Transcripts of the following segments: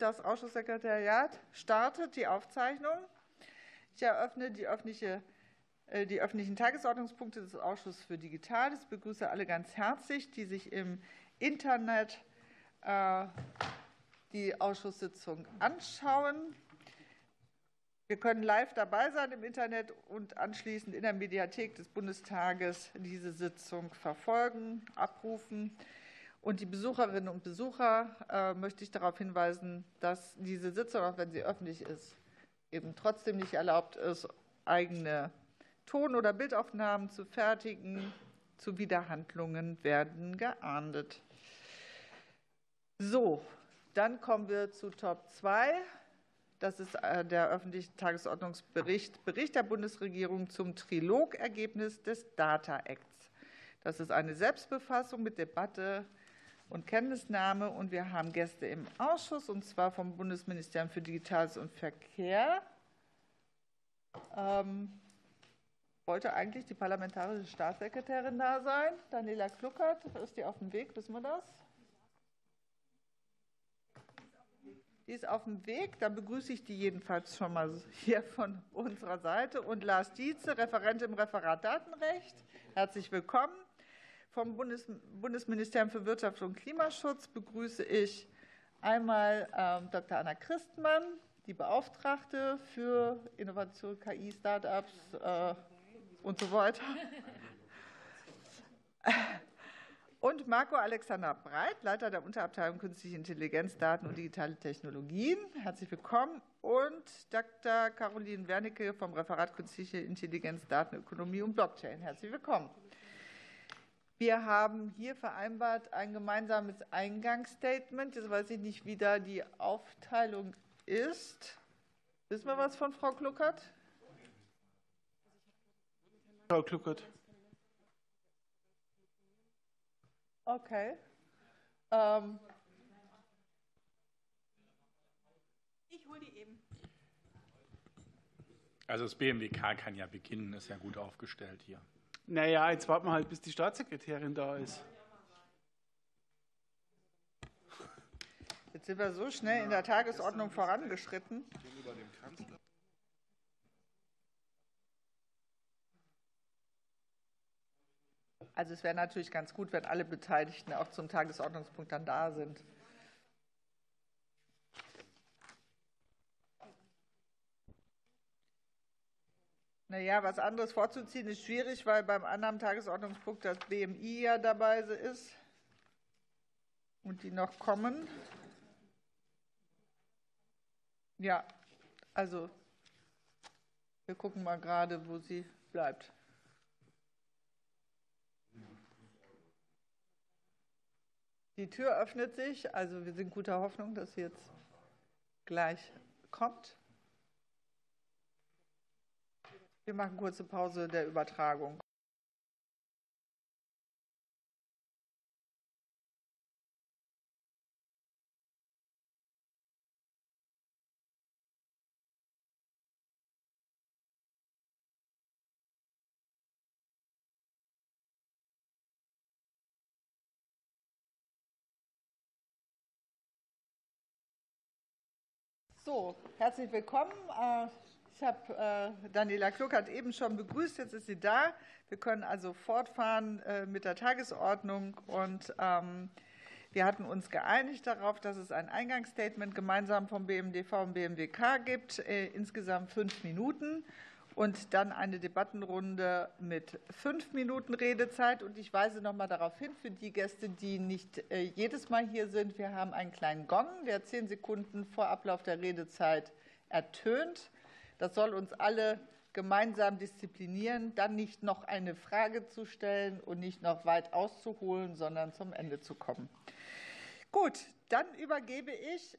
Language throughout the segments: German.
Das Ausschusssekretariat startet die Aufzeichnung. Ich eröffne die, öffentliche, äh, die öffentlichen Tagesordnungspunkte des Ausschusses für Digitales. Ich begrüße alle ganz herzlich, die sich im Internet äh, die Ausschusssitzung anschauen. Wir können live dabei sein im Internet und anschließend in der Mediathek des Bundestages diese Sitzung verfolgen, abrufen. Und die Besucherinnen und Besucher äh, möchte ich darauf hinweisen, dass diese Sitzung, auch wenn sie öffentlich ist, eben trotzdem nicht erlaubt ist, eigene Ton- oder Bildaufnahmen zu fertigen. Zuwiderhandlungen werden geahndet. So, dann kommen wir zu Top 2. Das ist äh, der öffentliche Tagesordnungsbericht, Bericht der Bundesregierung zum Trilogergebnis des Data Acts. Das ist eine Selbstbefassung mit Debatte und Kenntnisnahme. Und wir haben Gäste im Ausschuss, und zwar vom Bundesministerium für Digitales und Verkehr. Ähm, wollte eigentlich die parlamentarische Staatssekretärin da sein. Daniela Kluckert, ist die auf dem Weg? Wissen wir das? Die ist auf dem Weg. Dann begrüße ich die jedenfalls schon mal hier von unserer Seite. Und Lars Dietze, Referent im Referat Datenrecht. Herzlich willkommen. Vom Bundesministerium für Wirtschaft und Klimaschutz begrüße ich einmal ähm, Dr. Anna Christmann, die Beauftragte für Innovation, KI, Startups äh, und so weiter. Und Marco Alexander Breit, Leiter der Unterabteilung Künstliche Intelligenz, Daten und digitale Technologien. Herzlich willkommen. Und Dr. Caroline Wernicke vom Referat Künstliche Intelligenz, Datenökonomie und Blockchain. Herzlich willkommen. Wir haben hier vereinbart ein gemeinsames Eingangsstatement. Jetzt weiß ich nicht, wie da die Aufteilung ist. Wissen wir was von Frau Kluckert? Frau Kluckert. Okay. Ähm. Ich hole die eben. Also das BMWK kann ja beginnen, ist ja gut aufgestellt hier. Naja, jetzt warten wir halt, bis die Staatssekretärin da ist. Jetzt sind wir so schnell in der Tagesordnung vorangeschritten. Also es wäre natürlich ganz gut, wenn alle Beteiligten auch zum Tagesordnungspunkt dann da sind. Naja, was anderes vorzuziehen ist schwierig, weil beim anderen Tagesordnungspunkt das BMI ja dabei ist und die noch kommen. Ja, also wir gucken mal gerade, wo sie bleibt. Die Tür öffnet sich, also wir sind guter Hoffnung, dass sie jetzt gleich kommt. Wir machen kurze Pause der Übertragung. So, herzlich willkommen. Ich habe äh, Daniela Kluckert eben schon begrüßt, jetzt ist sie da. Wir können also fortfahren äh, mit der Tagesordnung und ähm, wir hatten uns geeinigt darauf, dass es ein Eingangsstatement gemeinsam vom BMDV und BMWK gibt, äh, insgesamt fünf Minuten und dann eine Debattenrunde mit fünf Minuten Redezeit. Und ich weise noch mal darauf hin, für die Gäste, die nicht jedes Mal hier sind, wir haben einen kleinen Gong, der zehn Sekunden vor Ablauf der Redezeit ertönt. Das soll uns alle gemeinsam disziplinieren, dann nicht noch eine Frage zu stellen und nicht noch weit auszuholen, sondern zum Ende zu kommen. Gut, dann übergebe ich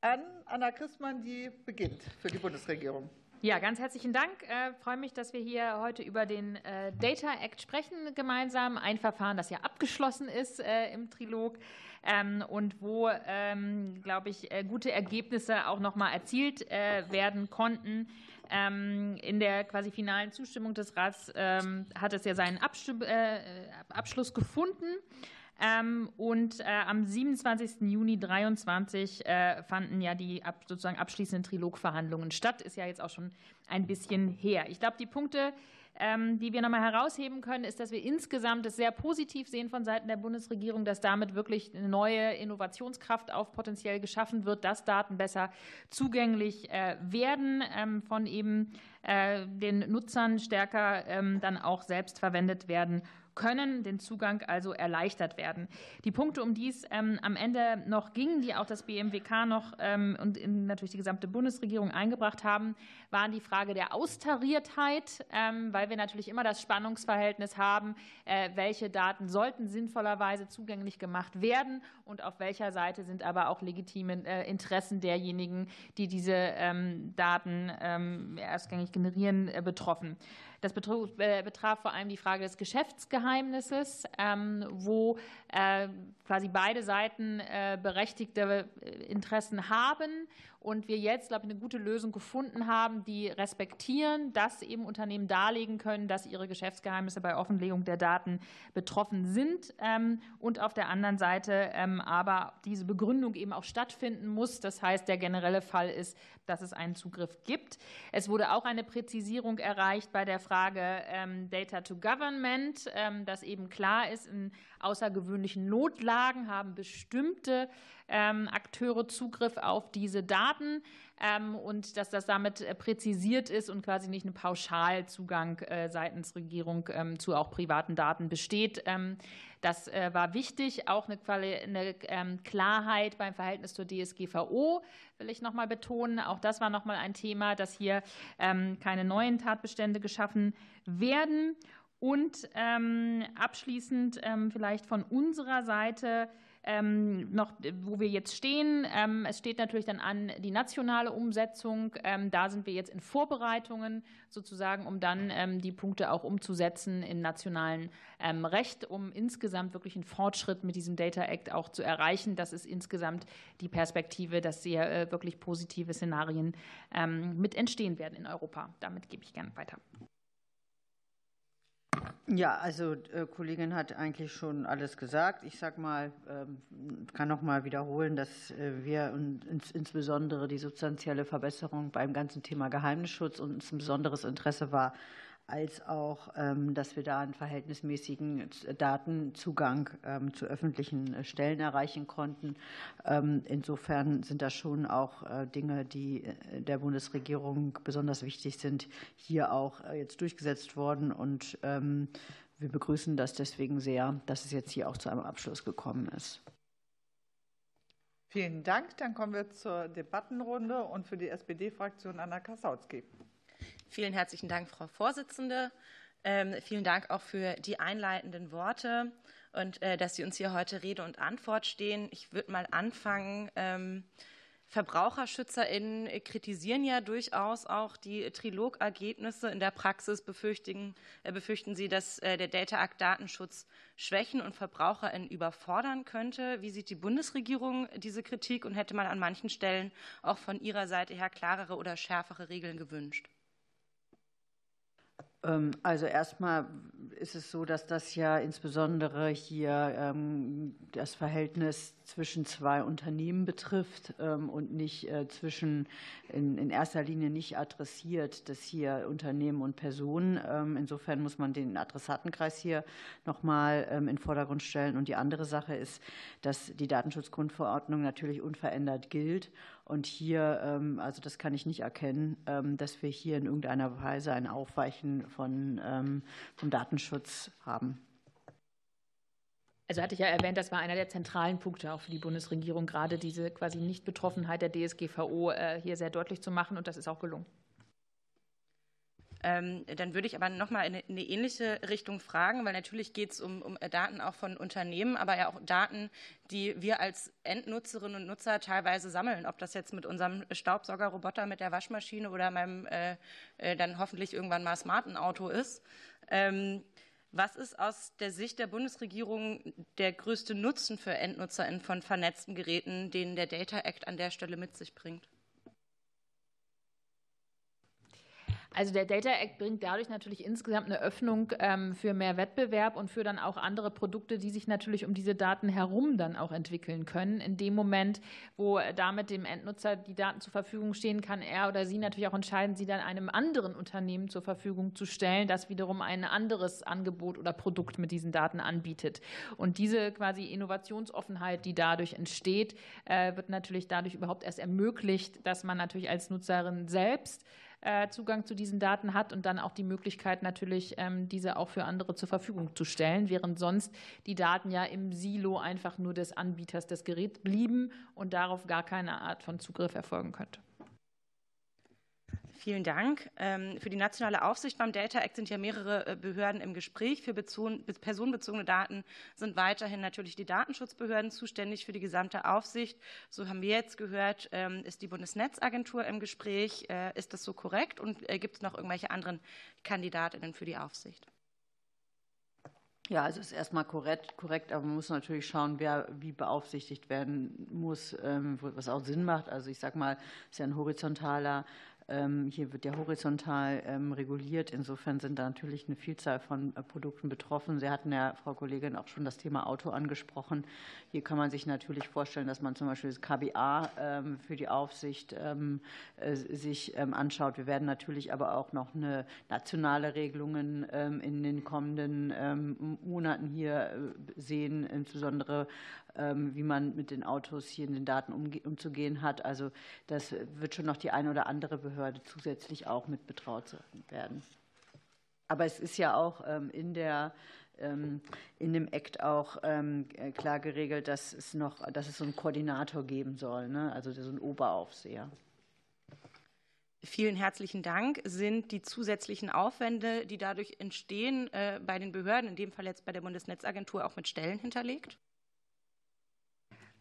an Anna Christmann, die beginnt für die Bundesregierung. Ja, ganz herzlichen Dank. Ich äh, freue mich, dass wir hier heute über den äh, Data Act sprechen gemeinsam. Ein Verfahren, das ja abgeschlossen ist äh, im Trilog ähm, und wo, ähm, glaube ich, gute Ergebnisse auch noch mal erzielt werden konnten. Ähm, in der quasi finalen Zustimmung des Rats hat es ja seinen Abschluss gefunden. Ähm, und äh, am 27. Juni 2023 äh, fanden ja die sozusagen abschließenden Trilogverhandlungen statt. Ist ja jetzt auch schon ein bisschen her. Ich glaube, die Punkte, ähm, die wir nochmal herausheben können, ist, dass wir insgesamt es sehr positiv sehen von Seiten der Bundesregierung, dass damit wirklich eine neue Innovationskraft auf potenziell geschaffen wird, dass Daten besser zugänglich äh, werden ähm, von eben den Nutzern stärker dann auch selbst verwendet werden können den Zugang also erleichtert werden. Die Punkte, um die es ähm, am Ende noch ging, die auch das BMWK noch ähm, und natürlich die gesamte Bundesregierung eingebracht haben, waren die Frage der Austariertheit, ähm, weil wir natürlich immer das Spannungsverhältnis haben, äh, welche Daten sollten sinnvollerweise zugänglich gemacht werden und auf welcher Seite sind aber auch legitime äh, Interessen derjenigen, die diese Daten erstgängig generieren, äh, betroffen. Das äh, betraf vor allem die Frage des Geschäftsgeheimnisses, ähm, wo äh, quasi beide Seiten äh, berechtigte Interessen haben und wir jetzt, glaube ich, eine gute Lösung gefunden haben, die respektieren, dass eben Unternehmen darlegen können, dass ihre Geschäftsgeheimnisse bei Offenlegung der Daten betroffen sind ähm, und auf der anderen Seite ähm, aber diese Begründung eben auch stattfinden muss. Das heißt, der generelle Fall ist, dass es einen Zugriff gibt. Es wurde auch eine Präzisierung erreicht bei der Frage ähm, Data to Government, dass eben klar ist, in außergewöhnlichen Notlagen haben bestimmte ähm, Akteure Zugriff auf diese Daten ähm, und dass das damit äh, präzisiert ist und quasi nicht ein Pauschalzugang äh, seitens Regierung ähm, zu auch privaten Daten besteht. Das äh, war wichtig, auch eine, Klarheit beim Verhältnis zur DSGVO, will ich noch mal betonen. Auch das war noch mal ein Thema, dass hier keine neuen Tatbestände geschaffen werden. Und abschließend vielleicht von unserer Seite ähm, noch, wo wir jetzt stehen. Ähm, es steht natürlich dann an die nationale Umsetzung. Ähm, da sind wir jetzt in Vorbereitungen sozusagen, um dann ähm, die Punkte auch umzusetzen in nationalen ähm, Recht, um insgesamt wirklich einen Fortschritt mit diesem Data Act auch zu erreichen. Das ist insgesamt die Perspektive, dass sehr äh, wirklich positive Szenarien ähm, mit entstehen werden in Europa. Damit gebe ich gerne weiter. Ja, also äh, Kollegin hat eigentlich schon alles gesagt. Ich sage mal, ähm, kann noch mal wiederholen, dass äh, wir und ins, insbesondere die substanzielle Verbesserung beim ganzen Thema Geheimnisschutz uns ein besonderes Interesse war, als auch, ähm, dass wir da einen verhältnismäßigen Datenzugang ähm, zu öffentlichen äh, Stellen erreichen konnten. Ähm, insofern sind das schon auch äh, Dinge, die äh, der Bundesregierung besonders wichtig sind, hier auch jetzt durchgesetzt worden. Und wir begrüßen das deswegen sehr, dass es jetzt hier auch zu einem Abschluss gekommen ist. Vielen Dank. Dann kommen wir zur Debattenrunde und für die SPD-Fraktion Anna Kasautsky. Vielen herzlichen Dank, Frau Vorsitzende. Ähm, vielen Dank auch für die einleitenden Worte und äh, dass Sie uns hier heute Rede und Antwort stehen. Ich würde mal anfangen. Ähm, VerbraucherschützerInnen kritisieren ja durchaus auch die Trilogergebnisse. In der Praxis befürchten, äh, befürchten sie, dass äh, der Data Act Datenschutz schwächen und VerbraucherInnen überfordern könnte. Wie sieht die Bundesregierung diese Kritik und hätte man an manchen Stellen auch von ihrer Seite her klarere oder schärfere Regeln gewünscht? Ähm, also erstmal ist es so, dass das ja insbesondere hier ähm, das Verhältnis zwischen zwei Unternehmen betrifft ähm, und nicht äh, zwischen in, erster Linie nicht adressiert, dass hier Unternehmen und Personen. Insofern muss man den Adressatenkreis hier nochmal in den Vordergrund stellen. Und die andere Sache ist, dass die Datenschutzgrundverordnung natürlich unverändert gilt und hier, ähm, also das kann ich nicht erkennen, ähm, dass wir hier in irgendeiner Weise ein Aufweichen von, ähm, vom Datenschutz haben. Also hatte ich ja erwähnt, das war einer der zentralen Punkte auch für die Bundesregierung, gerade diese quasi Nichtbetroffenheit der DSGVO äh, hier sehr deutlich zu machen. Und das ist auch gelungen. Ähm, dann würde ich aber noch mal in eine ähnliche Richtung fragen, weil natürlich geht es um, um, Daten auch von Unternehmen, aber ja auch Daten, die wir als Endnutzerinnen und Nutzer teilweise sammeln. Ob das jetzt mit unserem Staubsaugerroboter, mit der Waschmaschine oder meinem äh, äh, dann hoffentlich irgendwann mal smarten Auto ist. Ähm, was ist aus der Sicht der Bundesregierung der größte Nutzen für EndnutzerInnen von vernetzten Geräten, den der Data Act an der Stelle mit sich bringt? Also der Data Act bringt dadurch natürlich insgesamt eine Öffnung ähm, für mehr Wettbewerb und für dann auch andere Produkte, die sich natürlich um diese Daten herum dann auch entwickeln können. In dem Moment, wo damit dem Endnutzer die Daten zur Verfügung stehen, kann er oder sie natürlich auch entscheiden, sie dann einem anderen Unternehmen zur Verfügung zu stellen, das wiederum ein anderes Angebot oder Produkt mit diesen Daten anbietet. Und diese quasi Innovationsoffenheit, die dadurch entsteht, äh, wird natürlich dadurch überhaupt erst ermöglicht, dass man natürlich als Nutzerin selbst Zugang zu diesen Daten hat und dann auch die Möglichkeit natürlich, ähm, diese auch für andere zur Verfügung zu stellen, während sonst die Daten ja im Silo einfach nur des Anbieters des Geräts blieben und darauf gar keine Art von Zugriff erfolgen könnte. Vielen Dank. Ähm, für die nationale Aufsicht beim Data Act sind ja mehrere äh, Behörden im Gespräch. Für personenbezogene Daten sind weiterhin natürlich die Datenschutzbehörden zuständig für die gesamte Aufsicht. So haben wir jetzt gehört, ähm, ist die Bundesnetzagentur im Gespräch. Äh, ist das so korrekt? Und äh, gibt es noch irgendwelche anderen Kandidatinnen für die Aufsicht? Ja, also ist erstmal korrekt, korrekt, aber man muss natürlich schauen, wer wie beaufsichtigt werden muss, ähm, was auch Sinn macht. Also ich sage mal, es ist ja ein horizontaler hier wird ja horizontal ähm, reguliert. Insofern sind da natürlich eine Vielzahl von äh, Produkten betroffen. Sie hatten ja, Frau Kollegin, auch schon das Thema Auto angesprochen. Hier kann man sich natürlich vorstellen, dass man zum Beispiel das KBA ähm, für die Aufsicht äh, sich anschaut. Wir werden natürlich aber auch noch eine nationale Regelungen in den kommenden Monaten hier äh, sehen, insbesondere ähm, wie man mit den Autos hier in den Daten umzugehen hat. Also das wird schon noch die eine oder andere Behörde zusätzlich auch mit betraut werden. Aber es ist ja auch ähm, in der ähm, in dem Act auch klar geregelt, dass es noch, dass es so einen Koordinator geben soll, ne? also so einen Oberaufseher. Vielen herzlichen Dank. Sind die zusätzlichen Aufwände, die dadurch entstehen, äh, bei den Behörden, in dem Fall jetzt bei der Bundesnetzagentur, auch mit Stellen hinterlegt?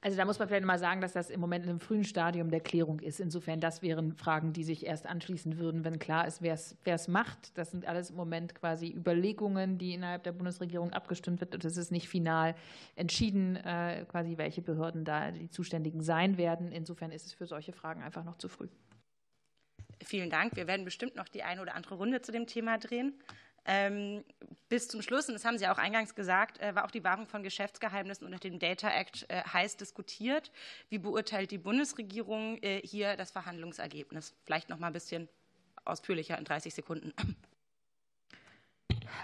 Also da muss man vielleicht mal sagen, dass das im Moment in einem frühen Stadium der Klärung ist. Insofern, das wären Fragen, die sich erst anschließen würden, wenn klar ist, wer es macht. Das sind alles im Moment quasi Überlegungen, die innerhalb der Bundesregierung abgestimmt wird. Und es ist nicht final entschieden, äh, quasi welche Behörden da die Zuständigen sein werden. Insofern ist es für solche Fragen einfach noch zu früh. Vielen Dank. Wir werden bestimmt noch die eine oder andere Runde zu dem Thema drehen. Ähm, bis zum Schluss, und das haben Sie auch eingangs gesagt, äh, war auch die Wahrung von Geschäftsgeheimnissen unter dem Data Act äh, heiß diskutiert. Wie beurteilt die Bundesregierung äh, hier das Verhandlungsergebnis? Vielleicht noch mal ein bisschen ausführlicher in 30 Sekunden.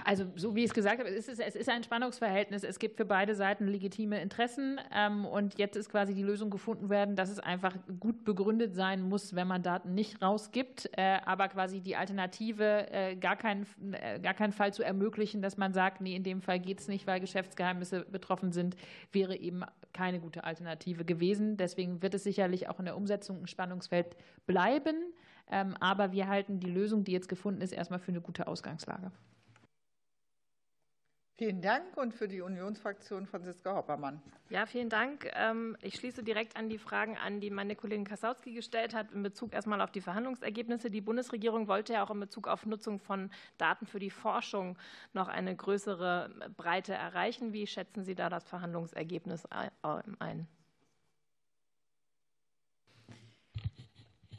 Also so wie ich es gesagt habe, es ist, es ist ein Spannungsverhältnis. Es gibt für beide Seiten legitime Interessen. Ähm, und jetzt ist quasi die Lösung gefunden werden, dass es einfach gut begründet sein muss, wenn man Daten nicht rausgibt. Äh, aber quasi die Alternative, äh, gar, keinen, äh, gar keinen Fall zu ermöglichen, dass man sagt, nee, in dem Fall geht es nicht, weil Geschäftsgeheimnisse betroffen sind, wäre eben keine gute Alternative gewesen. Deswegen wird es sicherlich auch in der Umsetzung ein Spannungsfeld bleiben. Ähm, aber wir halten die Lösung, die jetzt gefunden ist, erstmal für eine gute Ausgangslage. Vielen Dank und für die Unionsfraktion Franziska Hoppermann. Ja, vielen Dank. Ähm, ich schließe direkt an die Fragen an, die meine Kollegin Kasautsky gestellt hat, in Bezug erstmal auf die Verhandlungsergebnisse. Die Bundesregierung wollte ja auch in Bezug auf Nutzung von Daten für die Forschung noch eine größere Breite erreichen. Wie schätzen Sie da das Verhandlungsergebnis ein?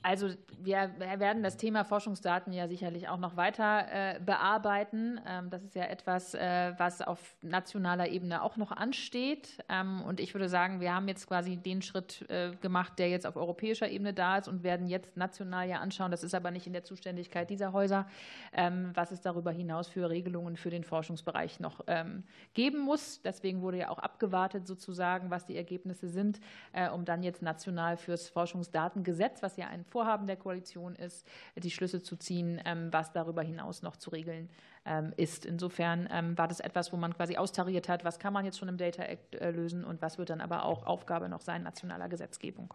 Also wir werden das Thema Forschungsdaten ja sicherlich auch noch weiter äh, bearbeiten. Ähm, das ist ja etwas, äh, was auf nationaler Ebene auch noch ansteht. Ähm, und ich würde sagen, wir haben jetzt quasi den Schritt äh, gemacht, der jetzt auf europäischer Ebene da ist und werden jetzt national ja anschauen. Das ist aber nicht in der Zuständigkeit dieser Häuser, ähm, was es darüber hinaus für Regelungen für den Forschungsbereich noch geben muss. Deswegen wurde ja auch abgewartet sozusagen, was die Ergebnisse sind, um dann jetzt national fürs Forschungsdatengesetz, was ja ein Vorhaben der Koalition ist, die Schlüsse zu ziehen, ähm, was darüber hinaus noch zu regeln ähm, ist. Insofern ähm, war das etwas, wo man quasi austariert hat, was kann man jetzt schon im Data Act äh, lösen und was wird dann aber auch Aufgabe noch sein nationaler Gesetzgebung.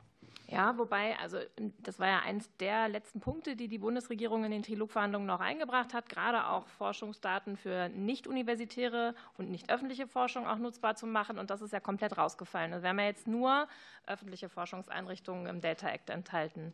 Ja, wobei, also das war ja eins der letzten Punkte, die die Bundesregierung in den Trilogverhandlungen noch eingebracht hat, gerade auch Forschungsdaten für nicht universitäre und nicht öffentliche Forschung auch nutzbar zu machen. Und das ist ja komplett rausgefallen. Also wir haben ja jetzt nur öffentliche Forschungseinrichtungen im Data Act enthalten.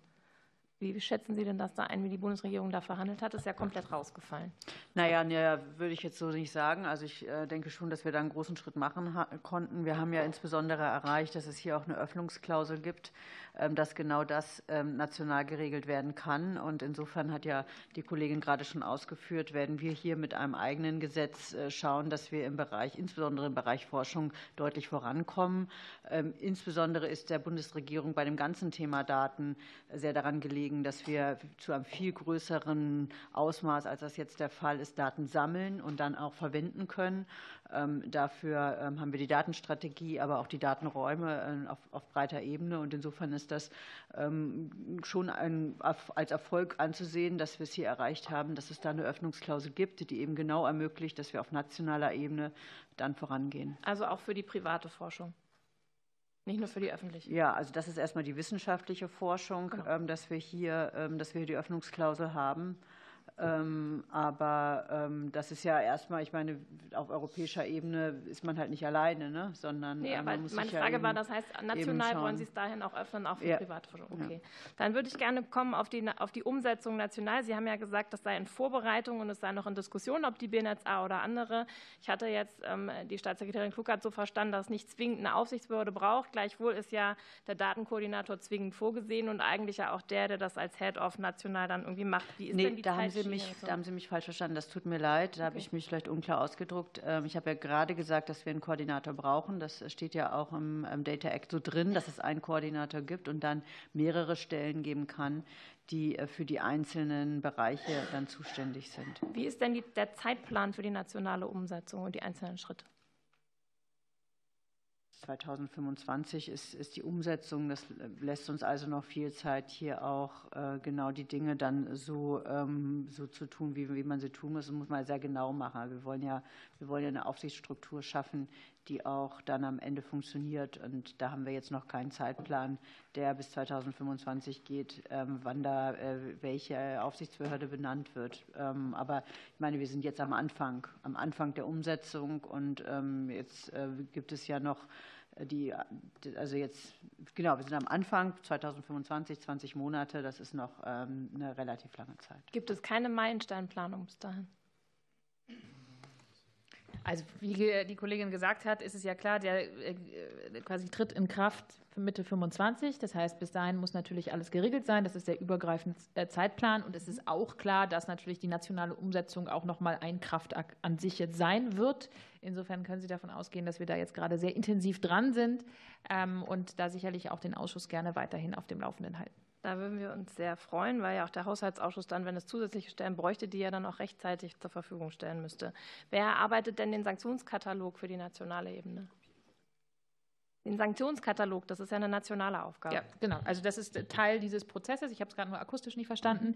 Wie schätzen Sie denn das da ein, wie die Bundesregierung da verhandelt hat? Das ist ja komplett rausgefallen. Naja, ne, würde ich jetzt so nicht sagen. Also ich äh, denke schon, dass wir da einen großen Schritt machen konnten. Wir haben ja insbesondere erreicht, dass es hier auch eine Öffnungsklausel gibt, ähm, dass genau das ähm, national geregelt werden kann. Und insofern hat ja die Kollegin gerade schon ausgeführt, werden wir hier mit einem eigenen Gesetz äh, schauen, dass wir im Bereich, insbesondere im Bereich Forschung, deutlich vorankommen. Ähm, insbesondere ist der Bundesregierung bei dem ganzen Thema Daten sehr daran gelegen, legen, dass wir zu einem viel größeren Ausmaß, als das jetzt der Fall ist, Daten sammeln und dann auch verwenden können. Ähm, dafür ähm, haben wir die Datenstrategie, aber auch die Datenräume äh, auf, auf breiter Ebene. Und insofern ist das ähm, schon ein, als Erfolg anzusehen, dass wir es hier erreicht haben, dass es da eine Öffnungsklausel gibt, die eben genau ermöglicht, dass wir auf nationaler Ebene dann vorangehen. Also auch für die private Forschung. Nicht nur für die öffentliche. Ja, also das ist erstmal die wissenschaftliche Forschung, genau. Ähm, dass wir hier, ähm, dass wir hier die Öffnungsklausel haben. Ähm, aber ähm, das ist ja erstmal, ich meine, auf europäischer Ebene ist man halt nicht alleine, ne? sondern nee, äh, man muss meine Frage ja war, das heißt, national wollen Sie es dahin auch öffnen, auch für ja. Privatforschung. Okay. Ja. Dann würde ich gerne kommen auf die, auf die Umsetzung national. Sie haben ja gesagt, das sei in Vorbereitung und es sei noch in Diskussion, ob die BNetzA oder andere. Ich hatte jetzt ähm, die Staatssekretärin Kluckert so verstanden, dass es nicht zwingend eine Aufsichtsbehörde braucht. Gleichwohl ist ja der Datenkoordinator zwingend vorgesehen und eigentlich ja auch der, der das als Head-Off national dann irgendwie macht. Wie ist nee, denn die da Zeit? Sie mich, da haben Sie mich falsch verstanden. Das tut mir leid. Da okay. habe ich mich vielleicht unklar ausgedruckt. Ähm, ich habe ja gerade gesagt, dass wir einen Koordinator brauchen. Das steht ja auch im Data Act so drin, dass es einen Koordinator gibt und dann mehrere Stellen geben kann, die äh, für die einzelnen Bereiche dann zuständig sind. Wie ist denn die, der Zeitplan für die nationale Umsetzung und die einzelnen Schritte? 2025 ist, ist die Umsetzung. Das lässt uns also noch viel Zeit, hier auch äh, genau die Dinge dann so, ähm, so zu tun, wie, wie man sie tun muss. Das muss man sehr genau machen. Wir wollen ja, wir wollen ja eine Aufsichtsstruktur schaffen, die auch dann am Ende funktioniert. Und da haben wir jetzt noch keinen Zeitplan, der bis 2025 geht, ähm, wann da äh, welche Aufsichtsbehörde benannt wird. Ähm, aber ich meine, wir sind jetzt am Anfang, am Anfang der Umsetzung und ähm, jetzt äh, gibt es ja noch die, also jetzt, genau, wir sind am Anfang, 2025, 20 Monate, das ist noch eine relativ lange Zeit. Gibt es keine Meilensteinplanung bis dahin? Also wie die Kollegin gesagt hat, ist es ja klar, der äh, quasi tritt in Kraft für Mitte 25. Das heißt, bis dahin muss natürlich alles geregelt sein. Das ist der übergreifende äh, Zeitplan. Und es ist auch klar, dass natürlich die nationale Umsetzung auch nochmal ein Kraftakt an sich jetzt sein wird. Insofern können Sie davon ausgehen, dass wir da jetzt gerade sehr intensiv dran sind ähm, und da sicherlich auch den Ausschuss gerne weiterhin auf dem Laufenden halten. Da würden wir uns sehr freuen, weil ja auch der Haushaltsausschuss dann, wenn es zusätzliche Stellen bräuchte, die ja dann auch rechtzeitig zur Verfügung stellen müsste. Wer erarbeitet denn den Sanktionskatalog für die nationale Ebene? Den Sanktionskatalog, das ist ja eine nationale Aufgabe. Ja, genau. Also das ist Teil dieses Prozesses. Ich habe es gerade nur akustisch nicht verstanden.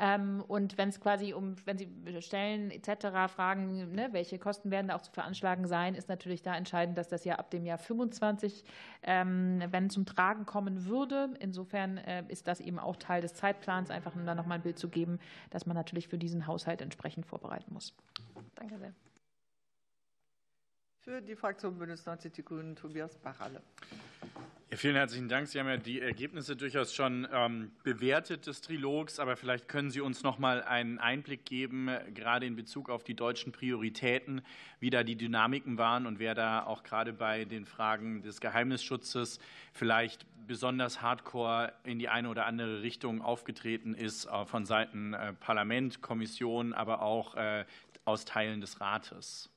Mhm. Und wenn es quasi um, wenn Sie Stellen etc. fragen, ne, welche Kosten werden da auch zu veranschlagen sein, ist natürlich da entscheidend, dass das ja ab dem Jahr 25, ähm, wenn zum Tragen kommen würde. Insofern äh, ist das eben auch Teil des Zeitplans, einfach um da nochmal ein Bild zu geben, dass man natürlich für diesen Haushalt entsprechend vorbereiten muss. Danke sehr. Für die Fraktion Bündnis 90 Die Grünen Tobias Bachalle. Ja, vielen herzlichen Dank. Sie haben ja die Ergebnisse durchaus schon ähm, bewertet des Trilogs, aber vielleicht können Sie uns noch mal einen Einblick geben, gerade in Bezug auf die deutschen Prioritäten, wie da die Dynamiken waren und wer da auch gerade bei den Fragen des Geheimnisschutzes vielleicht besonders hardcore in die eine oder andere Richtung aufgetreten ist äh, von Seiten äh, Parlament, Kommission, aber auch äh, aus Teilen des Rates.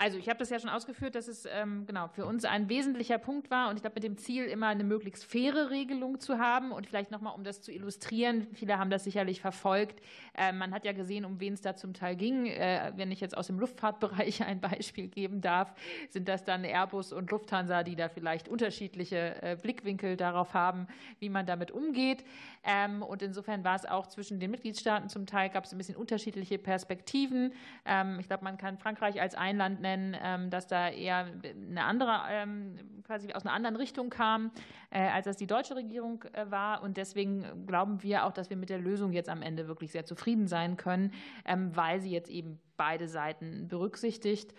Also ich habe das ja schon ausgeführt, dass es ähm, genau für uns ein wesentlicher Punkt war und ich glaube mit dem Ziel immer eine möglichst faire Regelung zu haben und vielleicht nochmal, um das zu illustrieren, viele haben das sicherlich verfolgt. Äh, man hat ja gesehen, um wen es da zum Teil ging. Äh, wenn ich jetzt aus dem Luftfahrtbereich ein Beispiel geben darf, sind das dann Airbus und Lufthansa, die da vielleicht unterschiedliche äh, Blickwinkel darauf haben, wie man damit umgeht. Ähm, und insofern war es auch zwischen den Mitgliedstaaten zum Teil gab es ein bisschen unterschiedliche Perspektiven. Ähm, ich glaube, man kann Frankreich als ein Land nennen ähm, dass da eher eine andere, ähm, quasi aus einer anderen Richtung kam, äh, als das die deutsche Regierung äh, war. Und deswegen glauben wir auch, dass wir mit der Lösung jetzt am Ende wirklich sehr zufrieden sein können, ähm, weil sie jetzt eben beide Seiten berücksichtigt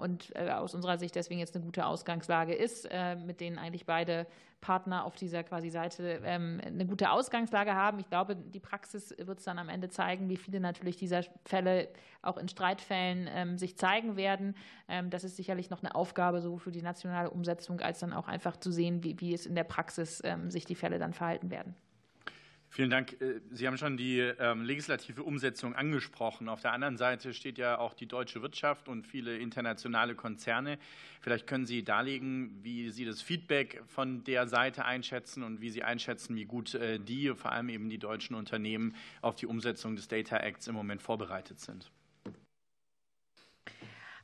und aus unserer Sicht deswegen jetzt eine gute Ausgangslage ist, mit denen eigentlich beide Partner auf dieser quasi Seite eine gute Ausgangslage haben. Ich glaube, die Praxis wird es dann am Ende zeigen, wie viele natürlich dieser Fälle auch in Streitfällen sich zeigen werden. Das ist sicherlich noch eine Aufgabe so für die nationale Umsetzung, als dann auch einfach zu sehen, wie, wie es in der Praxis sich die Fälle dann verhalten werden. Vielen Dank. Äh, Sie haben schon die ähm, legislative Umsetzung angesprochen. Auf der anderen Seite steht ja auch die deutsche Wirtschaft und viele internationale Konzerne. Vielleicht können Sie darlegen, wie Sie das Feedback von der Seite einschätzen und wie Sie einschätzen, wie gut äh, die, vor allem eben die deutschen Unternehmen, auf die Umsetzung des Data Acts im Moment vorbereitet sind.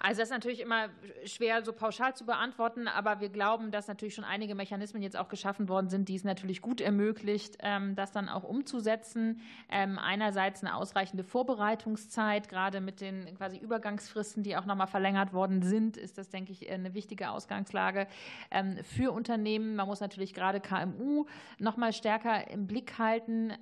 Also das ist natürlich immer schwer so pauschal zu beantworten, aber wir glauben, dass natürlich schon einige Mechanismen jetzt auch geschaffen worden sind, die es natürlich gut ermöglicht, ähm, das dann auch umzusetzen. Ähm, einerseits eine ausreichende Vorbereitungszeit, gerade mit den quasi Übergangsfristen, die auch nochmal verlängert worden sind, ist das, denke ich, eine wichtige Ausgangslage ähm, für Unternehmen. Man muss natürlich gerade KMU nochmal stärker im Blick halten,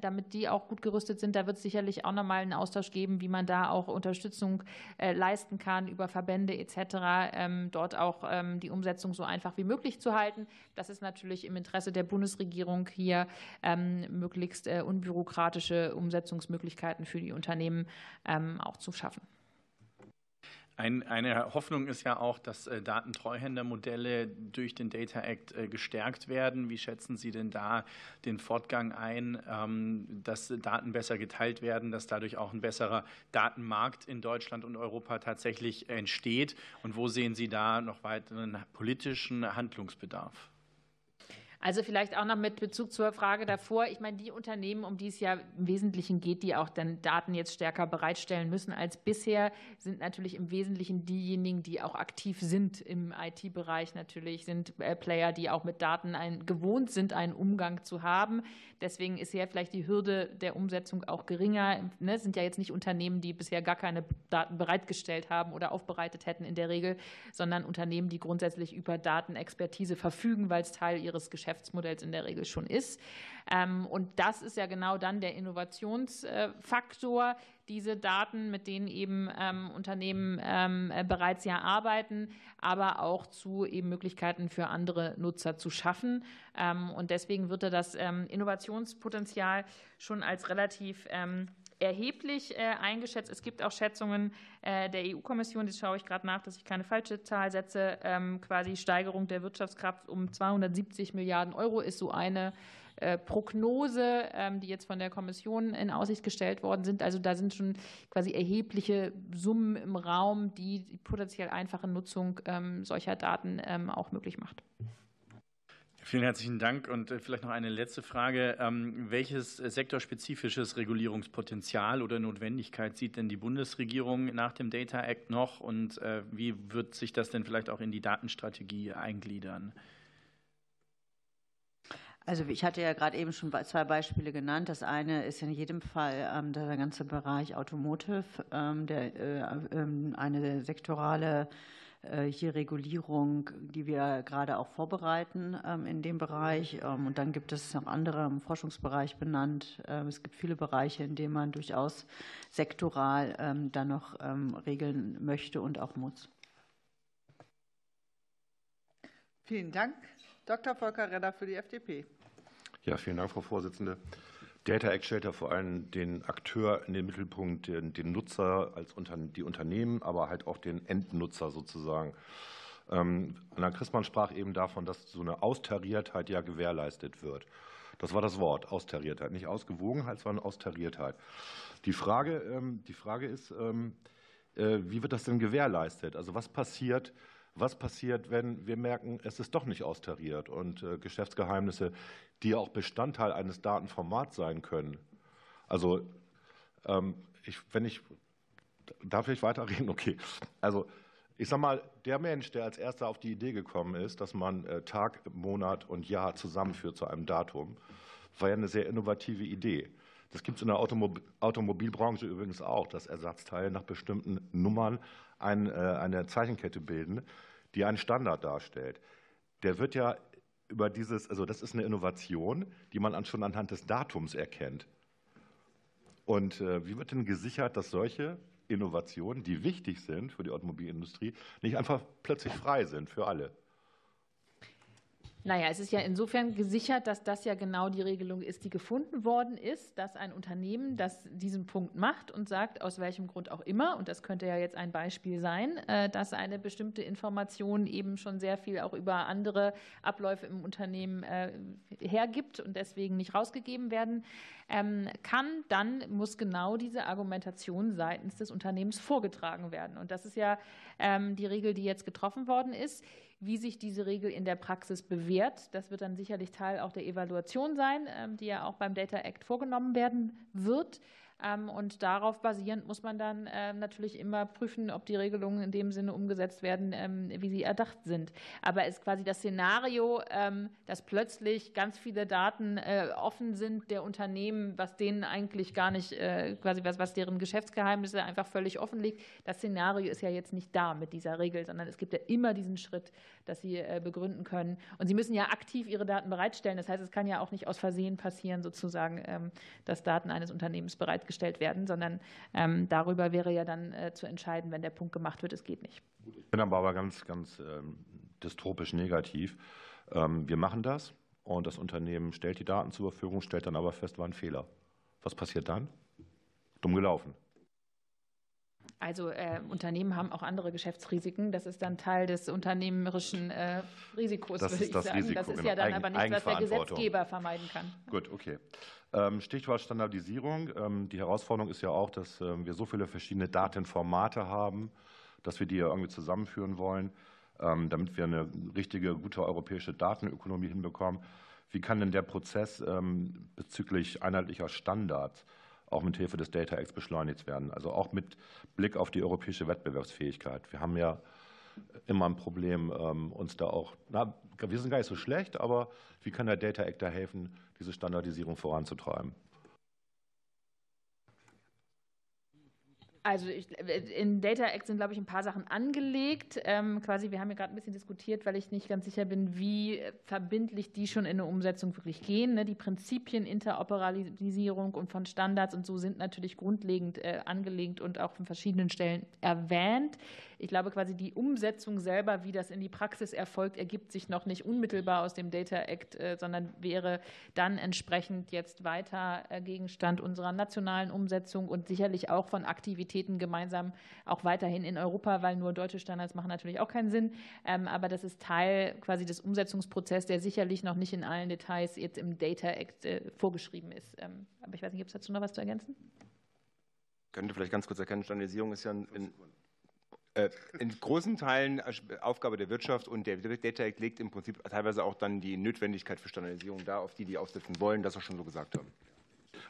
damit die auch gut gerüstet sind. Da wird es sicherlich auch nochmal einen Austausch geben, wie man da auch Unterstützung äh, leisten leisten kann, über Verbände etc., ähm, dort auch ähm, die Umsetzung so einfach wie möglich zu halten. Das ist natürlich im Interesse der Bundesregierung, hier ähm, möglichst äh, unbürokratische Umsetzungsmöglichkeiten für die Unternehmen auch zu schaffen. Ein, eine Hoffnung ist ja auch, dass äh, Datentreuhändermodelle durch den Data Act äh, gestärkt werden. Wie schätzen Sie denn da den Fortgang ein, ähm, dass Daten besser geteilt werden, dass dadurch auch ein besserer Datenmarkt in Deutschland und Europa tatsächlich entsteht? Und wo sehen Sie da noch weiteren politischen Handlungsbedarf? Also vielleicht auch noch mit Bezug zur Frage davor. Ich meine, die Unternehmen, um die es ja im Wesentlichen geht, die auch dann Daten jetzt stärker bereitstellen müssen als bisher, sind natürlich im Wesentlichen diejenigen, die auch aktiv sind im IT-Bereich natürlich, sind äh, Player, die auch mit Daten ein, gewohnt sind, einen Umgang zu haben. Deswegen ist ja vielleicht die Hürde der Umsetzung auch geringer. Ne, es sind ja jetzt nicht Unternehmen, die bisher gar keine Daten bereitgestellt haben oder aufbereitet hätten in der Regel, sondern Unternehmen, die grundsätzlich über Datenexpertise verfügen, weil es Teil ihres Geschäfts Geschäftsmodells in der Regel schon ist. Ähm, und das ist ja genau dann der Innovationsfaktor, diese Daten, mit denen eben ähm, Unternehmen ähm, bereits ja arbeiten, aber auch zu eben Möglichkeiten für andere Nutzer zu schaffen. Und deswegen wird er das Innovationspotenzial schon als relativ erheblich äh, eingeschätzt. Es gibt auch Schätzungen äh, der EU-Kommission, das schaue ich gerade nach, dass ich keine falsche Zahl setze, ähm, quasi Steigerung der Wirtschaftskraft um 270 Milliarden Euro ist so eine äh, Prognose, ähm, die jetzt von der Kommission in Aussicht gestellt worden sind. Also da sind schon quasi erhebliche Summen im Raum, die die potenziell einfache Nutzung ähm, solcher Daten auch möglich macht. Vielen herzlichen Dank. Und äh, vielleicht noch eine letzte Frage. Ähm, welches sektorspezifisches Regulierungspotenzial oder Notwendigkeit sieht denn die Bundesregierung nach dem Data Act noch? Und äh, wie wird sich das denn vielleicht auch in die Datenstrategie eingliedern? Also ich hatte ja gerade eben schon zwei Beispiele genannt. Das eine ist in jedem Fall ähm, der ganze Bereich Automotive, ähm, der, äh, eine sektorale äh, hier Regulierung, die wir gerade auch vorbereiten ähm, in dem Bereich. Ähm, und dann gibt es noch andere im Forschungsbereich benannt. Ähm, es gibt viele Bereiche, in denen man durchaus sektoral dann noch regeln möchte und auch muss. Vielen Dank. Dr. Volker Redder für die FDP. Ja, vielen Dank, Frau Vorsitzende. Data Act stellt ja vor allem den Akteur in den Mittelpunkt, den, den Nutzer als unter, die Unternehmen, aber halt auch den Endnutzer sozusagen. Ähm, Anna Christmann sprach eben davon, dass so eine Austariertheit ja gewährleistet wird. Das war das Wort, Austariertheit. Nicht Ausgewogenheit, sondern Austariertheit. Die Frage, ähm, die Frage ist, ähm, äh, wie wird das denn gewährleistet? Also was passiert, was passiert, wenn wir merken, es ist doch nicht austariert und äh, Geschäftsgeheimnisse, die auch Bestandteil eines Datenformats sein können. Also, ähm, ich, wenn ich, darf ich weiterreden? Okay. Also, ich sag mal, der Mensch, der als erster auf die Idee gekommen ist, dass man äh, Tag, Monat und Jahr zusammenführt zu einem Datum, war ja eine sehr innovative Idee. Das gibt es in der Automobil Automobilbranche übrigens auch, dass Ersatzteile nach bestimmten Nummern eine Zeichenkette bilden, die einen Standard darstellt. Der wird ja über dieses, also das ist eine Innovation, die man schon anhand des Datums erkennt. Und äh, wie wird denn gesichert, dass solche Innovationen, die wichtig sind für die Automobilindustrie, nicht einfach plötzlich frei sind für alle. Naja, es ist ja insofern gesichert, dass das ja genau die Regelung ist, die gefunden worden ist, dass ein Unternehmen, das diesen Punkt macht und sagt, aus welchem Grund auch immer, und das könnte ja jetzt ein Beispiel sein, äh, dass eine bestimmte Information eben schon sehr viel auch über andere Abläufe im Unternehmen äh, hergibt und deswegen nicht rausgegeben werden ähm, kann, dann muss genau diese Argumentation seitens des Unternehmens vorgetragen werden. Und das ist ja ähm, die Regel, die jetzt getroffen worden ist. Wie sich diese Regel in der Praxis bewährt, das wird dann sicherlich Teil auch der Evaluation sein, ähm, die ja auch beim Data Act vorgenommen werden wird. Ähm, und darauf basierend muss man dann ähm, natürlich immer prüfen, ob die Regelungen in dem Sinne umgesetzt werden, ähm, wie sie erdacht sind. Aber es ist quasi das Szenario, dass plötzlich ganz viele Daten äh, offen sind der Unternehmen, was denen eigentlich gar nicht, äh, quasi was, was deren Geschäftsgeheimnisse einfach völlig offen liegt. Das Szenario ist ja jetzt nicht da mit dieser Regel, sondern es gibt ja immer diesen Schritt, dass sie äh, begründen können. Und sie müssen ja aktiv ihre Daten bereitstellen. Das heißt, es kann ja auch nicht aus Versehen passieren, sozusagen, dass Daten eines Unternehmens bereitgestellt festgestellt werden, sondern ähm, darüber wäre ja dann äh, zu entscheiden, wenn der Punkt gemacht wird, es geht nicht. Ich bin aber ganz, ganz ähm, dystopisch negativ. Ähm, wir machen das und das Unternehmen stellt die Daten zur Verfügung, stellt dann aber fest, war ein Fehler. Was passiert dann? Dumm gelaufen. Also äh, Unternehmen haben auch andere Geschäftsrisiken. Das ist dann Teil des unternehmerischen äh, Risikos, das würde ich sagen. Risiko, das ist genau. ja dann aber nicht, was der Gesetzgeber vermeiden kann. Gut, okay. Ähm, Stichwort Standardisierung. Ähm, die Herausforderung ist ja auch, dass ähm, wir so viele verschiedene Datenformate haben, dass wir die ja irgendwie zusammenführen wollen, damit wir eine richtige, gute europäische Datenökonomie hinbekommen. Wie kann denn der Prozess bezüglich einheitlicher Standards auch mit Hilfe des Data Acts beschleunigt werden? Also auch mit Blick auf die europäische Wettbewerbsfähigkeit. Wir haben ja immer ein Problem, uns da auch, na, wir sind gar nicht so schlecht, aber wie kann der Data Act da helfen, diese Standardisierung voranzutreiben. Also ich, in Data Act sind, glaube ich, ein paar Sachen angelegt. Ähm, quasi, wir haben ja gerade ein bisschen diskutiert, weil ich nicht ganz sicher bin, wie verbindlich die schon in eine Umsetzung wirklich gehen. Ne? Die Prinzipien Interoperalisierung und von Standards und so sind natürlich grundlegend äh, angelegt und auch an verschiedenen Stellen erwähnt. Ich glaube quasi die Umsetzung selber, wie das in die Praxis erfolgt, ergibt sich noch nicht unmittelbar aus dem Data Act, äh, sondern wäre dann entsprechend jetzt weiter äh, Gegenstand unserer nationalen Umsetzung und sicherlich auch von Aktivitäten gemeinsam auch weiterhin in Europa, weil nur deutsche Standards machen natürlich auch keinen Sinn. Ähm, aber das ist Teil quasi des Umsetzungsprozesses, der sicherlich noch nicht in allen Details jetzt im Data Act äh, vorgeschrieben ist. Ähm, aber ich weiß nicht, gibt es dazu noch was zu ergänzen? Ich könnte vielleicht ganz kurz erkennen, Standardisierung ist ja in, äh, in großen Teilen Aufgabe der Wirtschaft und der Data Act legt im Prinzip teilweise auch dann die Notwendigkeit für Standardisierung da, auf die die aufsetzen wollen, das auch schon so gesagt haben.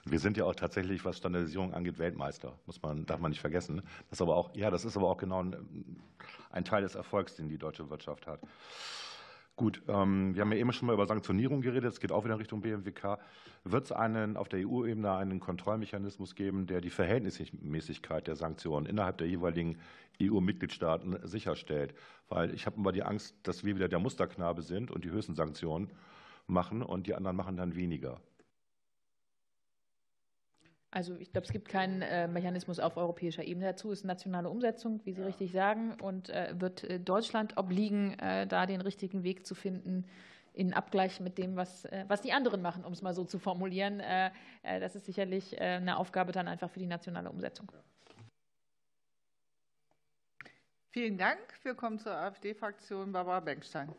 Wir sind ja auch tatsächlich, was Standardisierung angeht, Weltmeister. Muss man, darf man nicht vergessen. Das, aber auch, ja, das ist aber auch genau ein, ein Teil des Erfolgs, den die deutsche Wirtschaft hat. Gut, ähm, wir haben ja eben schon mal über Sanktionierung geredet. Es geht auch wieder in Richtung BMWK. Wird es einen, auf der EU-Ebene einen Kontrollmechanismus geben, der die Verhältnismäßigkeit der Sanktionen innerhalb der jeweiligen EU-Mitgliedstaaten sicherstellt? Weil ich habe immer die Angst, dass wir wieder der Musterknabe sind und die höchsten Sanktionen machen und die anderen machen dann weniger. Also ich glaube, es gibt keinen äh, Mechanismus auf europäischer Ebene dazu. Es ist nationale Umsetzung, wie Sie ja. richtig sagen, und äh, wird äh, Deutschland obliegen, äh, da den richtigen Weg zu finden in Abgleich mit dem, was, was die anderen machen, um es mal so zu formulieren. Das ist sicherlich eine Aufgabe dann einfach für die nationale Umsetzung. Vielen Dank. Wir kommen zur AfD-Fraktion. Barbara Benkstein.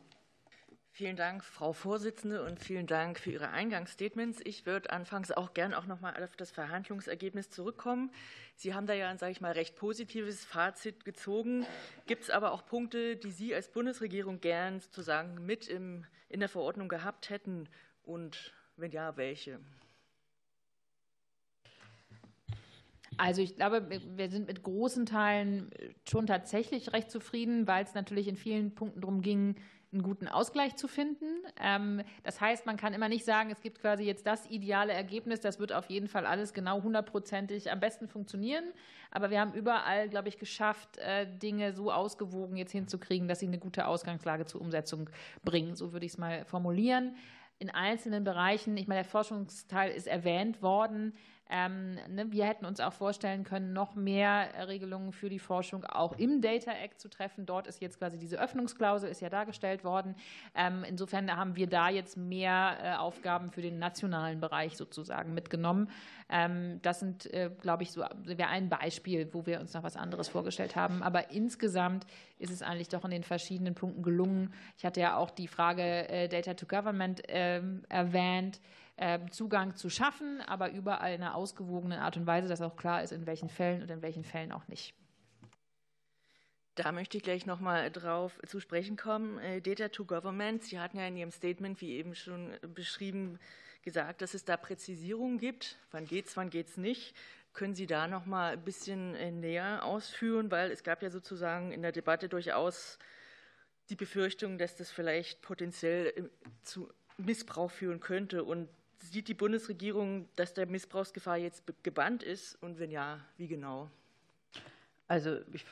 Vielen Dank, Frau Vorsitzende, und vielen Dank für Ihre Eingangsstatements. Ich würde anfangs auch gern auch noch mal auf das Verhandlungsergebnis zurückkommen. Sie haben da ja, sage ich mal, recht positives Fazit gezogen. Gibt es aber auch Punkte, die Sie als Bundesregierung gern sozusagen mit im, in der Verordnung gehabt hätten? Und wenn ja, welche? Also ich glaube, wir sind mit großen Teilen schon tatsächlich recht zufrieden, weil es natürlich in vielen Punkten darum ging, einen guten Ausgleich zu finden. Ähm, das heißt, man kann immer nicht sagen, es gibt quasi jetzt das ideale Ergebnis, das wird auf jeden Fall alles genau hundertprozentig am besten funktionieren. Aber wir haben überall, glaube ich, geschafft, äh, Dinge so ausgewogen jetzt hinzukriegen, dass sie eine gute Ausgangslage zur Umsetzung bringen. So würde ich es mal formulieren in einzelnen Bereichen, ich meine, der Forschungsteil ist erwähnt worden, Ähm, ne, wir hätten uns auch vorstellen können, noch mehr Regelungen für die Forschung auch im Data Act zu treffen. Dort ist jetzt quasi diese Öffnungsklausel ist ja dargestellt worden. Ähm, insofern haben wir da jetzt mehr äh, Aufgaben für den nationalen Bereich sozusagen mitgenommen. Ähm, das sind, äh, glaube ich, so wäre ein Beispiel, wo wir uns noch was anderes vorgestellt haben. Aber insgesamt ist es eigentlich doch in den verschiedenen Punkten gelungen. Ich hatte ja auch die Frage äh, Data to Government erwähnt. Ähm, Zugang zu schaffen, aber überall in einer ausgewogenen Art und Weise, dass auch klar ist, in welchen Fällen und in welchen Fällen auch nicht. Da möchte ich gleich noch mal drauf zu sprechen kommen. Äh, Data to Government. Sie hatten ja in Ihrem Statement, wie eben schon beschrieben, gesagt, dass es da Präzisierungen gibt. Wann geht's, wann geht's nicht? Können Sie da noch mal ein bisschen äh, näher ausführen, weil es gab ja sozusagen in der Debatte durchaus die Befürchtung, dass das vielleicht potenziell äh, zu Missbrauch führen könnte und Sieht die Bundesregierung, dass der Missbrauchsgefahr jetzt gebannt ist? Und wenn ja, wie genau? Also, ich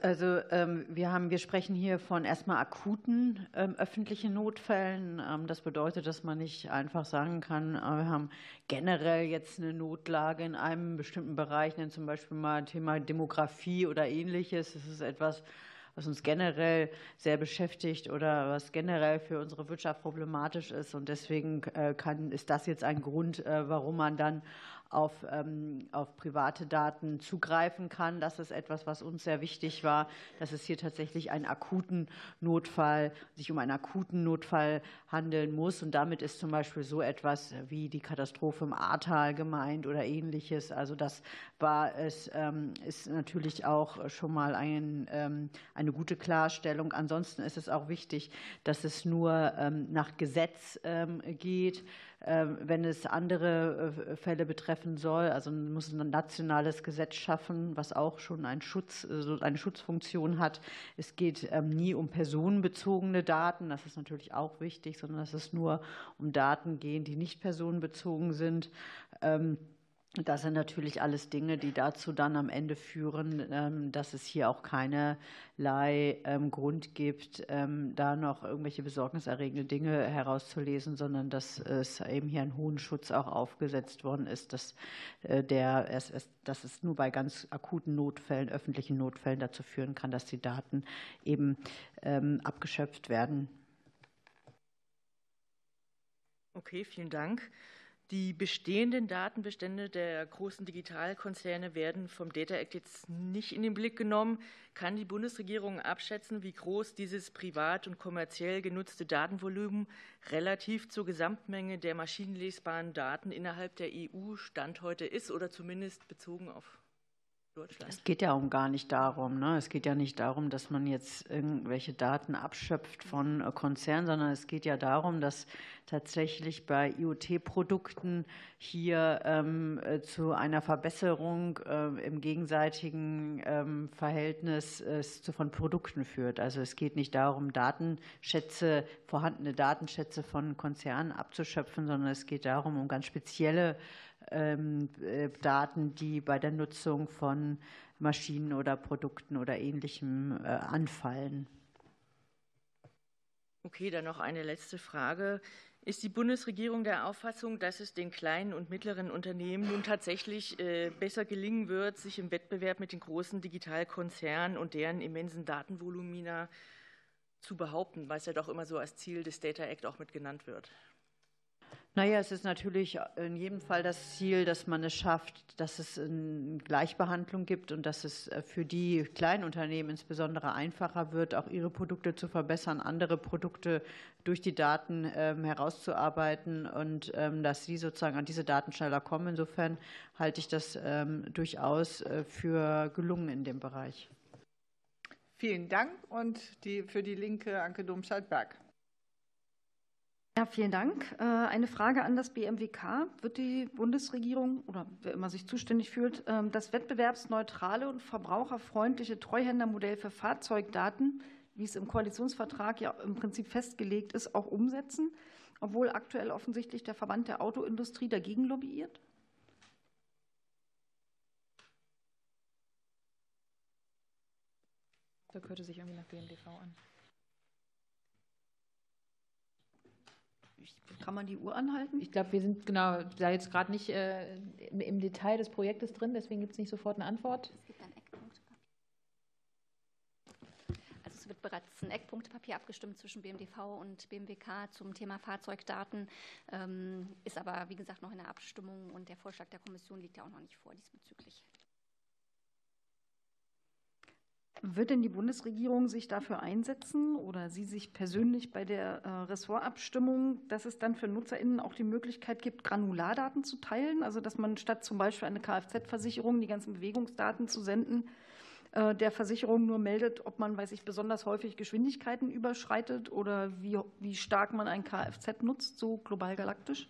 also ähm, wir, haben, wir sprechen hier von erstmal akuten ähm, öffentlichen Notfällen. Ähm, das bedeutet, dass man nicht einfach sagen kann, äh, wir haben generell jetzt eine Notlage in einem bestimmten Bereich, nennen zum Beispiel mal Thema Demografie oder ähnliches. Das ist etwas, was uns generell sehr beschäftigt oder was generell für unsere Wirtschaft problematisch ist. Und deswegen äh, kann, ist das jetzt ein Grund, äh, warum man dann auf, ähm, auf private Daten zugreifen kann. Das ist etwas, was uns sehr wichtig war, dass es hier tatsächlich einen akuten Notfall, sich um einen akuten Notfall handeln muss. Und damit ist zum Beispiel so etwas wie die Katastrophe im Ahrtal gemeint oder ähnliches. Also das war es, ähm, ist natürlich auch schon mal ein, ähm, eine gute Klarstellung. Ansonsten ist es auch wichtig, dass es nur ähm, nach Gesetz ähm, geht. Ähm, wenn es andere äh, Fälle betreffen soll. Also man muss ein nationales Gesetz schaffen, was auch schon einen Schutz, eine Schutzfunktion hat. Es geht ähm, nie um personenbezogene Daten, das ist natürlich auch wichtig, sondern dass es nur um Daten geht, die nicht personenbezogen sind. Das sind natürlich alles Dinge, die dazu dann am Ende führen, ähm, dass es hier auch keinerlei ähm, Grund gibt, ähm, da noch irgendwelche besorgniserregende Dinge herauszulesen, sondern dass es eben hier einen hohen Schutz auch aufgesetzt worden ist, dass, äh, der, dass es nur bei ganz akuten Notfällen, öffentlichen Notfällen dazu führen kann, dass die Daten eben abgeschöpft werden. Okay, vielen Dank. Die bestehenden Datenbestände der großen Digitalkonzerne werden vom Data Act jetzt nicht in den Blick genommen. Kann die Bundesregierung abschätzen, wie groß dieses privat und kommerziell genutzte Datenvolumen relativ zur Gesamtmenge der maschinenlesbaren Daten innerhalb der EU Stand heute ist oder zumindest bezogen auf Deutschland? Es geht ja auch gar nicht darum. Ne? Es geht ja nicht darum, dass man jetzt irgendwelche Daten abschöpft von äh, Konzernen, sondern es geht ja darum, dass tatsächlich bei IoT-Produkten hier ähm, äh, zu einer Verbesserung äh, im gegenseitigen ähm, Verhältnis äh, von Produkten führt. Also es geht nicht darum, Datenschätze, vorhandene Datenschätze von Konzernen abzuschöpfen, sondern es geht darum, um ganz spezielle äh, Daten, die bei der Nutzung von Maschinen oder Produkten oder Ähnlichem äh, anfallen. Okay, dann noch eine letzte Frage. Ist die Bundesregierung der Auffassung, dass es den kleinen und mittleren Unternehmen nun tatsächlich äh, besser gelingen wird, sich im Wettbewerb mit den großen Digitalkonzernen und deren immensen Datenvolumina zu behaupten, was ja doch immer so als Ziel des Data Act auch mit genannt wird? Naja, es ist natürlich in jedem Fall das Ziel, dass man es schafft, dass es eine Gleichbehandlung gibt und dass es äh, für die Kleinunternehmen insbesondere einfacher wird, auch ihre Produkte zu verbessern, andere Produkte durch die Daten ähm, herauszuarbeiten und ähm, dass sie sozusagen an diese Daten schneller kommen. Insofern halte ich das ähm, durchaus äh, für gelungen in dem Bereich. Vielen Dank und die, für die Linke Anke Domscheit-Berg. Ja, vielen Dank. Äh, eine Frage an das BMWK. Wird die Bundesregierung oder wer immer sich zuständig fühlt, ähm, das wettbewerbsneutrale und verbraucherfreundliche Treuhändermodell für Fahrzeugdaten, wie es im Koalitionsvertrag ja im Prinzip festgelegt ist, auch umsetzen, obwohl aktuell offensichtlich der Verband der Autoindustrie dagegen lobbyiert? Da hörte sich irgendwie nach BMDV an. Kann man die Uhr anhalten? Ich glaube, wir sind genau da jetzt gerade nicht äh, im Detail des Projektes drin, deswegen gibt es nicht sofort eine Antwort. Es gibt ein Eckpunktepapier. Also es wird bereits ein Eckpunktepapier abgestimmt zwischen BMDV und BMWK zum Thema Fahrzeugdaten, ähm, ist aber wie gesagt noch in der Abstimmung und der Vorschlag der Kommission liegt ja auch noch nicht vor diesbezüglich. Wird denn die Bundesregierung sich dafür einsetzen oder Sie sich persönlich bei der äh, Ressortabstimmung, dass es dann für NutzerInnen auch die Möglichkeit gibt, Granulardaten zu teilen? Also, dass man statt zum Beispiel eine Kfz-Versicherung die ganzen Bewegungsdaten zu senden, äh, der Versicherung nur meldet, ob man, weiß ich, besonders häufig Geschwindigkeiten überschreitet oder wie, wie stark man ein Kfz nutzt, so global galaktisch?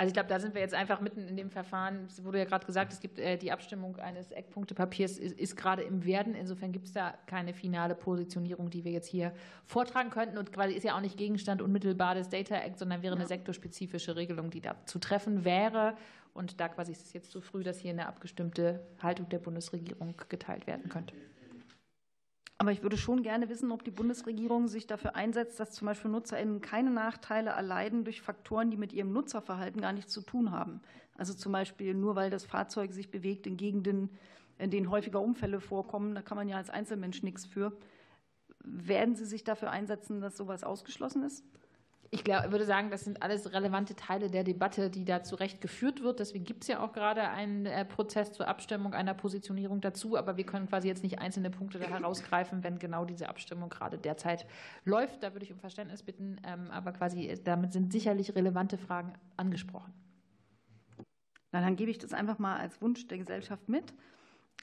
Also ich glaube, da sind wir jetzt einfach mitten in dem Verfahren. Es wurde ja gerade gesagt, es gibt äh, die Abstimmung eines Eckpunktepapiers ist, ist gerade im Werden. Insofern gibt es da keine finale Positionierung, die wir jetzt hier vortragen könnten. Und quasi ist ja auch nicht Gegenstand unmittelbar des Data Act, sondern wäre eine sektorspezifische Regelung, die da zu treffen wäre. Und da quasi ist es jetzt zu früh, dass hier eine abgestimmte Haltung der Bundesregierung geteilt werden könnte. Aber ich würde schon gerne wissen, ob die Bundesregierung sich dafür einsetzt, dass zum Beispiel NutzerInnen keine Nachteile erleiden durch Faktoren, die mit ihrem Nutzerverhalten gar nichts zu tun haben. Also zum Beispiel nur, weil das Fahrzeug sich bewegt in Gegenden, in denen häufiger Unfälle vorkommen, da kann man ja als Einzelmensch nichts für. Werden Sie sich dafür einsetzen, dass sowas ausgeschlossen ist? Ich glaube, würde sagen, das sind alles relevante Teile der Debatte, die da zu Recht geführt wird. Deswegen gibt es ja auch gerade einen äh, Prozess zur Abstimmung einer Positionierung dazu. Aber wir können quasi jetzt nicht einzelne Punkte da herausgreifen, wenn genau diese Abstimmung gerade derzeit läuft. Da würde ich um Verständnis bitten. Ähm, aber quasi äh, damit sind sicherlich relevante Fragen angesprochen. Na, dann gebe ich das einfach mal als Wunsch der Gesellschaft mit.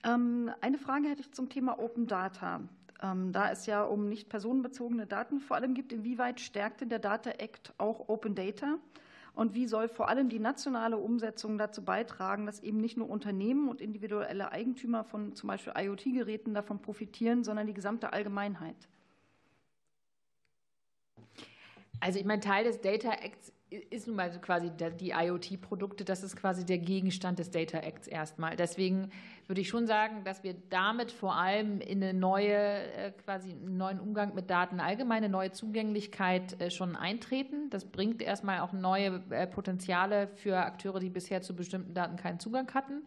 Ähm, eine Frage hätte ich zum Thema Open Data. Ähm, da es ja um nicht personenbezogene Daten vor allem gibt, inwieweit stärkt denn der Data Act auch Open Data? Und wie soll vor allem die nationale Umsetzung dazu beitragen, dass eben nicht nur Unternehmen und individuelle Eigentümer von zum Beispiel IoT-Geräten davon profitieren, sondern die gesamte Allgemeinheit? Also ich meine, Teil des Data Acts ist nun mal quasi die IoT-Produkte, das ist quasi der Gegenstand des Data Acts erstmal. Deswegen würde ich schon sagen, dass wir damit vor allem in eine neue, äh, quasi einen neuen Umgang mit Daten, allgemeine neue Zugänglichkeit äh, schon eintreten. Das bringt erstmal auch neue äh, Potenziale für Akteure, die bisher zu bestimmten Daten keinen Zugang hatten.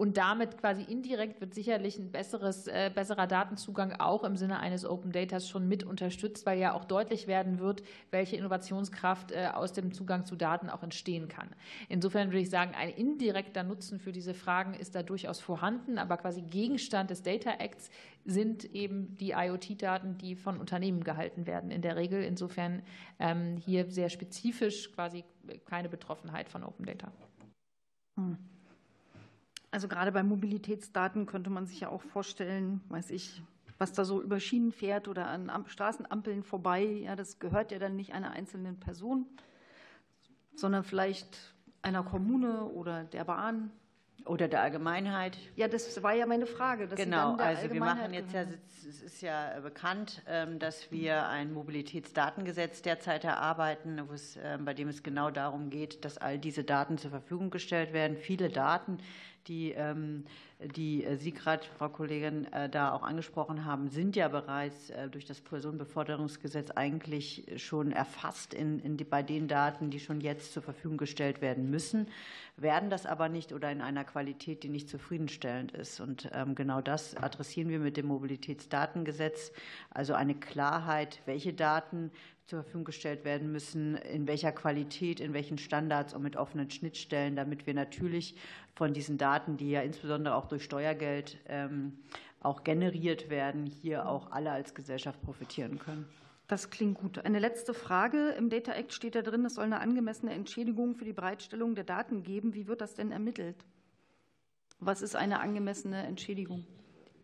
Und damit quasi indirekt wird sicherlich ein besseres, äh, besserer Datenzugang auch im Sinne eines Open Datas schon mit unterstützt, weil ja auch deutlich werden wird, welche Innovationskraft äh, aus dem Zugang zu Daten auch entstehen kann. Insofern würde ich sagen, ein indirekter Nutzen für diese Fragen ist da durchaus vorhanden, aber quasi Gegenstand des Data Acts sind eben die IoT-Daten, die von Unternehmen gehalten werden in der Regel. Insofern ähm, hier sehr spezifisch quasi keine Betroffenheit von Open Data. Hm. Also gerade bei Mobilitätsdaten könnte man sich ja auch vorstellen, weiß ich, was da so über Schienen fährt oder an Straßenampeln vorbei. Ja, das gehört ja dann nicht einer einzelnen Person, sondern vielleicht einer Kommune oder der Bahn. Oder der Allgemeinheit. Ja, das war ja meine Frage. genau, also wir machen jetzt ja, es ist ja bekannt, ähm, dass wir ein Mobilitätsdatengesetz derzeit erarbeiten, ähm, bei dem es genau darum geht, dass all diese Daten zur Verfügung gestellt werden. Viele Daten, die, ähm, die äh, Sie gerade, Frau Kollegin, äh, da auch angesprochen haben, sind ja bereits äh, durch das Personenbeförderungsgesetz eigentlich schon erfasst in, in die, bei den Daten, die schon jetzt zur Verfügung gestellt werden müssen, werden das aber nicht oder in einer Qualität, die nicht zufriedenstellend ist. Und ähm, genau das adressieren wir mit dem Mobilitätsdatengesetz, also eine Klarheit, welche Daten zur Verfügung gestellt werden müssen, in welcher Qualität, in welchen Standards und mit offenen Schnittstellen, damit wir natürlich von diesen Daten, die ja insbesondere auch durch Steuergeld ähm, auch generiert werden, hier auch alle als Gesellschaft profitieren können. Das klingt gut. Eine letzte Frage. Im Data Act steht da drin, es soll eine angemessene Entschädigung für die Bereitstellung der Daten geben. Wie wird das denn ermittelt? Was ist eine angemessene Entschädigung?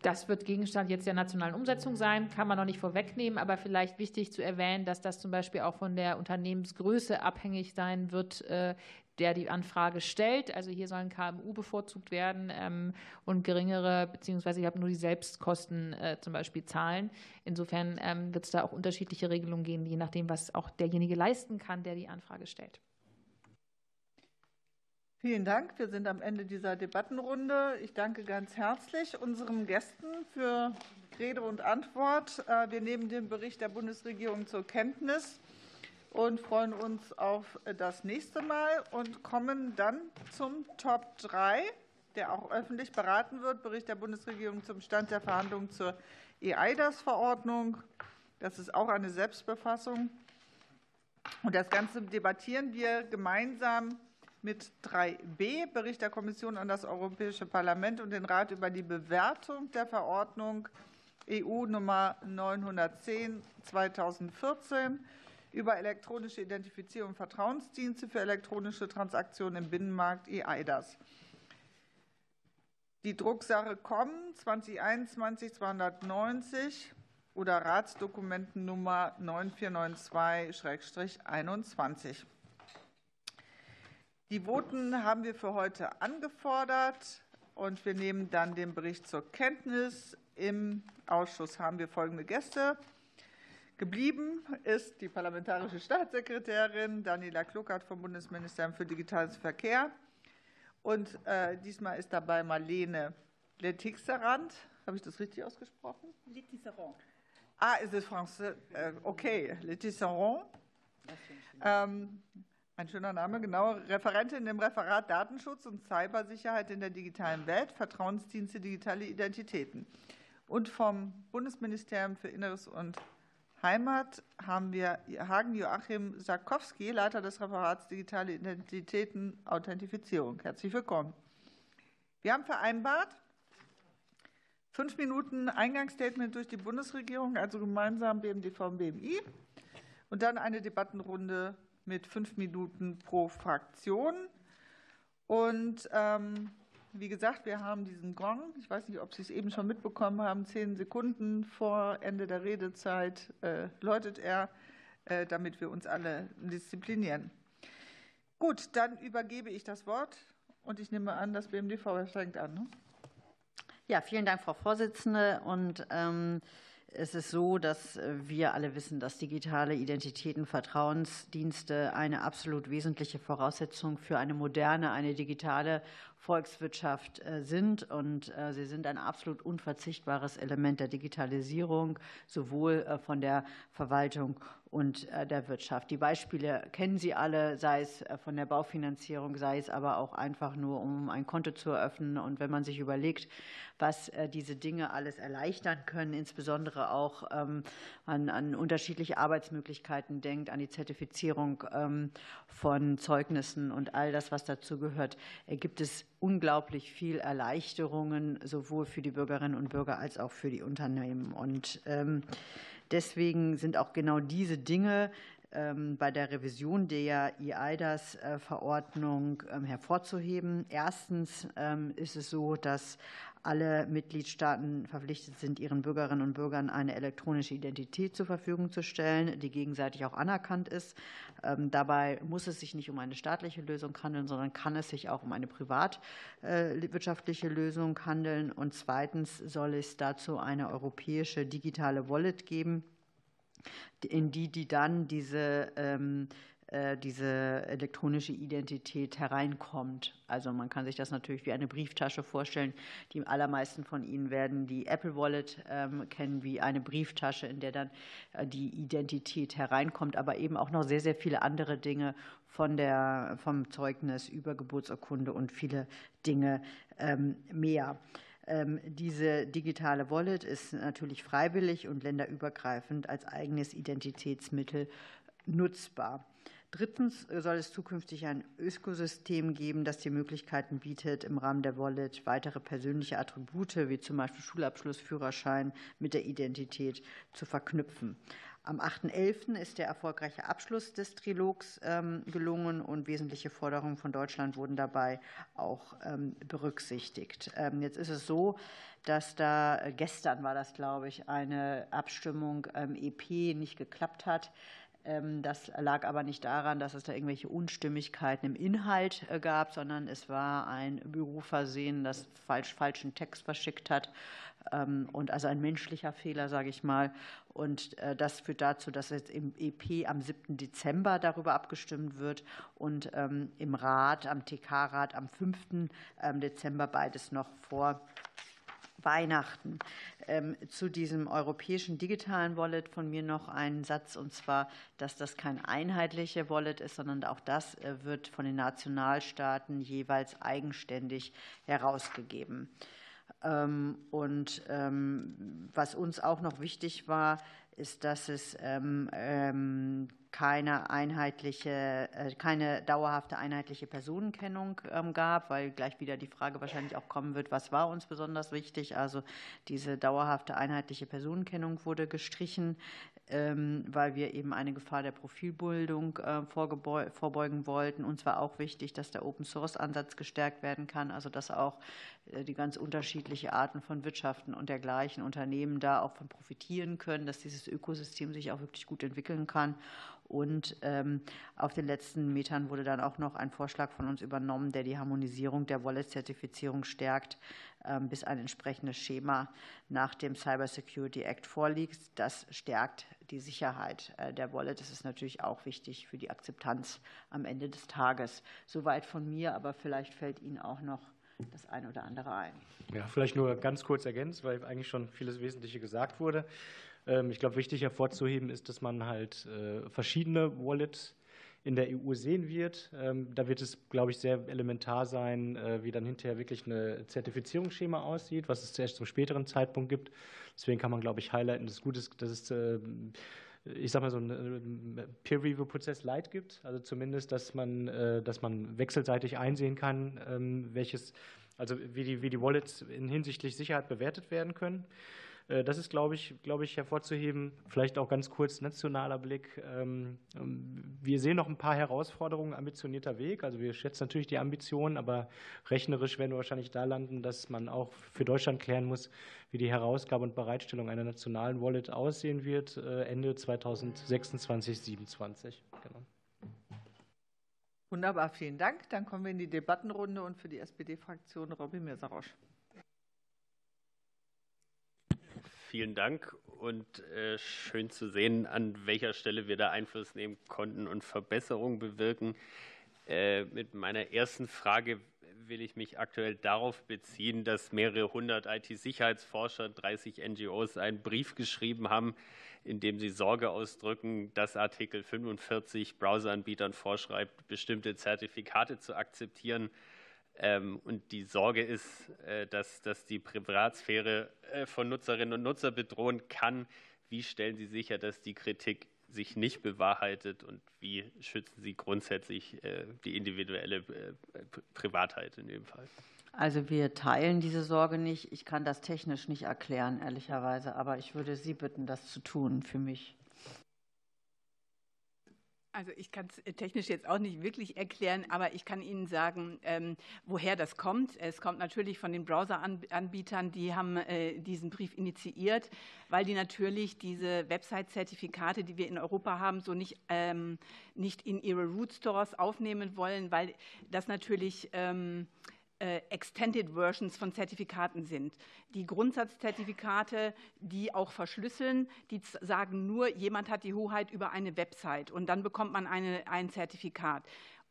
Das wird Gegenstand jetzt der nationalen Umsetzung sein, kann man noch nicht vorwegnehmen, aber vielleicht wichtig zu erwähnen, dass das zum Beispiel auch von der Unternehmensgröße abhängig sein wird, äh, der die Anfrage stellt. Also hier sollen KMU bevorzugt werden ähm, und geringere, beziehungsweise ich habe nur die Selbstkosten äh, zum Beispiel zahlen. Insofern ähm, wird es da auch unterschiedliche Regelungen geben, je nachdem, was auch derjenige leisten kann, der die Anfrage stellt. Vielen Dank. Wir sind am Ende dieser Debattenrunde. Ich danke ganz herzlich unseren Gästen für Rede und Antwort. Äh, wir nehmen den Bericht der Bundesregierung zur Kenntnis. und freuen uns auf das nächste Mal und kommen dann zum Top 3, der auch öffentlich beraten wird. Bericht der Bundesregierung zum Stand der Verhandlungen zur EIDAS-Verordnung. Das ist auch eine Selbstbefassung. Und das Ganze debattieren wir gemeinsam mit 3b, Bericht der Kommission an das Europäische Parlament und den Rat über die Bewertung der Verordnung EU Nummer 910 2014 über elektronische Identifizierung und Vertrauensdienste für elektronische Transaktionen im Binnenmarkt EIDAS. Die Drucksache kommen 2021 290 oder Ratsdokumentennummer 9492-21. Die Voten haben wir für heute angefordert und wir nehmen dann den Bericht zur Kenntnis. Im Ausschuss haben wir folgende Gäste. Geblieben ist die parlamentarische Staatssekretärin Daniela Kluckert vom Bundesministerium für Digitales Verkehr. Und äh, diesmal ist dabei Marlene Letixerand. Habe ich das richtig ausgesprochen? Letixerand. Ah, ist es Français? Äh, okay, Letixerand. Ähm, ein schöner Name, genau. Referentin im Referat Datenschutz und Cybersicherheit in der digitalen Welt, Vertrauensdienste, digitale Identitäten. Und vom Bundesministerium für Inneres und Heimat haben wir Hagen Joachim Sarkowski, Leiter des Referats Digitale Identitäten, Authentifizierung. Herzlich willkommen. Wir haben vereinbart, fünf Minuten Eingangsstatement durch die Bundesregierung, also gemeinsam BMDV und BMI, und dann eine Debattenrunde mit fünf Minuten pro Fraktion. Und ähm, wie gesagt, wir haben diesen Gong. Ich weiß nicht, ob Sie es eben schon mitbekommen haben. Zehn Sekunden vor Ende der Redezeit äh, läutet er, äh, damit wir uns alle disziplinieren. Gut, dann übergebe ich das Wort und ich nehme an, das BMDV fängt an. Ne? Ja, vielen Dank, Frau Vorsitzende. Und ähm, es ist so, dass äh, wir alle wissen, dass digitale Identitäten, Vertrauensdienste eine absolut wesentliche Voraussetzung für eine moderne, eine digitale Volkswirtschaft äh, sind. Und äh, sie sind ein absolut unverzichtbares Element der Digitalisierung, sowohl von der Verwaltung und der Wirtschaft. Die Beispiele kennen Sie alle, sei es von der Baufinanzierung, sei es aber auch einfach nur, um ein Konto zu eröffnen. Und wenn man sich überlegt, was diese Dinge alles erleichtern können, insbesondere auch ähm, an, an unterschiedliche Arbeitsmöglichkeiten denkt, an die Zertifizierung ähm, von Zeugnissen und all das, was dazu gehört, gibt es unglaublich viel Erleichterungen, sowohl für die Bürgerinnen und Bürger als auch für die Unternehmen. Und ähm, deswegen sind auch genau diese Dinge bei der Revision der EIDAS-Verordnung hervorzuheben. Erstens ist es so, dass alle Mitgliedstaaten verpflichtet sind, ihren Bürgerinnen und Bürgern eine elektronische Identität zur Verfügung zu stellen, die gegenseitig auch anerkannt ist. Ähm, dabei muss es sich nicht um eine staatliche Lösung handeln, sondern kann es sich auch um eine privatwirtschaftliche Lösung handeln. Und zweitens soll es dazu eine europäische digitale Wallet geben, in die die dann diese ähm, äh, diese elektronische Identität hereinkommt. Also man kann sich das natürlich wie eine Brieftasche vorstellen. Die allermeisten von Ihnen werden die Apple Wallet ähm, kennen wie eine Brieftasche, in der dann äh, die Identität hereinkommt, aber eben auch noch sehr, sehr viele andere Dinge von der, vom Zeugnis über Geburtsurkunde und viele Dinge ähm, mehr. Ähm, diese digitale Wallet ist natürlich freiwillig und länderübergreifend als eigenes Identitätsmittel nutzbar. Drittens soll es zukünftig ein Ökosystem geben, das die Möglichkeiten bietet, im Rahmen der Wallet weitere persönliche Attribute wie zum Beispiel Schulabschluss, Führerschein mit der Identität zu verknüpfen. Am 8.11. ist der erfolgreiche Abschluss des Trilogs ähm, gelungen und wesentliche Forderungen von Deutschland wurden dabei auch ähm, berücksichtigt. Ähm, jetzt ist es so, dass da äh, gestern war das, glaube ich, eine Abstimmung EP nicht geklappt hat. Ähm, das lag aber nicht daran, dass es da irgendwelche Unstimmigkeiten im Inhalt äh, gab, sondern es war ein Büroversehen, das falsch, falschen Text verschickt hat ähm, und also ein menschlicher Fehler, sage ich mal. Und äh, das führt dazu, dass jetzt im EP am 7. Dezember darüber abgestimmt wird und ähm, im Rat, am TK-Rat am 5. Dezember beides noch vor Weihnachten. Ähm, zu diesem europäischen digitalen Wallet von mir noch ein Satz, und zwar, dass das kein einheitlicher Wallet ist, sondern auch das äh, wird von den Nationalstaaten jeweils eigenständig herausgegeben. Ähm, und ähm, was uns auch noch wichtig war, ist, dass es keine einheitliche, äh, keine dauerhafte einheitliche Personenkennung ähm, gab, weil gleich wieder die Frage wahrscheinlich auch kommen wird, was war uns besonders wichtig. Also diese dauerhafte einheitliche Personenkennung wurde gestrichen, ähm, weil wir eben eine Gefahr der Profilbildung äh, vorbeugen wollten. Uns war auch wichtig, dass der Open-Source-Ansatz gestärkt werden kann, also dass auch äh, die ganz unterschiedliche Arten von Wirtschaften und dergleichen Unternehmen da auch von profitieren können, dass dieses Ökosystem sich auch wirklich gut entwickeln kann. Und ähm, auf den letzten Metern wurde dann auch noch ein Vorschlag von uns übernommen, der die Harmonisierung der Wallet-Zertifizierung stärkt, ähm, bis ein entsprechendes Schema nach dem Cyber Security Act vorliegt. Das stärkt die Sicherheit äh, der Wallet. Das ist natürlich auch wichtig für die Akzeptanz am Ende des Tages. Soweit von mir, aber vielleicht fällt Ihnen auch noch das eine oder andere ein. Ja, vielleicht nur ganz kurz ergänzt, weil eigentlich schon vieles Wesentliche gesagt wurde. Ähm, ich glaube, wichtig hervorzuheben ist, dass man halt äh, verschiedene Wallets in der EU sehen wird. Ähm, da wird es, glaube ich, sehr elementar sein, äh, wie dann hinterher wirklich ein Zertifizierungsschema aussieht, was es zuerst zum späteren Zeitpunkt gibt. Deswegen kann man, glaube ich, highlighten, dass es gut ist, dass es ähm, ich sage mal, so einen Peer-Review-Prozess light gibt. Also zumindest, dass man, äh, dass man wechselseitig einsehen kann, welches, also wie die, wie die Wallets in hinsichtlich Sicherheit bewertet werden können. Äh, das ist, glaube ich, glaube ich, hervorzuheben. Vielleicht auch ganz kurz nationaler Blick. Ähm, ähm, wir sehen noch ein paar Herausforderungen, ambitionierter Weg. Also wir schätzen natürlich die Ambitionen, aber rechnerisch werden wir wahrscheinlich da landen, dass man auch für Deutschland klären muss, wie die Herausgabe und Bereitstellung einer nationalen Wallet aussehen wird, äh, Ende 2026, 2027. Genau. Wunderbar, vielen Dank. Dann kommen wir in die Debattenrunde und für die SPD-Fraktion Robin Mirsarosch. Vielen Dank und äh, schön zu sehen, an welcher Stelle wir da Einfluss nehmen konnten und Verbesserungen bewirken. Äh, mit meiner ersten Frage will ich mich aktuell darauf beziehen, dass mehrere hundert IT-Sicherheitsforscher, 30 NGOs einen Brief geschrieben haben, in dem sie Sorge ausdrücken, dass Artikel 45 Browseranbietern vorschreibt, bestimmte Zertifikate zu akzeptieren ähm, und die Sorge ist, äh, dass, die Privatsphäre äh, von Nutzerinnen und Nutzern bedrohen kann. Wie stellen Sie sicher, dass die Kritik sich nicht bewahrheitet und wie schützen Sie grundsätzlich äh, die individuelle Privatheit in dem Fall? Also wir teilen diese Sorge nicht. Ich kann das technisch nicht erklären, ehrlicherweise, aber ich würde Sie bitten, das zu tun für mich. Also ich kann es äh, technisch jetzt auch nicht wirklich erklären, aber ich kann Ihnen sagen, ähm, woher das kommt. Es kommt natürlich von den Browser-Anbietern, die haben äh, diesen Brief initiiert, weil die natürlich diese Website-Zertifikate, die wir in Europa haben, so nicht, ähm, nicht in ihre Root-Stores aufnehmen wollen, weil das natürlich ähm, äh, Extended Versions von Zertifikaten sind. Die Grundsatzzertifikate, die auch verschlüsseln, die sagen nur, jemand hat die Hoheit über eine Website und dann bekommt man eine, ein Zertifikat.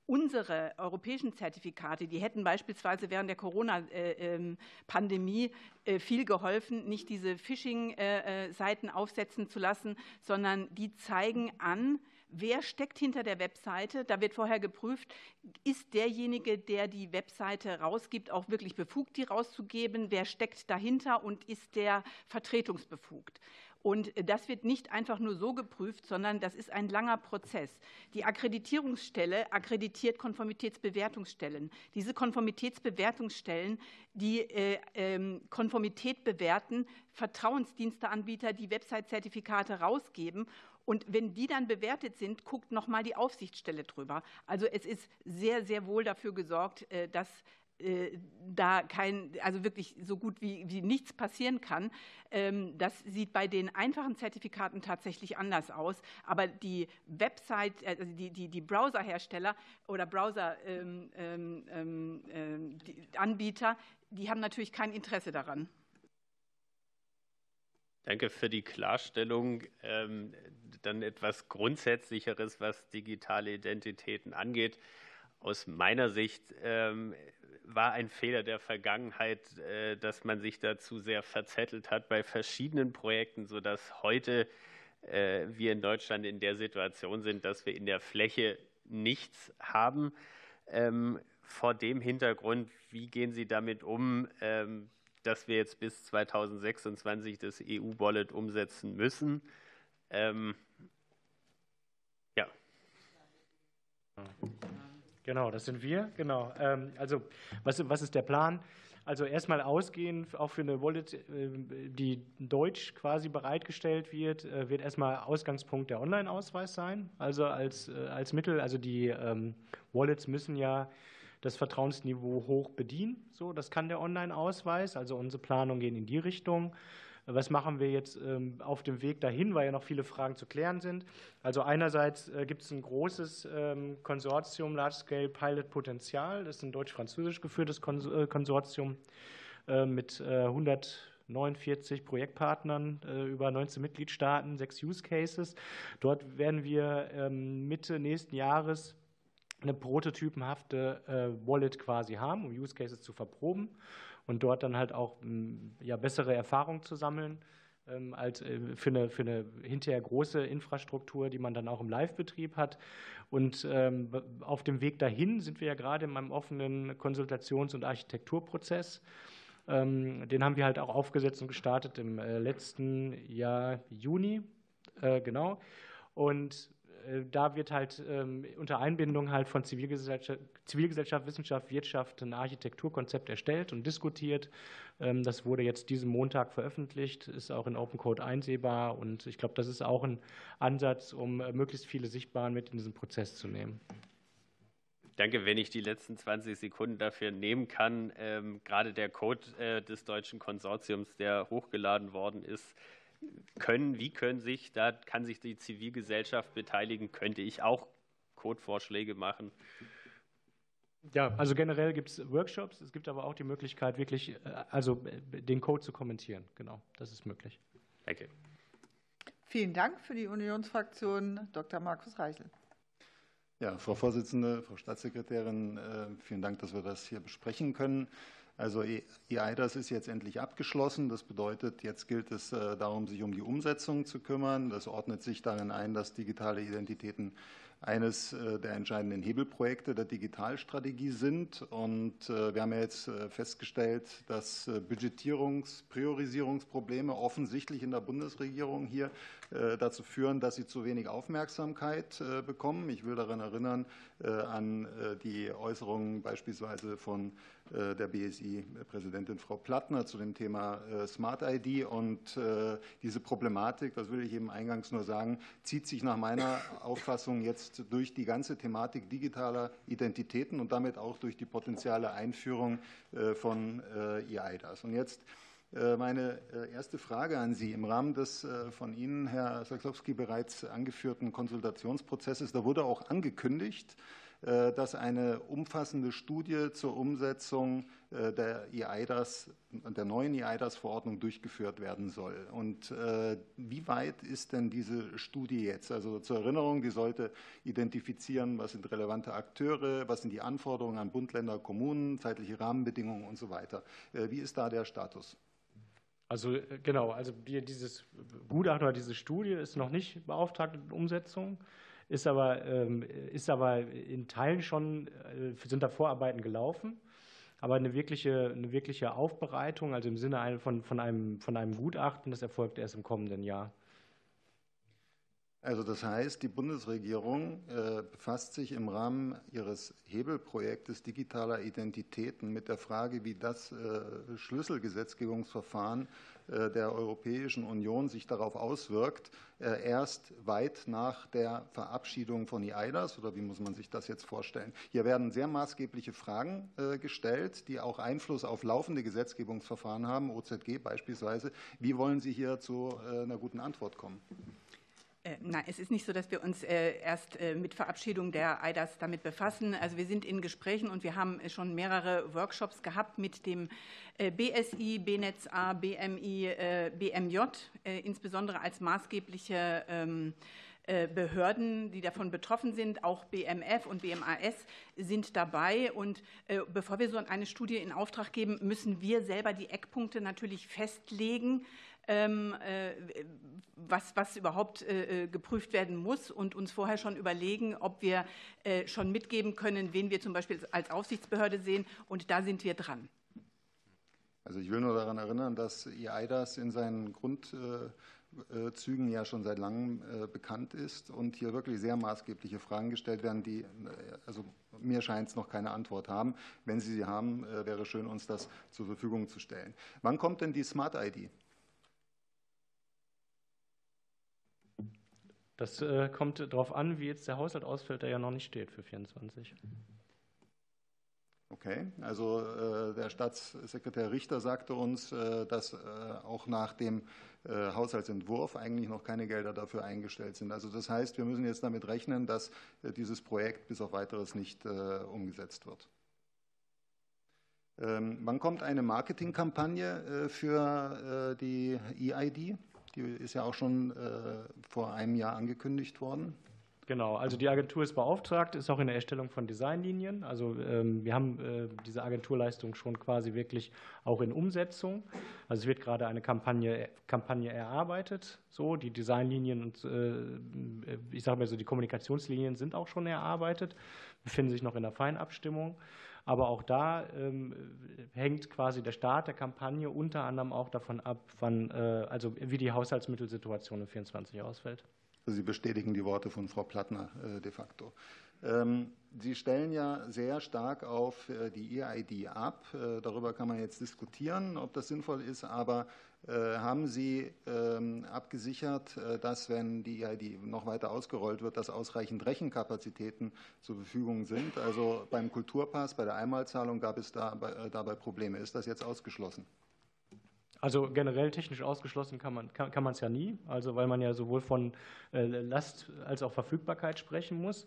Unsere europäischen Zertifikate, die hätten beispielsweise während der Corona-Pandemie äh, äh, viel geholfen, nicht diese Phishing-Seiten aufsetzen zu lassen, sondern die zeigen an, wer steckt hinter der Webseite. Da wird vorher geprüft, ist derjenige, der die Webseite rausgibt, auch wirklich befugt, die rauszugeben? Wer steckt dahinter und ist der vertretungsbefugt? Und das wird nicht einfach nur so geprüft, sondern das ist ein langer Prozess. Die Akkreditierungsstelle akkreditiert Konformitätsbewertungsstellen. Diese Konformitätsbewertungsstellen, die äh, äh, Konformität bewerten, Vertrauensdiensteanbieter, die Website-Zertifikate rausgeben und wenn die dann bewertet sind, guckt nochmal die Aufsichtsstelle drüber. Also es ist sehr, sehr wohl dafür gesorgt, äh, dass äh, da kein, also wirklich so gut wie, wie nichts passieren kann. Ähm, das sieht bei den einfachen Zertifikaten tatsächlich anders aus. Aber die Website, also die, die, die Browserhersteller oder Browser-Anbieter, ähm, ähm, die, haben natürlich kein Interesse daran. Danke für die Klarstellung dann etwas Grundsätzlicheres, was digitale Identitäten angeht. aus meiner Sicht war ein Fehler der Vergangenheit, äh, dass man sich dazu sehr verzettelt hat bei verschiedenen Projekten, sodass heute äh, wir in Deutschland in der Situation sind, dass wir in der Fläche nichts haben. Ähm, vor dem Hintergrund, wie gehen Sie damit um, ähm, dass wir jetzt bis 2026 das EU-Wallet umsetzen müssen? Ähm, ja. Genau, das sind wir. Genau. Ähm, also, was, was ist der Plan? Also erstmal ausgehend auch für eine Wallet, äh, die deutsch quasi bereitgestellt wird, äh, wird erstmal Ausgangspunkt der Online-Ausweis sein. Also als, äh, als Mittel, also die ähm, Wallets müssen ja das Vertrauensniveau hoch bedienen. So, das kann der Online-Ausweis. Also unsere Planungen gehen in die Richtung. Was machen wir jetzt ähm, auf dem Weg dahin, weil ja noch viele Fragen zu klären sind? Also einerseits äh, gibt es ein großes ähm, Konsortium Large Scale Pilot Potenzial. Das ist ein deutsch-französisch geführtes äh, Konsortium äh, mit 149 Projektpartnern über 19 Mitgliedstaaten, sechs Use Cases. Dort werden wir ähm, Mitte nächsten Jahres eine prototypenhafte Wallet quasi haben, um Use Cases zu verproben und dort dann halt auch hm, ja, bessere Erfahrungen zu sammeln ähm, als äh, für eine, für eine hinterher große Infrastruktur, die man dann auch im Live-Betrieb hat. Und ähm, auf dem Weg dahin sind wir ja gerade in einem offenen Konsultations- und Architekturprozess. Ähm, den haben wir halt auch aufgesetzt und gestartet im äh, letzten Jahr Juni, äh, genau. Und da wird halt ähm, unter Einbindung halt von Zivilgesellschaft, Zivilgesellschaft, Wissenschaft, Wirtschaft ein Architekturkonzept erstellt und diskutiert. Ähm, das wurde jetzt diesen Montag veröffentlicht, ist auch in Open Code einsehbar und ich glaube, das ist auch ein Ansatz, um äh, möglichst viele Sichtbaren mit in diesen Prozess zu nehmen. Danke, wenn ich die letzten 20 Sekunden dafür nehmen kann. Ähm, gerade der Code äh, des deutschen Konsortiums, der hochgeladen worden ist, können, wie können sich, da kann sich die Zivilgesellschaft beteiligen, könnte ich auch Codevorschläge machen. Ja, also generell gibt es Workshops, es gibt aber auch die Möglichkeit, wirklich äh, also äh, den Code zu kommentieren. Genau, das ist möglich. Danke. Vielen Dank für die Unionsfraktion, Dr. Markus Reichel. Ja, Frau Vorsitzende, Frau Staatssekretärin, äh, vielen Dank, dass wir das hier besprechen können. Also EIDAS ist jetzt endlich abgeschlossen. Das bedeutet, jetzt gilt es äh, darum, sich um die Umsetzung zu kümmern. Das ordnet sich darin ein, dass digitale Identitäten eines äh, der entscheidenden Hebelprojekte der Digitalstrategie sind. Und äh, wir haben jetzt festgestellt, dass Budgetierungs-, Priorisierungsprobleme offensichtlich in der Bundesregierung hier dazu führen, dass sie zu wenig Aufmerksamkeit bekommen. Ich will daran erinnern an die Äußerungen beispielsweise von der BSI-Präsidentin Frau Plattner zu dem Thema äh, Smart ID. Und äh, diese Problematik, das will ich eben eingangs nur sagen, zieht sich nach meiner Auffassung jetzt durch die ganze Thematik digitaler Identitäten und damit auch durch die potenzielle Einführung von EIDAS. Und jetzt meine erste Frage an Sie. Im Rahmen des von Ihnen, Herr Saklowski, bereits angeführten Konsultationsprozesses, da wurde auch angekündigt, äh, dass eine umfassende Studie zur Umsetzung äh, der EIDAS, der neuen EIDAS-Verordnung durchgeführt werden soll. Und äh, wie weit ist denn diese Studie jetzt? Also zur Erinnerung, die sollte identifizieren, was sind relevante Akteure, was sind die Anforderungen an Bund, Länder, Kommunen, zeitliche Rahmenbedingungen und so weiter. Wie ist da der Status? Also genau, also dieses Gutachten oder diese Studie ist noch nicht beauftragt in Umsetzung ist aber, ähm, ist aber in Teilen schon, äh, sind da Vorarbeiten gelaufen. Aber eine wirkliche, eine wirkliche Aufbereitung, also im Sinne von, von, einem, von einem Gutachten, das erfolgt erst im kommenden Jahr. Also das heißt, die Bundesregierung äh, befasst sich im Rahmen ihres Hebelprojektes digitaler Identitäten mit der Frage, wie das äh, Schlüsselgesetzgebungsverfahren der Europäischen Union sich darauf auswirkt, erst weit nach der Verabschiedung von EIDAS oder wie muss man sich das jetzt vorstellen? Hier werden sehr maßgebliche Fragen gestellt, die auch Einfluss auf laufende Gesetzgebungsverfahren haben, OZG beispielsweise. Wie wollen Sie hier zu einer guten Antwort kommen? Äh, nein, es ist nicht so, dass wir uns äh, erst äh, mit Verabschiedung der EIDAS damit befassen. Also wir sind in Gesprächen und wir haben schon mehrere Workshops gehabt mit dem BSI, BNetzA, BMI, BMJ, insbesondere als maßgebliche ähm, Behörden, die davon betroffen sind, auch BMF und BMAS sind dabei. Und bevor wir so eine Studie in Auftrag geben, müssen wir selber die Eckpunkte natürlich festlegen, was, was überhaupt geprüft werden muss und uns vorher schon überlegen, ob wir schon mitgeben können, wen wir zum Beispiel als Aufsichtsbehörde sehen. Und da sind wir dran. Also ich will nur daran erinnern, dass EIDAS in seinen Grundzügen ja schon seit langem äh, bekannt ist und hier wirklich sehr maßgebliche Fragen gestellt werden, die, äh, also mir scheint es noch keine Antwort haben. Wenn Sie sie haben, äh, wäre schön, uns das zur Verfügung zu stellen. Wann kommt denn die Smart ID? Das kommt darauf an, wie jetzt der Haushalt ausfällt, der ja noch nicht steht für 2024. Okay, also äh, der Staatssekretär Richter sagte uns, äh, dass äh, auch nach dem äh, Haushaltsentwurf eigentlich noch keine Gelder dafür eingestellt sind. Also das heißt, wir müssen jetzt damit rechnen, dass äh, dieses Projekt bis auf weiteres nicht äh, umgesetzt wird. Ähm, wann kommt eine Marketingkampagne für die EID? Die ist ja auch schon vor einem Jahr angekündigt worden. Genau, also die Agentur ist beauftragt, ist auch in der Erstellung von Designlinien. Also ähm, wir haben äh, diese Agenturleistung schon quasi wirklich auch in Umsetzung. Also es wird gerade eine Kampagne, Kampagne erarbeitet. So, die Designlinien und äh, ich sage mal so, die Kommunikationslinien sind auch schon erarbeitet, befinden sich noch in der Feinabstimmung. Aber auch da ähm, hängt quasi der Start der Kampagne unter anderem auch davon ab, wann, äh, also wie die Haushaltsmittelsituation in 2024 ausfällt. Sie bestätigen die Worte von Frau Plattner äh, de facto. Ähm, Sie stellen ja sehr stark auf äh, die EID ab. Äh, darüber kann man jetzt diskutieren, ob das sinnvoll ist. Aber haben Sie ähm, abgesichert, dass, wenn die EID noch weiter ausgerollt wird, dass ausreichend Rechenkapazitäten zur Verfügung sind? Also beim Kulturpass, bei der Einmalzahlung gab es dabei Probleme. Ist das jetzt ausgeschlossen? Also generell technisch ausgeschlossen kann man kann, kann es ja nie, also weil man ja sowohl von äh, Last als auch Verfügbarkeit sprechen muss.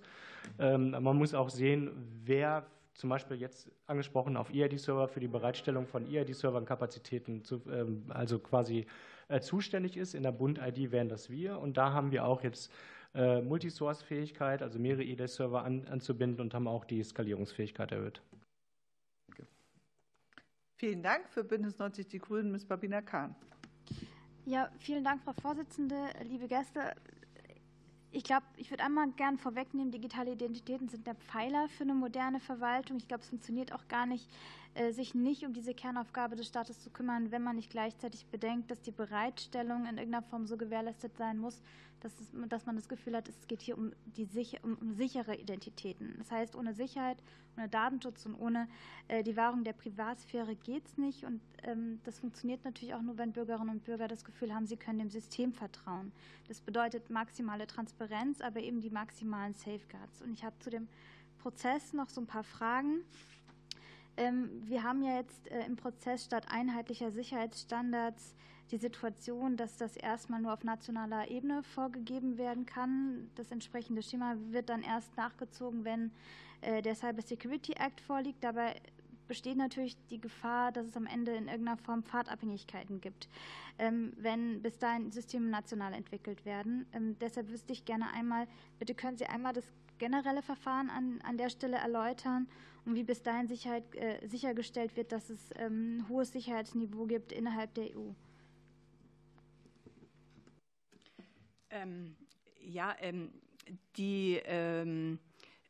Ähm, man muss auch sehen, wer zum Beispiel jetzt angesprochen auf EID-Server für die Bereitstellung von EID-Servern Kapazitäten zu, ähm, also quasi äh, zuständig ist. In der Bund-ID wären das wir und da haben wir auch jetzt äh, Multisource-Fähigkeit, also mehrere EID-Server an, anzubinden und haben auch die Skalierungsfähigkeit erhöht. Vielen Dank. Für Bündnis 90 Die Grünen, Ms. Babina Kahn. Ja, vielen Dank, Frau Vorsitzende, liebe Gäste. Ich glaube, ich würde einmal gern vorwegnehmen, digitale Identitäten sind der Pfeiler für eine moderne Verwaltung. Ich glaube, es funktioniert auch gar nicht, sich nicht um diese Kernaufgabe des Staates zu kümmern, wenn man nicht gleichzeitig bedenkt, dass die Bereitstellung in irgendeiner Form so gewährleistet sein muss, dass, es, dass man das Gefühl hat, es geht hier um, die, um, um sichere Identitäten. Das heißt, ohne Sicherheit, ohne Datenschutz und ohne äh, die Wahrung der Privatsphäre geht es nicht. Und ähm, das funktioniert natürlich auch nur, wenn Bürgerinnen und Bürger das Gefühl haben, sie können dem System vertrauen. Das bedeutet maximale Transparenz, aber eben die maximalen Safeguards. Und ich habe zu dem Prozess noch so ein paar Fragen. Ähm, wir haben ja jetzt äh, im Prozess statt einheitlicher Sicherheitsstandards die Situation, dass das erstmal nur auf nationaler Ebene vorgegeben werden kann. Das entsprechende Schema wird dann erst nachgezogen, wenn äh, der Cyber Security Act vorliegt. Dabei besteht natürlich die Gefahr, dass es am Ende in irgendeiner Form Pfadabhängigkeiten gibt, ähm, wenn bis dahin Systeme national entwickelt werden. Ähm, deshalb wüsste ich gerne einmal, bitte können Sie einmal das generelle Verfahren an, an der Stelle erläutern und wie bis dahin Sicherheit, äh, sichergestellt wird, dass es ähm, hohes Sicherheitsniveau gibt innerhalb der EU. Ähm, ja, ähm, die, ähm,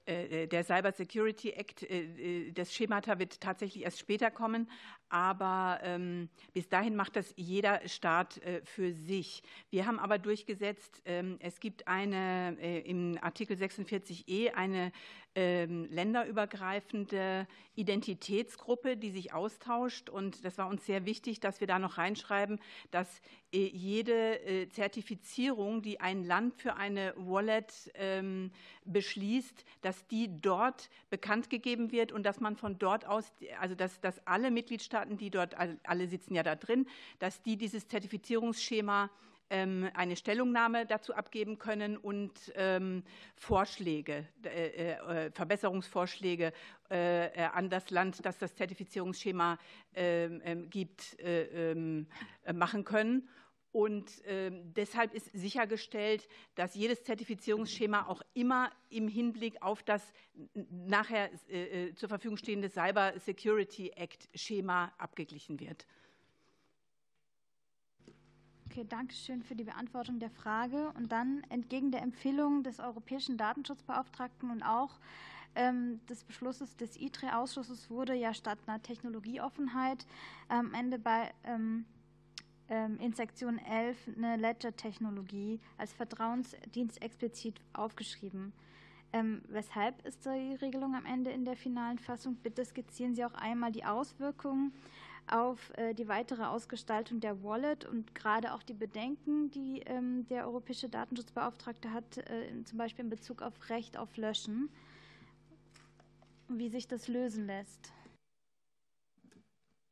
äh, der Cyber Security Act, äh, äh, das Schemata wird tatsächlich erst später kommen, aber ähm, bis dahin macht das jeder Staat äh, für sich. Wir haben aber durchgesetzt, ähm, es gibt eine äh, im Artikel 46e eine ähm, länderübergreifende Identitätsgruppe, die sich austauscht. Und das war uns sehr wichtig, dass wir da noch reinschreiben, dass äh, jede äh, Zertifizierung, die ein Land für eine Wallet ähm, beschließt, dass die dort bekannt gegeben wird und dass man von dort aus, also dass, dass alle Mitgliedstaaten, die dort, alle sitzen ja da drin, dass die dieses Zertifizierungsschema ähm, eine Stellungnahme dazu abgeben können und ähm, Vorschläge, äh, äh, Verbesserungsvorschläge äh, an das Land, das das Zertifizierungsschema ähm, gibt, machen können. Und äh, deshalb ist sichergestellt, dass jedes Zertifizierungsschema auch immer im Hinblick auf das nachher äh, zur Verfügung stehende Cyber Security Act Schema abgeglichen wird. Okay, danke schön für die Beantwortung der Frage. Und dann entgegen der Empfehlung des Europäischen Datenschutzbeauftragten und auch ähm, des Beschlusses des ITRE-Ausschusses wurde ja statt einer Technologieoffenheit am Ende bei ähm, ähm, in Sektion 11 eine Ledger-Technologie als Vertrauensdienst explizit aufgeschrieben. Ähm, weshalb ist die Regelung am Ende in der finalen Fassung? Bitte skizzieren Sie auch einmal die Auswirkungen auf äh, die weitere Ausgestaltung der Wallet und gerade auch die Bedenken, die ähm, der europäische Datenschutzbeauftragte hat, äh, zum Beispiel in Bezug auf Recht auf Löschen, wie sich das lösen lässt.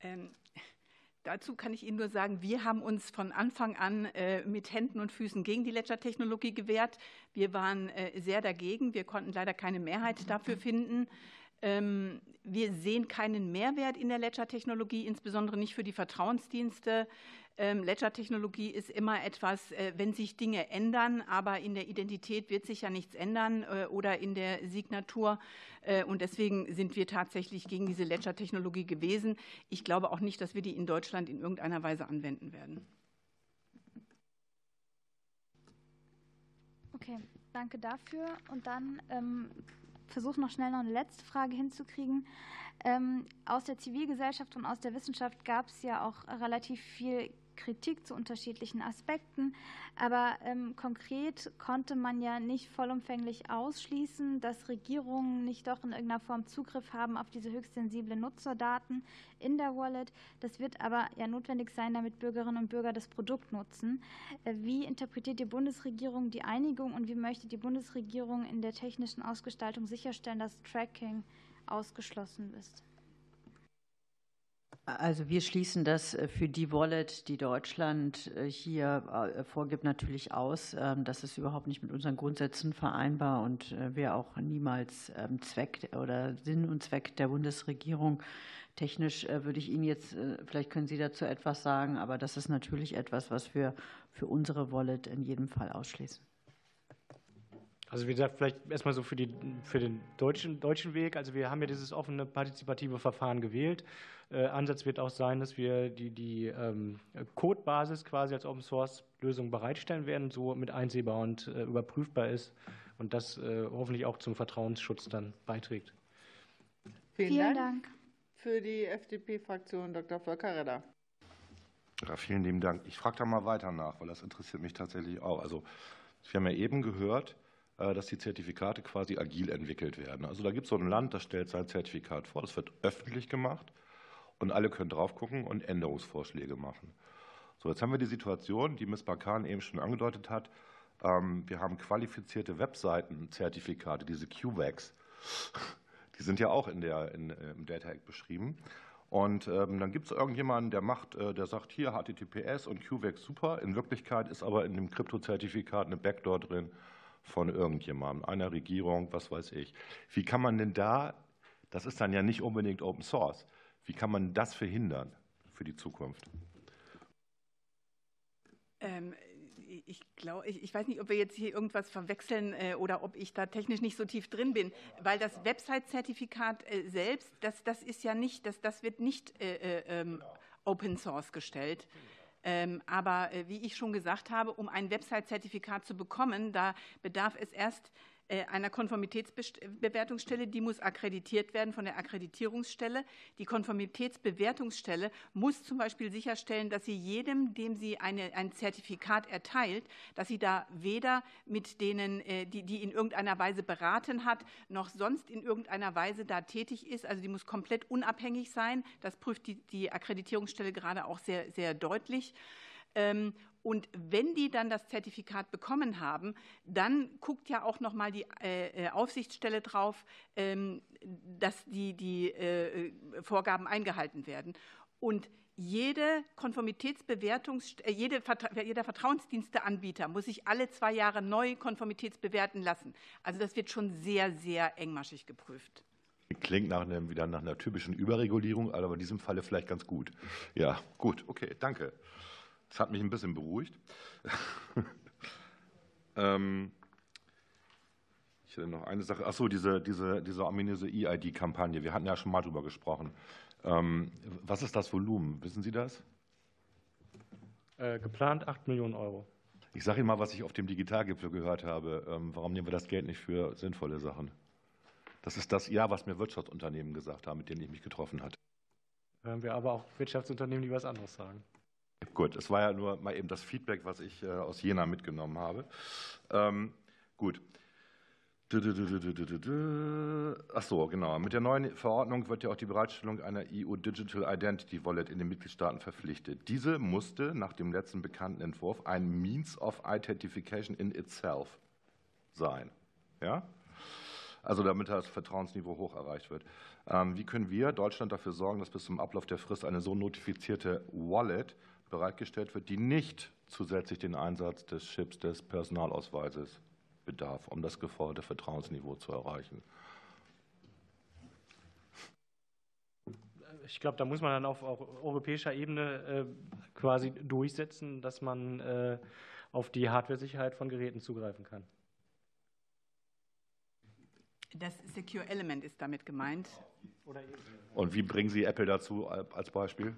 Ähm, dazu kann ich Ihnen nur sagen, wir haben uns von Anfang an äh, mit Händen und Füßen gegen die Ledger-Technologie gewehrt. Wir waren äh, sehr dagegen. Wir konnten leider keine Mehrheit dafür finden. Ähm, wir sehen keinen Mehrwert in der Ledger-Technologie, insbesondere nicht für die Vertrauensdienste. Ähm, Ledger-Technologie ist immer etwas, äh, wenn sich Dinge ändern, aber in der Identität wird sich ja nichts ändern äh, oder in der Signatur. Äh, und deswegen sind wir tatsächlich gegen diese Ledger-Technologie gewesen. Ich glaube auch nicht, dass wir die in Deutschland in irgendeiner Weise anwenden werden. Okay, danke dafür. Und dann ähm, versuche noch schnell noch eine letzte Frage hinzukriegen. Ähm, aus der Zivilgesellschaft und aus der Wissenschaft gab es ja auch relativ viel Kritik zu unterschiedlichen Aspekten. Aber ähm, konkret konnte man ja nicht vollumfänglich ausschließen, dass Regierungen nicht doch in irgendeiner Form Zugriff haben auf diese höchst sensiblen Nutzerdaten in der Wallet. Das wird aber ja notwendig sein, damit Bürgerinnen und Bürger das Produkt nutzen. Äh, wie interpretiert die Bundesregierung die Einigung und wie möchte die Bundesregierung in der technischen Ausgestaltung sicherstellen, dass Tracking ausgeschlossen ist? Also wir schließen das äh, für die Wallet, die Deutschland äh, hier äh, vorgibt, natürlich aus. Ähm, das ist überhaupt nicht mit unseren Grundsätzen vereinbar und wäre auch niemals ähm, Zweck oder Sinn und Zweck der Bundesregierung. Technisch würde ich Ihnen jetzt, vielleicht können Sie dazu etwas sagen, aber das ist natürlich etwas, was wir für unsere Wallet in jedem Fall ausschließen. Also wie gesagt, vielleicht erstmal so für, die, für den deutschen, deutschen Weg. Also wir haben ja dieses offene partizipative Verfahren gewählt. Äh, Ansatz wird auch sein, dass wir die, die ähm, Codebasis quasi als Open Source Lösung bereitstellen werden, so mit einsehbar und äh, überprüfbar ist und das äh, hoffentlich auch zum Vertrauensschutz dann beiträgt. Vielen, vielen Dank. Dank. Für die FDP-Fraktion Dr. Volker Redder. Ja, vielen lieben Dank. Ich frage da mal weiter nach, weil das interessiert mich tatsächlich auch. Also wir haben ja eben gehört, dass die Zertifikate quasi agil entwickelt werden. Also da gibt es so ein Land, das stellt sein Zertifikat vor, das wird öffentlich gemacht und alle können drauf gucken und Änderungsvorschläge machen. So, jetzt haben wir die Situation, die Ms. Bakan eben schon angedeutet hat. Ähm, wir haben qualifizierte Webseitenzertifikate, diese QVAX. Die sind ja auch in der, in, im Data Act beschrieben. Und ähm, dann gibt es irgendjemanden, der macht, äh, der sagt, hier HTTPS und QVAX super. In Wirklichkeit ist aber in dem Kryptozertifikat eine Backdoor drin von irgendjemandem, einer Regierung, was weiß ich. Wie kann man denn da, das ist dann ja nicht unbedingt Open Source, wie kann man das verhindern für die Zukunft? Ähm, ich glaube, ich, ich, weiß nicht, ob wir jetzt hier irgendwas verwechseln äh, oder ob ich da technisch nicht so tief drin bin, weil das Website-Zertifikat äh, selbst, das, das ist ja nicht, das, das wird nicht äh, äh ähm, Open Source gestellt. Ähm, aber äh, wie ich schon gesagt habe, um ein Website-Zertifikat zu bekommen, da bedarf es erst einer Konformitätsbewertungsstelle, die muss akkreditiert werden von der Akkreditierungsstelle. Die Konformitätsbewertungsstelle muss zum Beispiel sicherstellen, dass sie jedem, dem sie eine, ein Zertifikat erteilt, dass sie da weder mit denen, äh, die, die in irgendeiner Weise beraten hat, noch sonst in irgendeiner Weise da tätig ist. Also die muss komplett unabhängig sein. Das prüft die, die Akkreditierungsstelle gerade auch sehr, sehr deutlich. Und wenn die dann das Zertifikat bekommen haben, dann guckt ja auch noch mal die äh, äh, Aufsichtsstelle drauf, ähm, dass die, die äh, Vorgaben eingehalten werden. Und jede Konformitätsbewertungs jede, jeder Vertrauensdiensteanbieter muss sich alle zwei Jahre neu konformitätsbewerten lassen. Also das wird schon sehr, sehr engmaschig geprüft. Klingt nach einem, wieder nach einer typischen Überregulierung, aber in diesem Falle vielleicht ganz gut. Ja, gut, okay, danke. Das hat mich ein bisschen beruhigt. ähm, ich hätte noch eine Sache. Achso, diese, diese, diese ominöse EID-Kampagne. Wir hatten ja schon mal drüber gesprochen. Ähm, was ist das Volumen? Wissen Sie das? Äh, geplant 8 Millionen Euro. Ich sage Ihnen mal, was ich auf dem Digitalgipfel gehört habe. Ähm, warum nehmen wir das Geld nicht für sinnvolle Sachen? Das ist das Ja, was mir Wirtschaftsunternehmen gesagt haben, mit denen ich mich getroffen hatte. Hören wir aber auch Wirtschaftsunternehmen, die was anderes sagen. Gut, es war ja nur mal eben das Feedback, was ich äh, aus Jena mitgenommen habe. Ähm, gut. Ach so, genau. Mit der neuen Verordnung wird ja auch die Bereitstellung einer EU Digital Identity Wallet in den Mitgliedstaaten verpflichtet. Diese musste nach dem letzten bekannten Entwurf ein Means of Identification in itself sein. Ja? Also damit das Vertrauensniveau hoch erreicht wird. Ähm, wie können wir Deutschland dafür sorgen, dass bis zum Ablauf der Frist eine so notifizierte Wallet bereitgestellt wird, die nicht zusätzlich den Einsatz des Chips des Personalausweises bedarf, um das geforderte Vertrauensniveau zu erreichen? Ich glaube, da muss man dann auf europäischer Ebene äh, quasi durchsetzen, dass man äh, auf die Hardware-Sicherheit von Geräten zugreifen kann. Das Secure Element ist damit gemeint. Und wie bringen Sie Apple dazu als Beispiel?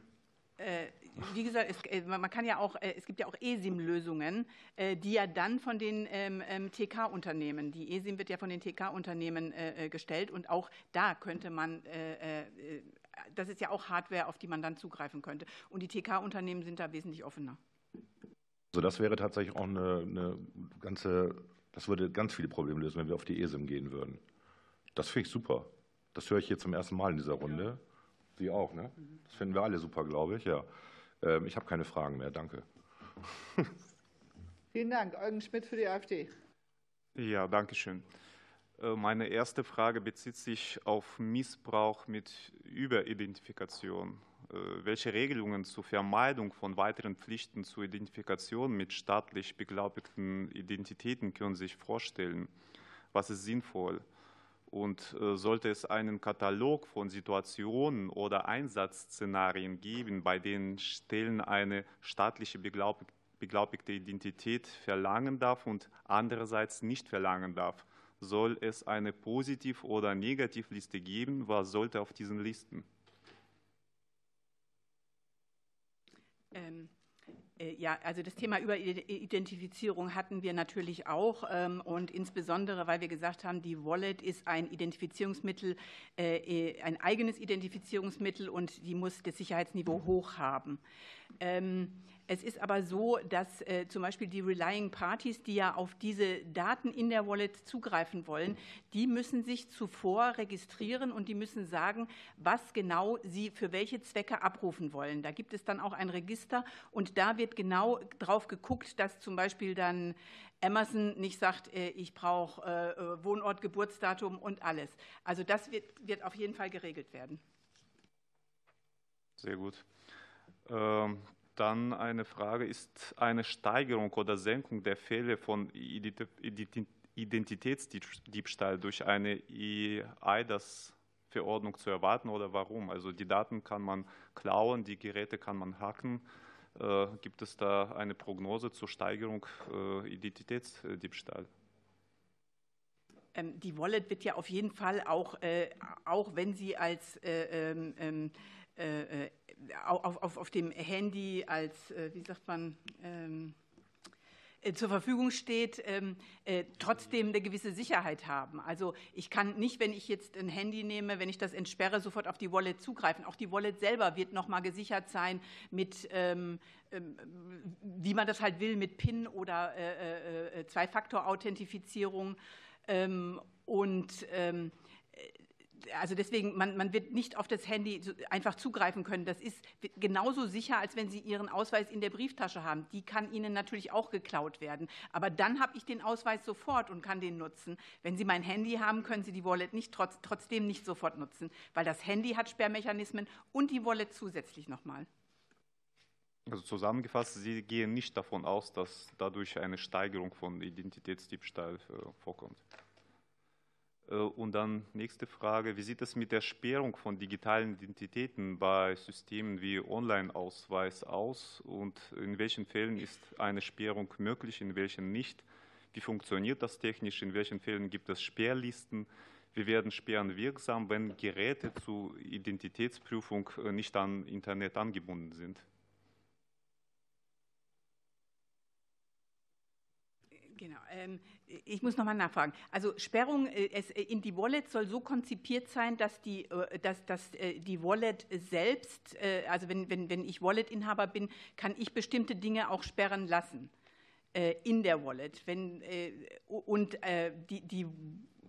Äh, wie gesagt, es, äh, man kann ja auch, äh, es gibt ja auch ESIM-Lösungen, die ja dann von den ähm, ähm, TK-Unternehmen, die ESIM wird ja von den TK-Unternehmen gestellt und auch da könnte man, das ist ja auch Hardware, auf die man dann zugreifen könnte. Und die TK-Unternehmen sind da wesentlich offener. Also das wäre tatsächlich auch eine, eine ganze, das würde ganz viele Probleme lösen, wenn wir auf die ESIM gehen würden. Das finde ich super. Das höre ich hier zum ersten Mal in dieser Runde. Sie auch, ne? Das finden wir alle super, glaube ich, ja. Ähm, ich habe keine Fragen mehr, danke. Vielen Dank. Eugen Schmidt für die AfD. Ja, danke schön. Äh, meine erste Frage bezieht sich auf Missbrauch mit Überidentifikation. Äh, welche Regelungen zur Vermeidung von weiteren Pflichten zur Identifikation mit staatlich beglaubigten Identitäten können Sie sich vorstellen? Was ist sinnvoll? Und äh, sollte es einen Katalog von Situationen oder Einsatzszenarien geben, bei denen Stellen eine staatliche beglaubigte Identität verlangen darf und andererseits nicht verlangen darf, soll es eine Positiv- oder Negativliste geben? Was sollte auf diesen Listen? Ähm. Äh, ja, also das Thema Überidentifizierung hatten wir natürlich auch ähm, und insbesondere, weil wir gesagt haben, die Wallet ist ein Identifizierungsmittel, äh, äh, ein eigenes Identifizierungsmittel und die muss das Sicherheitsniveau hoch haben. Es ist aber so, dass äh, zum Beispiel die Relying Parties, die ja auf diese Daten in der Wallet zugreifen wollen, die müssen sich zuvor registrieren und die müssen sagen, was genau sie für welche Zwecke abrufen wollen. Da gibt es dann auch ein Register und da wird genau drauf geguckt, dass zum Beispiel dann Amazon nicht sagt, äh, ich brauche äh, äh, Wohnort, Geburtsdatum und alles. Also das wird, wird auf jeden Fall geregelt werden. Sehr gut. Ähm, dann eine Frage, ist eine Steigerung oder Senkung der Fälle von Identitätsdiebstahl durch eine EIDAS-Verordnung zu erwarten oder warum? Also die Daten kann man klauen, die Geräte kann man hacken. Äh, gibt es da eine Prognose zur Steigerung äh, Identitätsdiebstahl? Ähm, die Wallet wird ja auf jeden Fall auch, äh, auch wenn sie als äh, äh, auf, auf, auf dem Handy als, äh, wie sagt man, ähm, äh, zur Verfügung steht, ähm, äh, trotzdem eine gewisse Sicherheit haben. Also ich kann nicht, wenn ich jetzt ein Handy nehme, wenn ich das entsperre, sofort auf die Wallet zugreifen. Auch die Wallet selber wird nochmal gesichert sein mit, ähm, ähm, wie man das halt will, mit PIN oder äh, äh, Zwei-Faktor-Authentifizierung. Und also deswegen, man, man wird nicht auf das Handy einfach zugreifen können. Das ist genauso sicher, als wenn Sie Ihren Ausweis in der Brieftasche haben. Die kann Ihnen natürlich auch geklaut werden. Aber dann habe ich den Ausweis sofort und kann den nutzen. Wenn Sie mein Handy haben, können Sie die Wallet nicht trotz, trotzdem nicht sofort nutzen, weil das Handy hat Sperrmechanismen und die Wallet zusätzlich nochmal. Also zusammengefasst, Sie gehen nicht davon aus, dass dadurch eine Steigerung von Identitätsdiebstahl äh, vorkommt. Äh, und dann nächste Frage, wie sieht es mit der Sperrung von digitalen Identitäten bei Systemen wie Online-Ausweis aus und in welchen Fällen ist eine Sperrung möglich, in welchen nicht? Wie funktioniert das technisch? In welchen Fällen gibt es Sperrlisten? Wie werden Sperren wirksam, wenn Geräte zur Identitätsprüfung äh, nicht an Internet angebunden sind? Genau. Ähm, ich muss nochmal nachfragen. Also Sperrung äh, äh, in die Wallet soll so konzipiert sein, dass die, äh, dass, dass die Wallet selbst, also wenn, wenn, wenn ich Wallet-Inhaber bin, kann ich bestimmte Dinge auch sperren lassen in der Wallet. Wenn, und die, die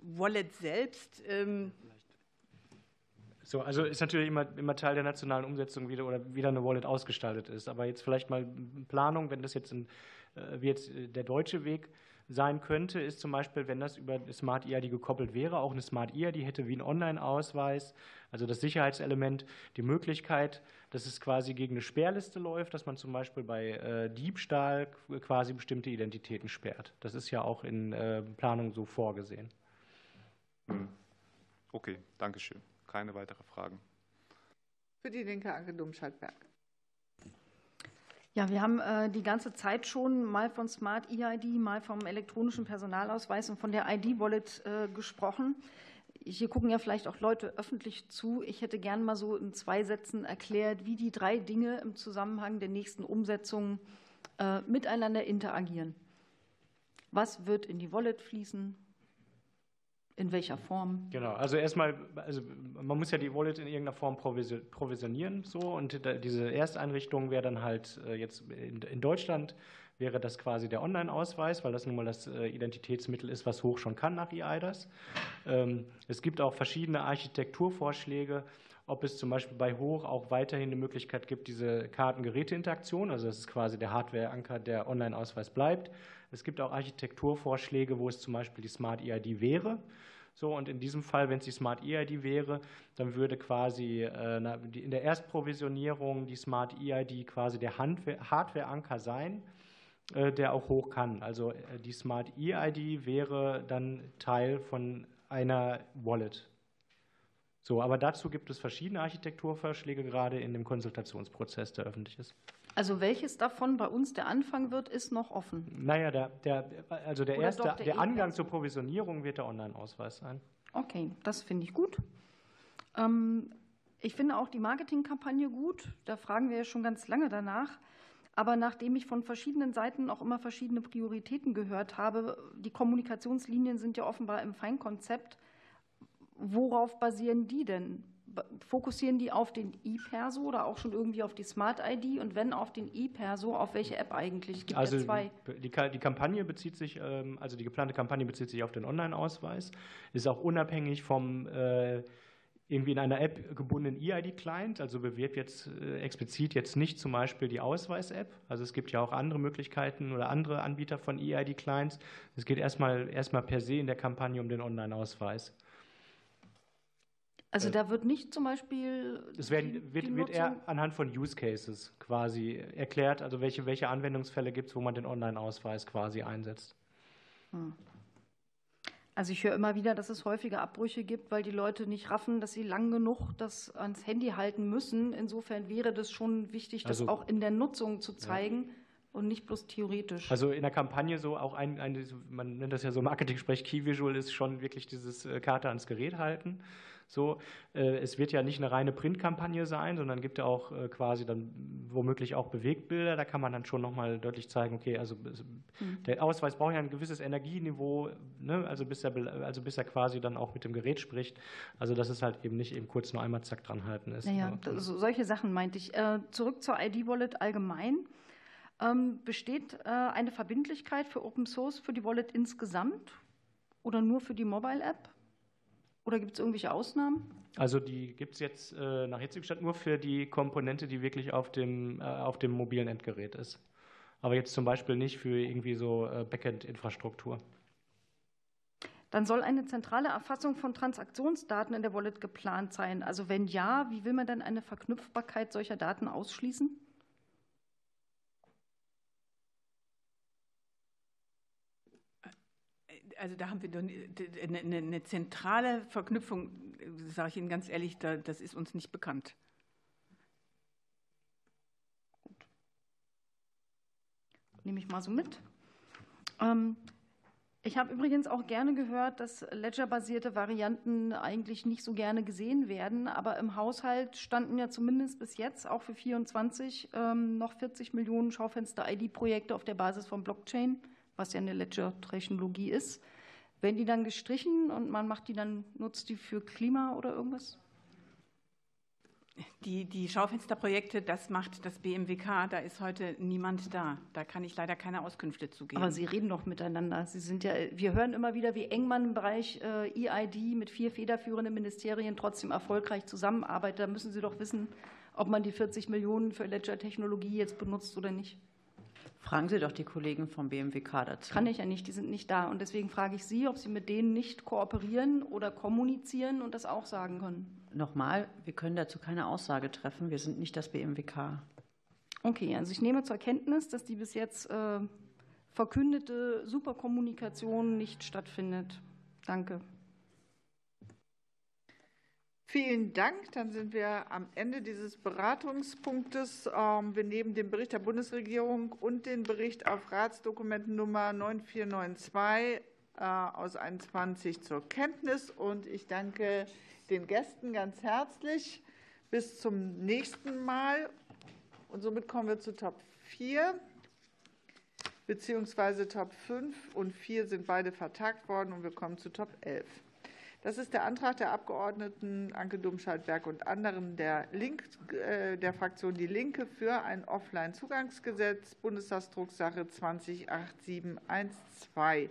Wallet selbst. Ähm so, also ist natürlich immer, immer Teil der nationalen Umsetzung wieder oder wieder eine Wallet ausgestaltet ist. Aber jetzt vielleicht mal Planung, wenn das jetzt ein wie jetzt äh, der deutsche Weg sein könnte, ist zum Beispiel, wenn das über Smart EID gekoppelt wäre, auch eine Smart EID hätte wie ein Online-Ausweis, also das Sicherheitselement, die Möglichkeit, dass es quasi gegen eine Sperrliste läuft, dass man zum Beispiel bei äh, Diebstahl quasi bestimmte Identitäten sperrt. Das ist ja auch in Planung so vorgesehen. Hm. Okay, danke schön. Keine weiteren Fragen. Für die Linke Anke Domscheit-Berg. Ja, wir haben äh, die ganze Zeit schon mal von Smart EID, mal vom elektronischen Personalausweis und von der ID-Wallet äh, gesprochen. Hier gucken ja vielleicht auch Leute öffentlich zu. Ich hätte gern mal so in zwei Sätzen erklärt, wie die drei Dinge im Zusammenhang der nächsten Umsetzung äh, miteinander interagieren. Was wird in die Wallet fließen? In welcher Form? Genau, also erstmal, also man muss ja die Wallet in irgendeiner Form provisionieren, so und diese Ersteinrichtung wäre dann halt äh, jetzt in Deutschland wäre das quasi der Online-Ausweis, weil das nun mal das äh, Identitätsmittel ist, was hoch schon kann nach EIDAS. Ähm, es gibt auch verschiedene Architekturvorschläge, ob es zum Beispiel bei Hoch auch weiterhin eine Möglichkeit gibt, diese Karten-Geräte-Interaktion, also das ist quasi der Hardware-Anker, der Online-Ausweis bleibt. Es gibt auch Architekturvorschläge, wo es zum Beispiel die Smart EID wäre. So, und in diesem Fall, wenn es die Smart EID wäre, dann würde quasi äh, in der Erstprovisionierung die Smart EID quasi der Hardware-Anker sein, äh, der auch hoch kann. Also äh, die Smart EID wäre dann Teil von einer Wallet. So, aber dazu gibt es verschiedene Architekturvorschläge gerade in dem Konsultationsprozess, der öffentlich ist. Also welches davon bei uns der Anfang wird, ist noch offen. Naja, der, der, also der erste, der, der Angang zur Provisionierung wird der Online-Ausweis sein. Okay, das finde ich gut. Ähm, ich finde auch die Marketingkampagne gut. Da fragen wir ja schon ganz lange danach. Aber nachdem ich von verschiedenen Seiten auch immer verschiedene Prioritäten gehört habe, die Kommunikationslinien sind ja offenbar im Feinkonzept. Worauf basieren die denn? Fokussieren die auf den E-Perso oder auch schon irgendwie auf die Smart ID? Und wenn auf den E-Perso, auf welche App eigentlich? Gibt also ja zwei. Die, die Kampagne bezieht sich, ähm, also die geplante Kampagne bezieht sich auf den Online-Ausweis, ist auch unabhängig vom äh, irgendwie in einer App gebundenen EID-Client, also bewirbt jetzt äh, explizit jetzt nicht zum Beispiel die Ausweis-App. Also es gibt ja auch andere Möglichkeiten oder andere Anbieter von EID-Clients. Es geht erstmal, erstmal per se in der Kampagne um den Online-Ausweis. Also äh, da wird nicht zum Beispiel. Es werden, wird, wird eher anhand von Use Cases quasi erklärt, also welche, welche Anwendungsfälle gibt es, wo man den Online-Ausweis quasi einsetzt. Hm. Also ich höre immer wieder, dass es häufige Abbrüche gibt, weil die Leute nicht raffen, dass sie lang genug das ans Handy halten müssen. Insofern wäre das schon wichtig, das also, auch in der Nutzung zu zeigen. Ja. Und nicht bloß theoretisch. Also in der Kampagne so auch ein, ein man nennt das ja so Marketing-Sprech, Key Visual ist schon wirklich dieses äh, Karte ans Gerät halten. So, äh, es wird ja nicht eine reine Printkampagne sein, sondern gibt ja auch äh, quasi dann womöglich auch Bewegtbilder. Da kann man dann schon nochmal deutlich zeigen, okay, also mhm. der Ausweis braucht ja ein gewisses Energieniveau, ne? also, bis er, also bis er quasi dann auch mit dem Gerät spricht. Also dass es halt eben nicht eben kurz nur einmal zack dran halten ist. Naja, so, solche Sachen meinte ich. Äh, zurück zur ID-Wallet allgemein. Ähm, besteht eine Verbindlichkeit für Open Source für die Wallet insgesamt oder nur für die Mobile App? Oder gibt es irgendwelche Ausnahmen? Also die gibt es jetzt äh, nach jetzigem Stand nur für die Komponente, die wirklich auf dem, äh, auf dem mobilen Endgerät ist. Aber jetzt zum Beispiel nicht für irgendwie so äh, Backend-Infrastruktur. Dann soll eine zentrale Erfassung von Transaktionsdaten in der Wallet geplant sein. Also wenn ja, wie will man denn eine Verknüpfbarkeit solcher Daten ausschließen? Also da haben wir eine, eine zentrale Verknüpfung, sage ich Ihnen ganz ehrlich, da, das ist uns nicht bekannt. Gut. Nehme ich mal so mit. Ähm, ich habe übrigens auch gerne gehört, dass Ledger-basierte Varianten eigentlich nicht so gerne gesehen werden. Aber im Haushalt standen ja zumindest bis jetzt auch für 24 ähm, noch 40 Millionen Schaufenster-ID-Projekte auf der Basis von Blockchain, was ja eine Ledger-Technologie ist. Werden die dann gestrichen und man macht die dann, nutzt die für Klima oder irgendwas? Die, die Schaufensterprojekte, das macht das BMWK, da ist heute niemand da. Da kann ich leider keine Auskünfte zu geben. Aber Sie reden doch miteinander. Sie sind ja, wir hören immer wieder, wie eng man im Bereich äh, EID mit vier federführenden Ministerien trotzdem erfolgreich zusammenarbeitet. Da müssen Sie doch wissen, ob man die 40 Millionen für Ledger-Technologie jetzt benutzt oder nicht. Fragen Sie doch die Kollegen vom BMWK dazu. Kann ich ja nicht, die sind nicht da. Und deswegen frage ich Sie, ob Sie mit denen nicht kooperieren oder kommunizieren und das auch sagen können. Nochmal, wir können dazu keine Aussage treffen. Wir sind nicht das BMWK. Okay, also ich nehme zur Kenntnis, dass die bis jetzt äh, verkündete Superkommunikation nicht stattfindet. Danke. Vielen Dank. Dann sind wir am Ende dieses Beratungspunktes. Ähm, wir nehmen den Bericht der Bundesregierung und den Bericht auf Ratsdokumenten Nummer 9492 äh, aus 21 zur Kenntnis. Und ich danke den Gästen ganz herzlich. Bis zum nächsten Mal. Und somit kommen wir zu Top 4 beziehungsweise Top 5 und 4 sind beide vertagt worden und wir kommen zu Top 11. Das ist der Antrag der Abgeordneten Anke Domscheit-Berg und anderen der, Link, äh, der Fraktion Die Linke für ein Offline-Zugangsgesetz, Bundestagsdrucksache 208712.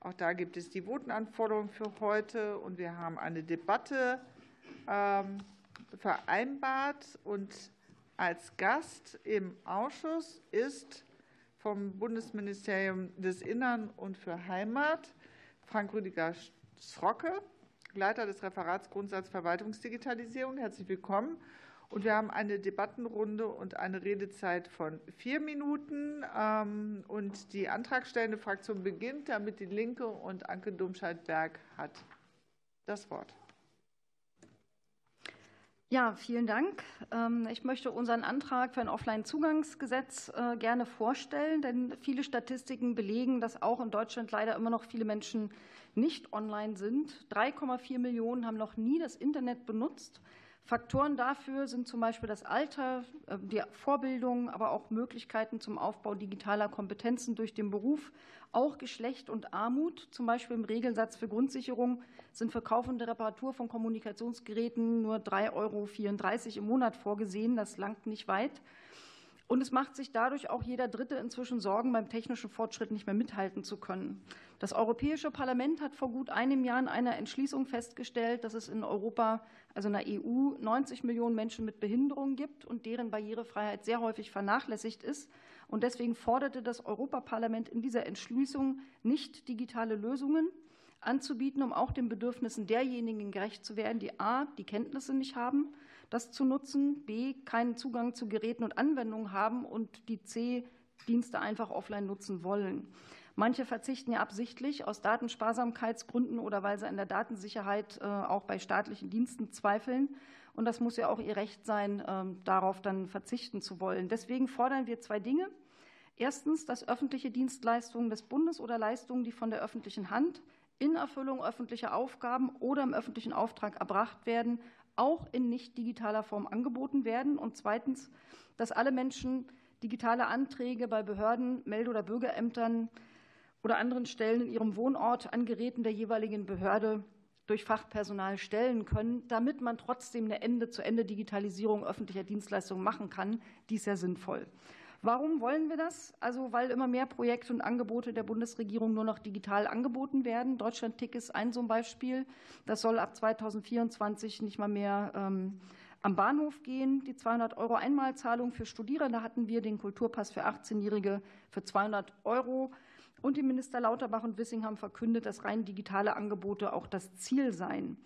Auch da gibt es die Votenanforderungen für heute und wir haben eine Debatte ähm, vereinbart. Und als Gast im Ausschuss ist vom Bundesministerium des Innern und für Heimat Frank Rüdiger Srocke, Leiter des Referats Grundsatz Verwaltungsdigitalisierung. Herzlich willkommen. Und wir haben eine Debattenrunde und eine Redezeit von vier Minuten. Ähm, und die antragstellende Fraktion beginnt, damit die Linke und Anke Domscheit-Berg hat das Wort. Ja, vielen Dank. Ähm, ich möchte unseren Antrag für ein Offline-Zugangsgesetz äh, gerne vorstellen, denn viele Statistiken belegen, dass auch in Deutschland leider immer noch viele Menschen nicht online sind. 3,4 Millionen haben noch nie das Internet benutzt. Faktoren dafür sind zum Beispiel das Alter, äh, die Vorbildung, aber auch Möglichkeiten zum Aufbau digitaler Kompetenzen durch den Beruf, auch Geschlecht und Armut. Zum Beispiel im Regelsatz für Grundsicherung sind für kaufende Reparatur von Kommunikationsgeräten nur 3,34 Euro im Monat vorgesehen. Das langt nicht weit. Und es macht sich dadurch auch jeder Dritte inzwischen Sorgen, beim technischen Fortschritt nicht mehr mithalten zu können. Das Europäische Parlament hat vor gut einem Jahr in einer Entschließung festgestellt, dass es in Europa, also in der EU, 90 Millionen Menschen mit Behinderungen gibt und deren Barrierefreiheit sehr häufig vernachlässigt ist. Und deswegen forderte das Europaparlament in dieser Entschließung nicht digitale Lösungen anzubieten, um auch den Bedürfnissen derjenigen gerecht zu werden, die a. die Kenntnisse nicht haben, das zu nutzen, b. keinen Zugang zu Geräten und Anwendungen haben und die c. Dienste einfach offline nutzen wollen. Manche verzichten ja absichtlich aus Datensparsamkeitsgründen oder weil sie an der Datensicherheit äh, auch bei staatlichen Diensten zweifeln. Und das muss ja auch ihr Recht sein, ähm, darauf dann verzichten zu wollen. Deswegen fordern wir zwei Dinge. Erstens, dass öffentliche Dienstleistungen des Bundes oder Leistungen, die von der öffentlichen Hand in Erfüllung öffentlicher Aufgaben oder im öffentlichen Auftrag erbracht werden, auch in nicht digitaler Form angeboten werden. Und zweitens, dass alle Menschen digitale Anträge bei Behörden, Melde- oder Bürgerämtern oder anderen Stellen in ihrem Wohnort an Geräten der jeweiligen Behörde durch Fachpersonal stellen können, damit man trotzdem eine Ende-zu-Ende-Digitalisierung öffentlicher Dienstleistungen machen kann. Die ist ja sinnvoll. Warum wollen wir das? Also, weil immer mehr Projekte und Angebote der Bundesregierung nur noch digital angeboten werden. Deutschland-Tick ist ein so ein Beispiel. Das soll ab 2024 nicht mal mehr ähm, am Bahnhof gehen. Die 200 Euro Einmalzahlung für Studierende hatten wir, den Kulturpass für 18-Jährige für 200 Euro. Und die Minister Lauterbach und Wissing haben verkündet, dass rein digitale Angebote auch das Ziel seien.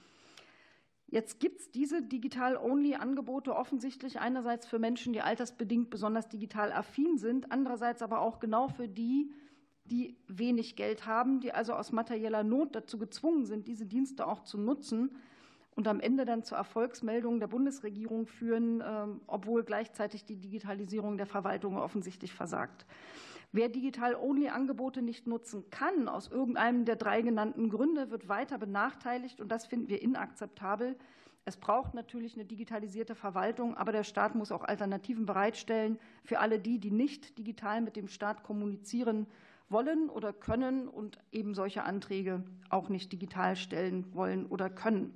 Jetzt gibt es diese Digital-Only-Angebote offensichtlich einerseits für Menschen, die altersbedingt besonders digital affin sind, andererseits aber auch genau für die, die wenig Geld haben, die also aus materieller Not dazu gezwungen sind, diese Dienste auch zu nutzen und am Ende dann zur Erfolgsmeldung der Bundesregierung führen, ähm, obwohl gleichzeitig die Digitalisierung der Verwaltung offensichtlich versagt. Wer Digital-Only-Angebote nicht nutzen kann, aus irgendeinem der drei genannten Gründe, wird weiter benachteiligt, und das finden wir inakzeptabel. Es braucht natürlich eine digitalisierte Verwaltung, aber der Staat muss auch Alternativen bereitstellen für alle die, die nicht digital mit dem Staat kommunizieren wollen oder können und eben solche Anträge auch nicht digital stellen wollen oder können.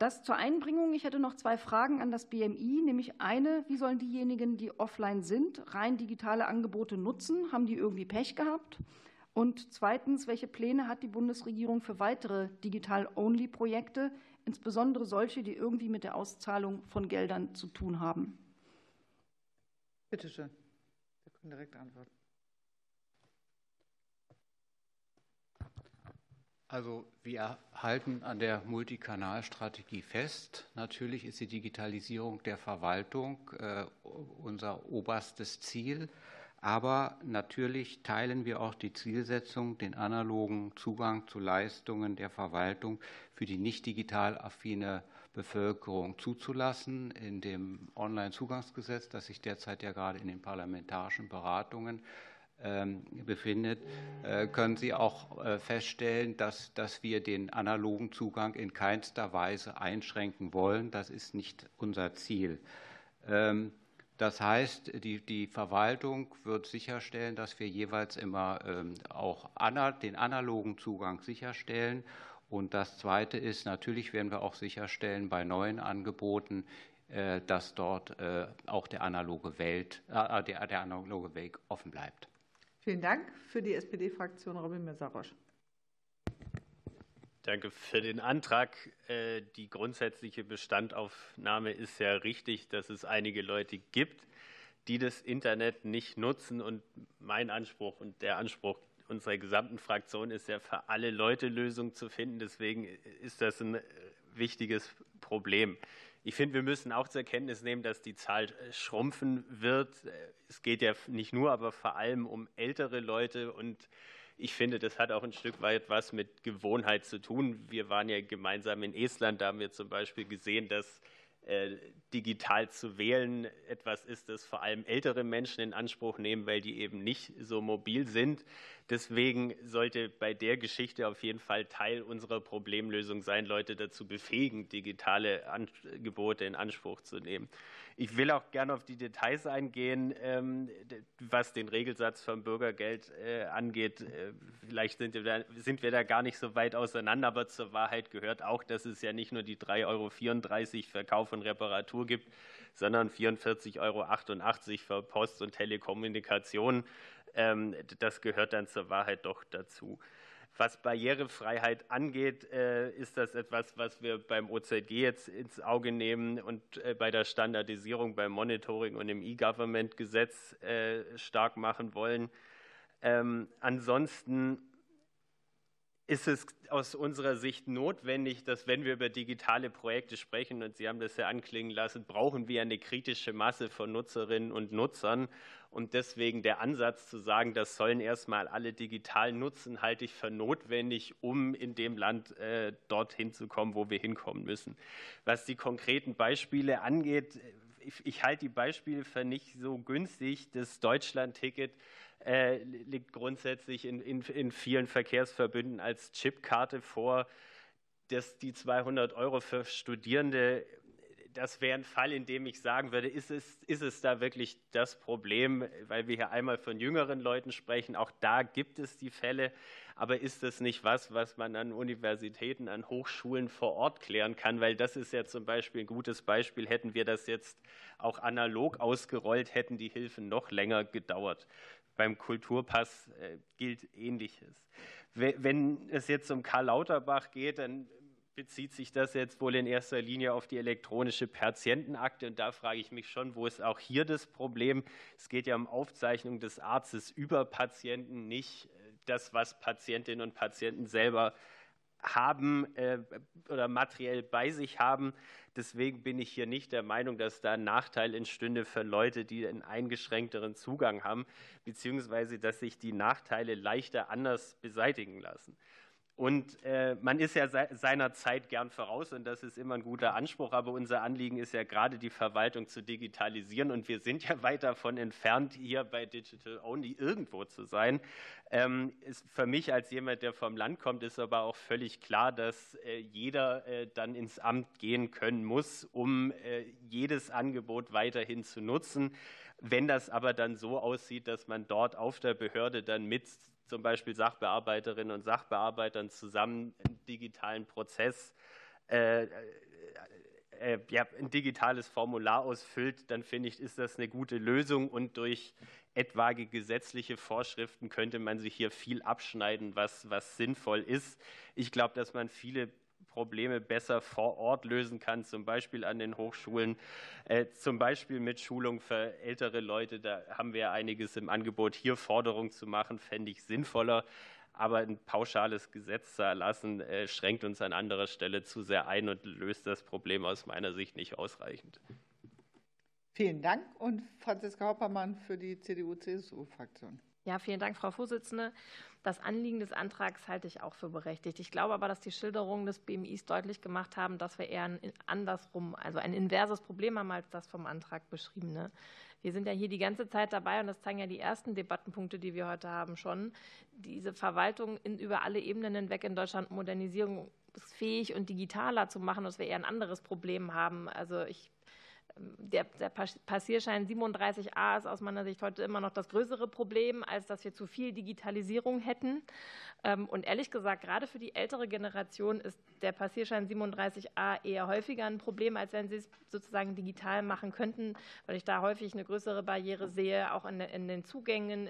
Das zur Einbringung. Ich hätte noch zwei Fragen an das BMI, nämlich eine, wie sollen diejenigen, die offline sind, rein digitale Angebote nutzen? Haben die irgendwie Pech gehabt? Und zweitens, welche Pläne hat die Bundesregierung für weitere Digital-Only-Projekte, insbesondere solche, die irgendwie mit der Auszahlung von Geldern zu tun haben? Bitte schön. Sie können direkt antworten. Also wir halten an der Multikanalstrategie fest. Natürlich ist die Digitalisierung der Verwaltung äh, unser oberstes Ziel. Aber natürlich teilen wir auch die Zielsetzung, den analogen Zugang zu Leistungen der Verwaltung für die nicht digital affine Bevölkerung zuzulassen. In dem Onlinezugangsgesetz, das sich derzeit ja gerade in den parlamentarischen Beratungen befindet, äh, können Sie auch äh, feststellen, dass, dass wir den analogen Zugang in keinster Weise einschränken wollen. Das ist nicht unser Ziel. Ähm, das heißt, die, die Verwaltung wird sicherstellen, dass wir jeweils immer ähm, auch den analogen Zugang sicherstellen. Und das Zweite ist, natürlich werden wir auch sicherstellen bei neuen Angeboten, äh, dass dort auch der analoge, Welt, der, der analoge Weg offen bleibt. Vielen Dank. Für die SPD-Fraktion Robin Mesarosch. Danke für den Antrag. Äh, die grundsätzliche Bestandaufnahme ist ja richtig, dass es einige Leute gibt, die das Internet nicht nutzen. Und mein Anspruch und der Anspruch unserer gesamten Fraktion ist ja für alle Leute Lösungen zu finden. Deswegen ist das ein wichtiges Problem. Ich finde, wir müssen auch zur Kenntnis nehmen, dass die Zahl äh, schrumpfen wird. Es geht ja nicht nur, aber vor allem um ältere Leute. Und ich finde, das hat auch ein Stück weit was mit Gewohnheit zu tun. Wir waren ja gemeinsam in Estland. Da haben wir zum Beispiel gesehen, dass äh, digital zu wählen etwas ist, das vor allem ältere Menschen in Anspruch nehmen, weil die eben nicht so mobil sind. Deswegen sollte bei der Geschichte auf jeden Fall Teil unserer Problemlösung sein, Leute dazu befähigen, digitale Angebote in Anspruch zu nehmen. Ich will auch gerne auf die Details eingehen, ähm, was den Regelsatz vom Bürgergeld äh, angeht. Äh, vielleicht sind wir, da, gar nicht so weit auseinander, aber zur Wahrheit gehört auch, dass es ja nicht nur die 3,34 Euro für Kauf und Reparatur gibt, sondern 44,88 Euro für Post und Telekommunikation. Ähm, das gehört dann zur Wahrheit doch dazu. Was Barrierefreiheit angeht, äh, ist das etwas, was wir beim OZG jetzt ins Auge nehmen und äh, bei der Standardisierung, beim Monitoring und im E-Government-Gesetz äh, stark machen wollen. Ähm, ansonsten ist es aus unserer Sicht notwendig, dass wenn wir über digitale Projekte sprechen, und Sie haben das ja anklingen lassen, brauchen wir eine kritische Masse von Nutzerinnen und Nutzern. Und deswegen der Ansatz zu sagen, das sollen erstmal alle digital nutzen, halte ich für notwendig, um in dem Land äh, dorthin zu kommen, wo wir hinkommen müssen. Was die konkreten Beispiele angeht, ich, ich halte die Beispiele für nicht so günstig. Das Deutschland-Ticket äh, liegt grundsätzlich in, in, in vielen Verkehrsverbünden als Chipkarte vor. Dass die 200 Euro für Studierende, das wäre ein Fall, in dem ich sagen würde, ist es, ist es da wirklich das Problem, weil wir hier einmal von jüngeren Leuten sprechen, auch da gibt es die Fälle, aber ist das nicht was, was man an Universitäten, an Hochschulen vor Ort klären kann? Weil das ist ja zum Beispiel ein gutes Beispiel. Hätten wir das jetzt auch analog ausgerollt, hätten die Hilfen noch länger gedauert. Beim Kulturpass äh, gilt Ähnliches. Wenn es jetzt um Karl Lauterbach geht, dann bezieht sich das jetzt wohl in erster Linie auf die elektronische Patientenakte. Und da frage ich mich schon, wo ist auch hier das Problem? Es geht ja um Aufzeichnung des Arztes über Patienten, nicht äh, das, was Patientinnen und Patienten selber haben oder materiell bei sich haben. Deswegen bin ich hier nicht der Meinung, dass da ein Nachteil entstünde für Leute, die einen eingeschränkteren Zugang haben, beziehungsweise dass sich die Nachteile leichter anders beseitigen lassen. Und äh, man ist ja se seiner Zeit gern voraus und das ist immer ein guter Anspruch. Aber unser Anliegen ist ja gerade die Verwaltung zu digitalisieren und wir sind ja weit davon entfernt, hier bei Digital Only irgendwo zu sein. Ähm, für mich als jemand, der vom Land kommt, ist aber auch völlig klar, dass äh, jeder äh, dann ins Amt gehen können muss, um jedes Angebot weiterhin zu nutzen. Wenn das aber dann so aussieht, dass man dort auf der Behörde dann mit zum Beispiel Sachbearbeiterinnen und Sachbearbeitern zusammen einen digitalen Prozess, äh, äh, äh, ja, ein digitales Formular ausfüllt, dann finde ich, ist das eine gute Lösung und durch etwaige gesetzliche Vorschriften könnte man sich hier viel abschneiden, was, was sinnvoll ist. Ich glaube, dass man viele Probleme besser vor Ort lösen kann, zum Beispiel an den Hochschulen, äh, zum Beispiel mit Schulung für ältere Leute. Da haben wir einiges im Angebot. Hier Forderungen zu machen, fände ich sinnvoller. Aber ein pauschales Gesetz zu erlassen, äh, schränkt uns an anderer Stelle zu sehr ein und löst das Problem aus meiner Sicht nicht ausreichend. Vielen Dank. Und Franziska Hoppermann für die CDU-CSU-Fraktion. Ja, vielen Dank, Frau Vorsitzende. Das Anliegen des Antrags halte ich auch für berechtigt. Ich glaube aber, dass die Schilderungen des BMIs deutlich gemacht haben, dass wir eher ein andersrum, also ein inverses Problem haben als das vom Antrag beschriebene. Wir sind ja hier die ganze Zeit dabei und das zeigen ja die ersten Debattenpunkte, die wir heute haben schon. Diese Verwaltung in, über alle Ebenen hinweg in Deutschland modernisierungsfähig und digitaler zu machen, dass wir eher ein anderes Problem haben. Also ich der, der Passierschein 37a ist aus meiner Sicht heute immer noch das größere Problem, als dass wir zu viel Digitalisierung hätten. Ähm, und ehrlich gesagt, gerade für die ältere Generation ist der Passierschein 37a eher häufiger ein Problem, als wenn sie es sozusagen digital machen könnten, weil ich da häufig eine größere Barriere sehe, auch in, den Zugängen,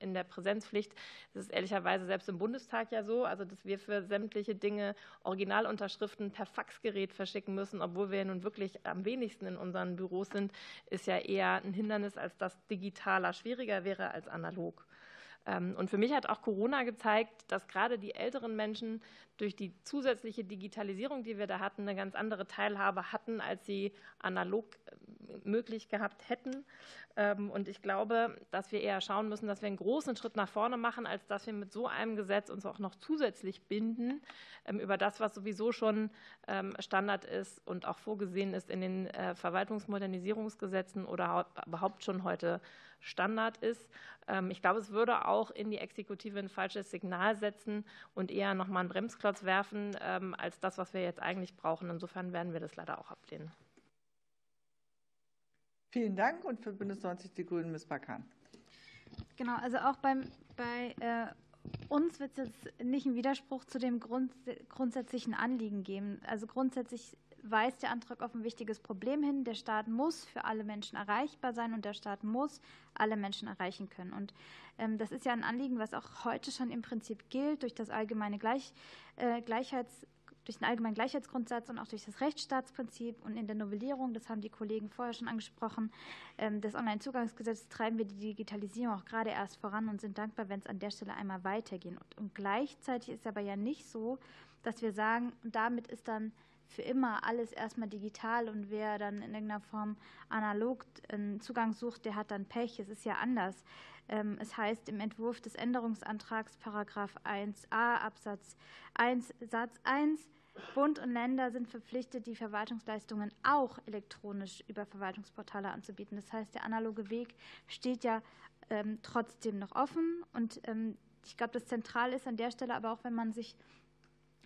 in der Präsenzpflicht. Das ist ehrlicherweise selbst im Bundestag ja so, also dass wir für sämtliche Dinge Originalunterschriften per Faxgerät verschicken müssen, obwohl wir nun wirklich am wenigsten in unseren Büros sind, ist ja eher ein Hindernis, als dass digitaler schwieriger wäre als analog. Ähm, und für mich hat auch Corona gezeigt, dass gerade die älteren Menschen durch die zusätzliche Digitalisierung, die wir da hatten, eine ganz andere Teilhabe hatten, als sie analog äh, möglich gehabt hätten. Ähm, und ich glaube, dass wir eher schauen müssen, dass wir einen großen Schritt nach vorne machen, als dass wir mit so einem Gesetz uns auch noch zusätzlich binden ähm, über das, was sowieso schon Standard ist und auch vorgesehen ist in den äh, Verwaltungsmodernisierungsgesetzen oder überhaupt schon heute Standard ist. Ähm, ich glaube, es würde auch in die Exekutive ein falsches Signal setzen und eher nochmal einen Bremsklotz werfen, ähm, als das, was wir jetzt eigentlich brauchen. Insofern werden wir das leider auch ablehnen. Vielen Dank und für Bündnis 90 Die Grünen, Ms. Bakan. Genau, also auch beim, bei äh, uns wird es jetzt nicht einen Widerspruch zu dem Grund, grundsätzlichen Anliegen geben. Also grundsätzlich weist der Antrag auf ein wichtiges Problem hin. Der Staat muss für alle Menschen erreichbar sein und der Staat muss alle Menschen erreichen können. Und ähm, das ist ja ein Anliegen, was auch heute schon im Prinzip gilt durch das allgemeine Gleich, äh, Gleichheits durch den allgemeinen Gleichheitsgrundsatz und auch durch das Rechtsstaatsprinzip und in der Novellierung, das haben die Kollegen vorher schon angesprochen, ähm, des Onlinezugangsgesetzes treiben wir die Digitalisierung auch gerade erst voran und sind dankbar, wenn es an der Stelle einmal weitergehen. Und, und gleichzeitig ist aber ja nicht so, dass wir sagen, damit ist dann für immer alles erstmal digital und wer dann in irgendeiner Form analog einen Zugang sucht, der hat dann Pech. Es ist ja anders. Ähm, es heißt im Entwurf des Änderungsantrags Paragraph 1a Absatz 1 Satz 1 Bund und Länder sind verpflichtet, die Verwaltungsleistungen auch elektronisch über Verwaltungsportale anzubieten. Das heißt, der analoge Weg steht ja ähm, trotzdem noch offen. Und ähm, ich glaube, das Zentral ist an der Stelle aber auch, wenn man sich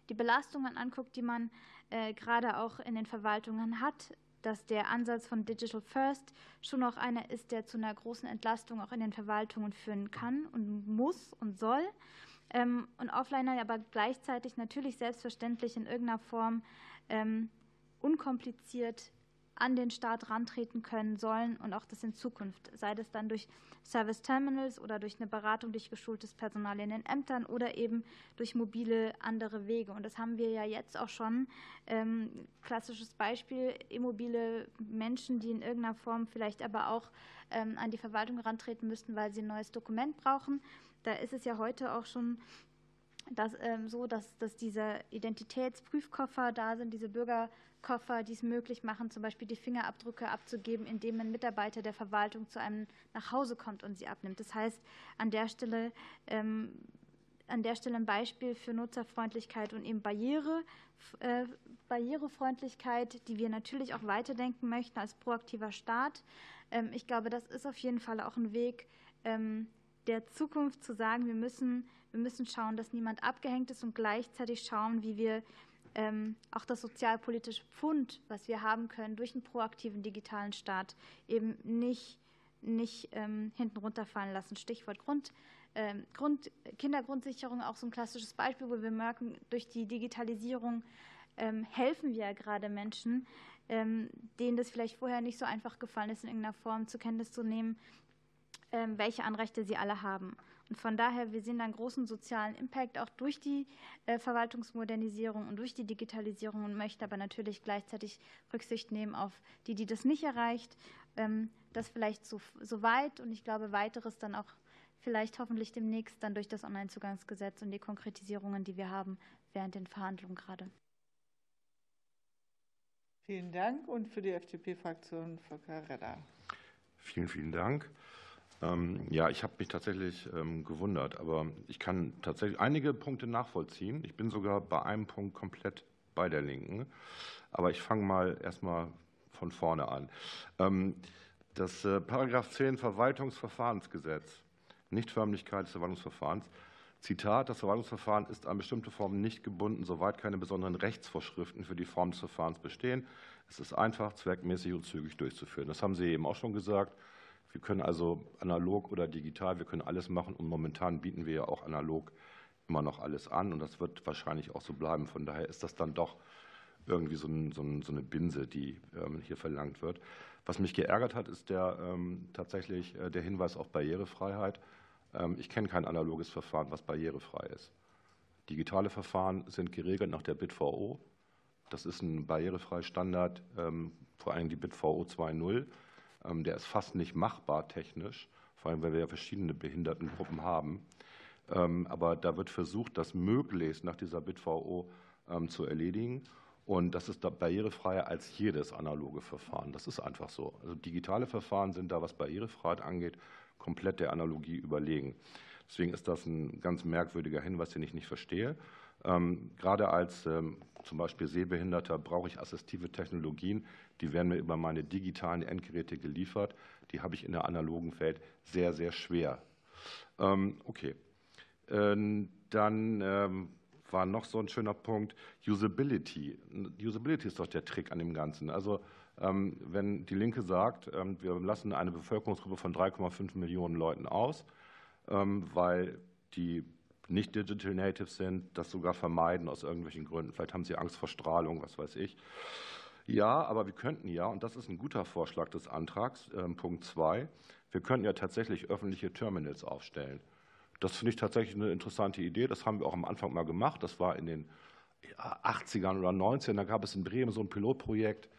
die Belastungen anguckt, die man äh, gerade auch in den Verwaltungen hat, dass der Ansatz von Digital First schon auch einer ist, der zu einer großen Entlastung auch in den Verwaltungen führen kann und muss und soll. Ähm, und Offliner aber gleichzeitig natürlich selbstverständlich in irgendeiner Form ähm, unkompliziert an den Staat rantreten können sollen und auch das in Zukunft, sei das dann durch Service Terminals oder durch eine Beratung durch geschultes Personal in den Ämtern oder eben durch mobile andere Wege. Und das haben wir ja jetzt auch schon. Ähm, klassisches Beispiel, immobile Menschen, die in irgendeiner Form vielleicht aber auch ähm, an die Verwaltung rantreten müssten, weil sie ein neues Dokument brauchen. Da ist es ja heute auch schon das, ähm, so, dass, dass diese Identitätsprüfkoffer da sind, diese Bürgerkoffer, die es möglich machen, zum Beispiel die Fingerabdrücke abzugeben, indem ein Mitarbeiter der Verwaltung zu einem nach Hause kommt und sie abnimmt. Das heißt, an der Stelle ähm, an der Stelle ein Beispiel für Nutzerfreundlichkeit und eben Barriere, äh, Barrierefreundlichkeit, die wir natürlich auch weiterdenken möchten als proaktiver Staat. Ähm, ich glaube, das ist auf jeden Fall auch ein Weg ähm, der Zukunft zu sagen, wir müssen wir müssen schauen, dass niemand abgehängt ist und gleichzeitig schauen, wie wir ähm, auch das sozialpolitische Pfund, was wir haben können durch einen proaktiven digitalen Staat, eben nicht, nicht ähm, hinten runterfallen lassen. Stichwort Grund, ähm, Grund, Kindergrundsicherung, auch so ein klassisches Beispiel, wo wir merken, durch die Digitalisierung ähm, helfen wir ja gerade Menschen, ähm, denen das vielleicht vorher nicht so einfach gefallen ist, in irgendeiner Form zur Kenntnis zu nehmen, welche Anrechte sie alle haben. Und von daher, wir sehen einen großen sozialen Impact auch durch die äh, Verwaltungsmodernisierung und durch die Digitalisierung und möchten aber natürlich gleichzeitig Rücksicht nehmen auf die, die das nicht erreicht. Ähm, das vielleicht so, so weit und ich glaube, weiteres dann auch vielleicht hoffentlich demnächst dann durch das Onlinezugangsgesetz und die Konkretisierungen, die wir haben während den Verhandlungen gerade. Vielen Dank und für die FDP-Fraktion Volker Redder. Vielen, vielen Dank. Ähm, ja, ich habe mich tatsächlich ähm, gewundert, aber ich kann tatsächlich einige Punkte nachvollziehen. Ich bin sogar bei einem Punkt komplett bei der Linken. Aber ich fange mal erstmal von vorne an. Ähm, das äh, Paragraph 10 Verwaltungsverfahrensgesetz, Nichtförmlichkeit des Verwaltungsverfahrens, Zitat, das Verwaltungsverfahren ist an bestimmte Formen nicht gebunden, soweit keine besonderen Rechtsvorschriften für die Form des Verfahrens bestehen. Es ist einfach, zweckmäßig und zügig durchzuführen. Das haben Sie eben auch schon gesagt. Wir können also analog oder digital, wir können alles machen und momentan bieten wir ja auch analog immer noch alles an und das wird wahrscheinlich auch so bleiben. Von daher ist das dann doch irgendwie so, ein, so, ein, so eine Binse, die ähm, hier verlangt wird. Was mich geärgert hat, ist der, ähm, tatsächlich äh, der Hinweis auf Barrierefreiheit. Ähm, ich kenne kein analoges Verfahren, was barrierefrei ist. Digitale Verfahren sind geregelt nach der BitVO. Das ist ein barrierefreier Standard, vor allem die BitVO 2.0. Ähm, der ist fast nicht machbar technisch, vor allem weil wir ja verschiedene Behindertengruppen haben. Ähm, aber da wird versucht, das möglichst nach dieser BitVO ähm, zu erledigen. Und das ist da barrierefreier als jedes analoge Verfahren. Das ist einfach so. Also digitale Verfahren sind da, was Barrierefreiheit angeht, komplett der Analogie überlegen. Deswegen ist das ein ganz merkwürdiger Hinweis, den ich nicht verstehe. Ähm, gerade als ähm, zum Beispiel Sehbehinderter brauche ich assistive Technologien. Die werden mir über meine digitalen Endgeräte geliefert. Die habe ich in der analogen Welt sehr, sehr schwer. Ähm, okay. Dann war noch so ein schöner Punkt, Usability. Usability ist doch der Trick an dem Ganzen. Also wenn die Linke sagt, wir lassen eine Bevölkerungsgruppe von 3,5 Millionen Leuten aus, weil die nicht Digital Natives sind, das sogar vermeiden aus irgendwelchen Gründen. Vielleicht haben sie Angst vor Strahlung, was weiß ich. Ja, aber wir könnten ja, und das ist ein guter Vorschlag des Antrags, äh, Punkt 2, wir könnten ja tatsächlich öffentliche Terminals aufstellen. Das finde ich tatsächlich eine interessante Idee. Das haben wir auch am Anfang mal gemacht. Das war in den 80ern oder 90ern. Da gab es in Bremen so ein Pilotprojekt, ähm,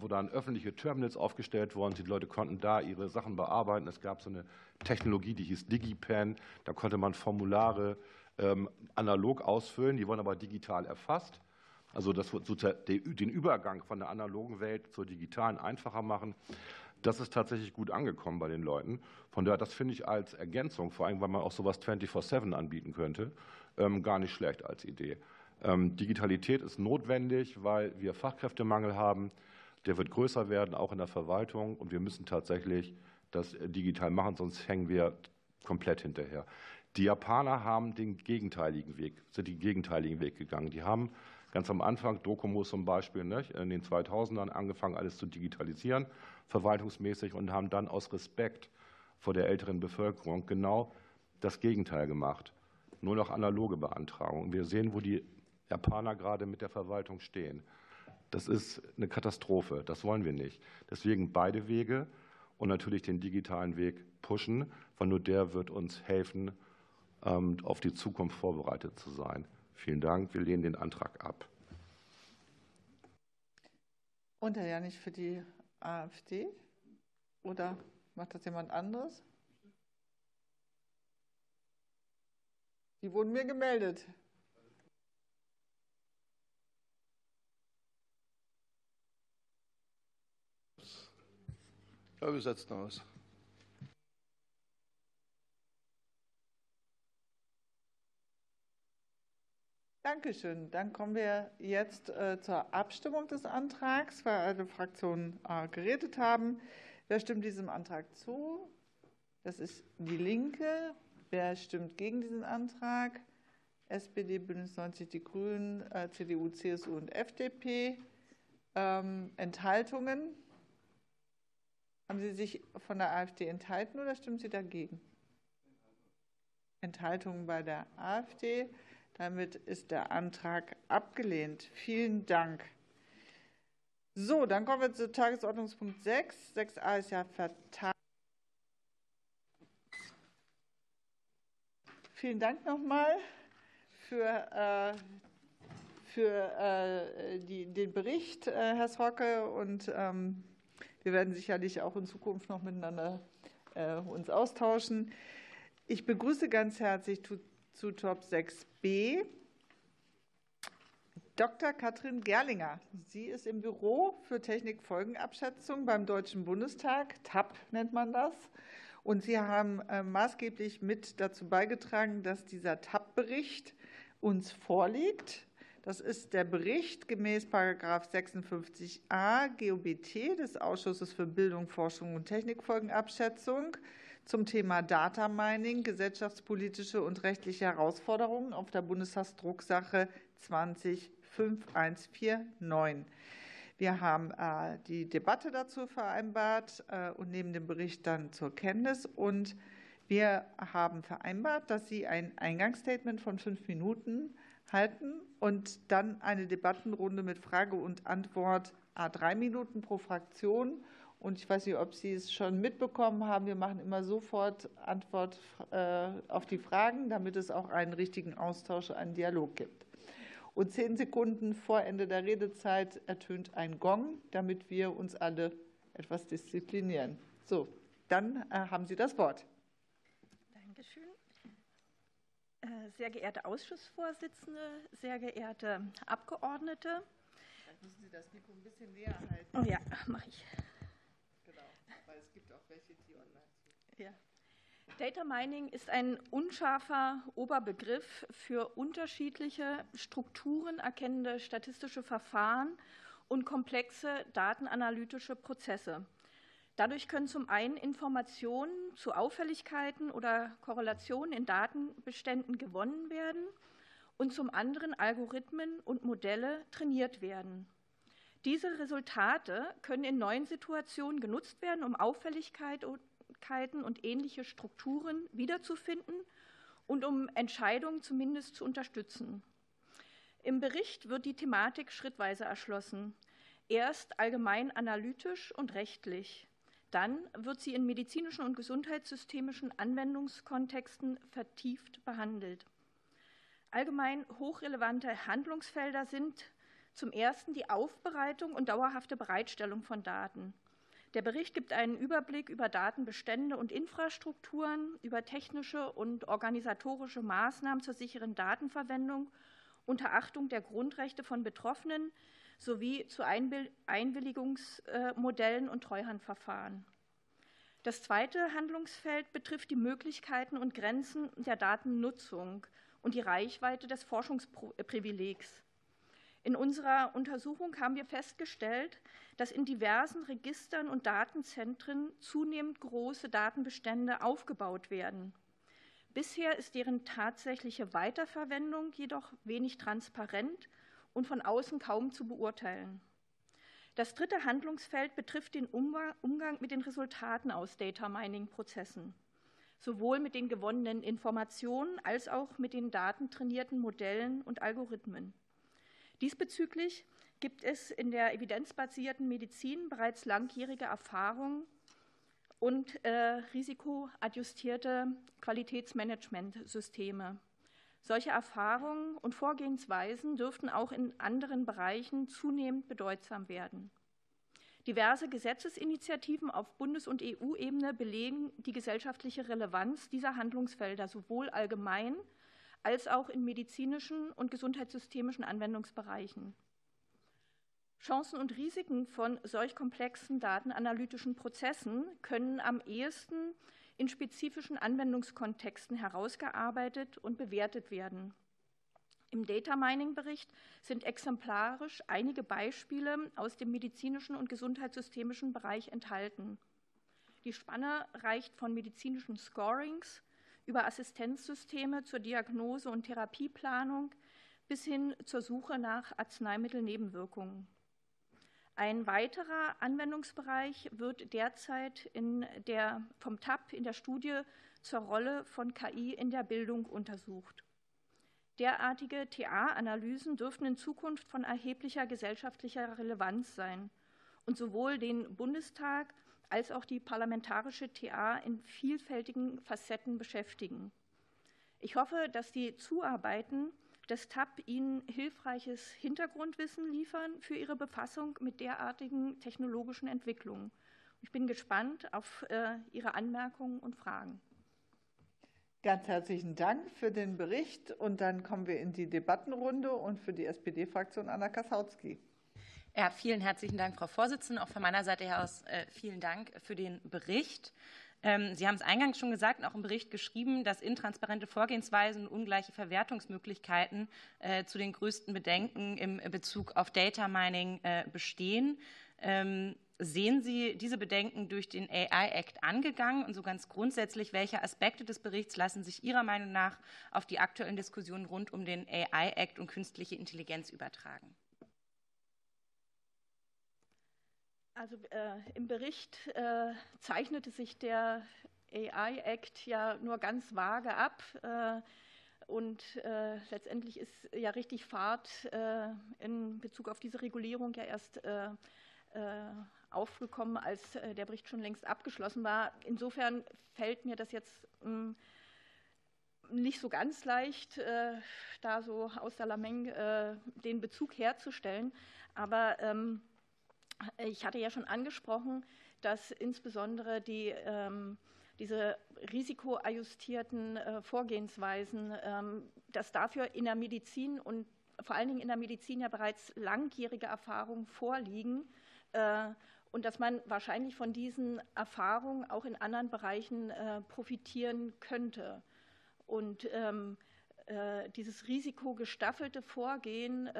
wo dann öffentliche Terminals aufgestellt wurden. Die Leute konnten da ihre Sachen bearbeiten. Es gab so eine Technologie, die hieß DigiPen. Da konnte man Formulare ähm, analog ausfüllen, die wurden aber digital erfasst. Also das wird den Übergang von der analogen Welt zur digitalen einfacher machen. Das ist tatsächlich gut angekommen bei den Leuten. Von daher, das finde ich als Ergänzung, vor allem weil man auch sowas 24-7 anbieten könnte, ähm, gar nicht schlecht als Idee. Digitalität ist notwendig, weil wir Fachkräftemangel haben der wird größer werden, auch in der Verwaltung. Und wir müssen tatsächlich das digital machen, sonst hängen wir komplett hinterher. Die Japaner haben den gegenteiligen Weg, sind den gegenteiligen Weg gegangen. Die haben ganz am Anfang, Docomo zum Beispiel, nicht, in den 2000ern angefangen, alles zu digitalisieren, verwaltungsmäßig, und haben dann aus Respekt vor der älteren Bevölkerung genau das Gegenteil gemacht. Nur noch analoge Beantragung. Wir sehen, wo die Japaner gerade mit der Verwaltung stehen. Das ist eine Katastrophe. Das wollen wir nicht. Deswegen beide Wege und natürlich den digitalen Weg pushen, weil nur der wird uns helfen, ähm, auf die Zukunft vorbereitet zu sein. Vielen Dank. Wir lehnen den Antrag ab. Und Herr Janich für die AfD? Oder macht das jemand anderes? Die wurden mir gemeldet. Ja, wir setzen aus. Dankeschön. Dann kommen wir jetzt äh, zur Abstimmung des Antrags, weil alle Fraktionen äh, geredet haben. Wer stimmt diesem Antrag zu? Das ist die Linke. Wer stimmt gegen diesen Antrag? SPD, Bündnis 90, die Grünen, äh, CDU, CSU und FDP. Ähm, Enthaltungen? Haben Sie sich von der AfD enthalten oder stimmen Sie dagegen? Enthaltungen bei der AfD. Damit ist der Antrag abgelehnt. Vielen Dank. So, dann kommen wir zu Tagesordnungspunkt 6. 6a ist ja vertagt. Vielen Dank nochmal für, äh, für äh, den Bericht, äh, Herr Srocke. Und ähm, wir werden sicherlich auch in Zukunft noch miteinander äh, uns austauschen. Ich begrüße ganz herzlich zu, zu Top 6b Dr. Katrin Gerlinger. Sie ist im Büro für Technikfolgenabschätzung beim Deutschen Bundestag, TAP nennt man das. Und Sie haben äh, maßgeblich mit dazu beigetragen, dass dieser TAP-Bericht uns vorliegt. Das ist der Bericht gemäß 56a GOBT des Ausschusses für Bildung, Forschung und Technikfolgenabschätzung zum Thema Data Mining, gesellschaftspolitische und rechtliche Herausforderungen auf der Bundestagsdrucksache 205149. Wir haben äh, die Debatte dazu vereinbart äh, und nehmen den Bericht dann zur Kenntnis. Und wir haben vereinbart, dass Sie ein Eingangsstatement von fünf Minuten halten und dann eine Debattenrunde mit Frage und Antwort a drei Minuten pro Fraktion. Und ich weiß nicht, ob Sie es schon mitbekommen haben. Wir machen immer sofort Antwort äh, auf die Fragen, damit es auch einen richtigen Austausch, einen Dialog gibt. Und zehn Sekunden vor Ende der Redezeit ertönt ein Gong, damit wir uns alle etwas disziplinieren. So, dann äh, haben Sie das Wort. Dankeschön. Äh, sehr geehrte Ausschussvorsitzende, sehr geehrte Abgeordnete. Vielleicht müssen Sie das Mikro ein bisschen näher halten. Oh ja, mache ich. Genau, weil es gibt auch welche, die online sind. Ja. Data Mining ist ein unscharfer Oberbegriff für unterschiedliche Strukturen erkennende statistische Verfahren und komplexe datenanalytische Prozesse. Dadurch können zum einen Informationen zu Auffälligkeiten oder Korrelationen in Datenbeständen gewonnen werden und zum anderen Algorithmen und Modelle trainiert werden. Diese Resultate können in neuen Situationen genutzt werden, um Auffälligkeiten und ähnliche Strukturen wiederzufinden und um Entscheidungen zumindest zu unterstützen. Im Bericht wird die Thematik schrittweise erschlossen. Erst allgemein analytisch und rechtlich. Dann wird sie in medizinischen und gesundheitssystemischen Anwendungskontexten vertieft behandelt. Allgemein hochrelevante Handlungsfelder sind zum ersten die Aufbereitung und dauerhafte Bereitstellung von Daten. Der Bericht gibt einen Überblick über Datenbestände und Infrastrukturen, über technische und organisatorische Maßnahmen zur sicheren Datenverwendung unter Achtung der Grundrechte von Betroffenen sowie zu Einwilligungsmodellen und Treuhandverfahren. Das zweite Handlungsfeld betrifft die Möglichkeiten und Grenzen der Datennutzung und die Reichweite des Forschungsprivilegs. In unserer Untersuchung haben wir festgestellt, dass in diversen Registern und Datenzentren zunehmend große Datenbestände aufgebaut werden. Bisher ist deren tatsächliche Weiterverwendung jedoch wenig transparent und von außen kaum zu beurteilen. Das dritte Handlungsfeld betrifft den Umgang mit den Resultaten aus Data Mining-Prozessen, sowohl mit den gewonnenen Informationen als auch mit den datentrainierten Modellen und Algorithmen. Diesbezüglich gibt es in der evidenzbasierten Medizin bereits langjährige Erfahrungen und äh, risikoadjustierte Qualitätsmanagementsysteme. Solche Erfahrungen und Vorgehensweisen dürften auch in anderen Bereichen zunehmend bedeutsam werden. Diverse Gesetzesinitiativen auf Bundes- und EU-Ebene belegen die gesellschaftliche Relevanz dieser Handlungsfelder sowohl allgemein als auch in medizinischen und gesundheitssystemischen Anwendungsbereichen. Chancen und Risiken von solch komplexen datenanalytischen Prozessen können am ehesten in spezifischen Anwendungskontexten herausgearbeitet und bewertet werden. Im Data Mining Bericht sind exemplarisch einige Beispiele aus dem medizinischen und gesundheitssystemischen Bereich enthalten. Die Spanne reicht von medizinischen Scorings über Assistenzsysteme zur Diagnose und Therapieplanung bis hin zur Suche nach Arzneimittelnebenwirkungen. Ein weiterer Anwendungsbereich wird derzeit in der, vom TAP in der Studie zur Rolle von KI in der Bildung untersucht. Derartige TA-Analysen dürften in Zukunft von erheblicher gesellschaftlicher Relevanz sein und sowohl den Bundestag als auch die parlamentarische TA in vielfältigen Facetten beschäftigen. Ich hoffe, dass die Zuarbeiten des TAP Ihnen hilfreiches Hintergrundwissen liefern für Ihre Befassung mit derartigen technologischen Entwicklungen. Ich bin gespannt auf äh, Ihre Anmerkungen und Fragen. Ganz herzlichen Dank für den Bericht. Und dann kommen wir in die Debattenrunde und für die SPD-Fraktion Anna Kasautsky. Ja, vielen herzlichen Dank, Frau Vorsitzende. Auch von meiner Seite her aus äh, vielen Dank für den Bericht. Ähm, Sie haben es eingangs schon gesagt und auch im Bericht geschrieben, dass intransparente Vorgehensweisen und ungleiche Verwertungsmöglichkeiten äh, zu den größten Bedenken im Bezug auf Data Mining äh, bestehen. Ähm, sehen Sie diese Bedenken durch den AI Act angegangen? Und so ganz grundsätzlich, welche Aspekte des Berichts lassen sich Ihrer Meinung nach auf die aktuellen Diskussionen rund um den AI Act und künstliche Intelligenz übertragen? Also äh, im Bericht äh, zeichnete sich der AI Act ja nur ganz vage ab. Äh, und äh, letztendlich ist ja richtig Fahrt äh, in Bezug auf diese Regulierung ja erst äh, aufgekommen, als der Bericht schon längst abgeschlossen war. Insofern fällt mir das jetzt hm, nicht so ganz leicht, da so aus der Lameng den Bezug herzustellen. Aber ähm, ich hatte ja schon angesprochen, dass insbesondere die, ähm, diese risikoajustierten äh, Vorgehensweisen, ähm, dass dafür in der Medizin und vor allen Dingen in der Medizin ja bereits langjährige Erfahrungen vorliegen äh, und dass man wahrscheinlich von diesen Erfahrungen auch in anderen Bereichen äh, profitieren könnte. Und ähm, äh, dieses risikogestaffelte Vorgehen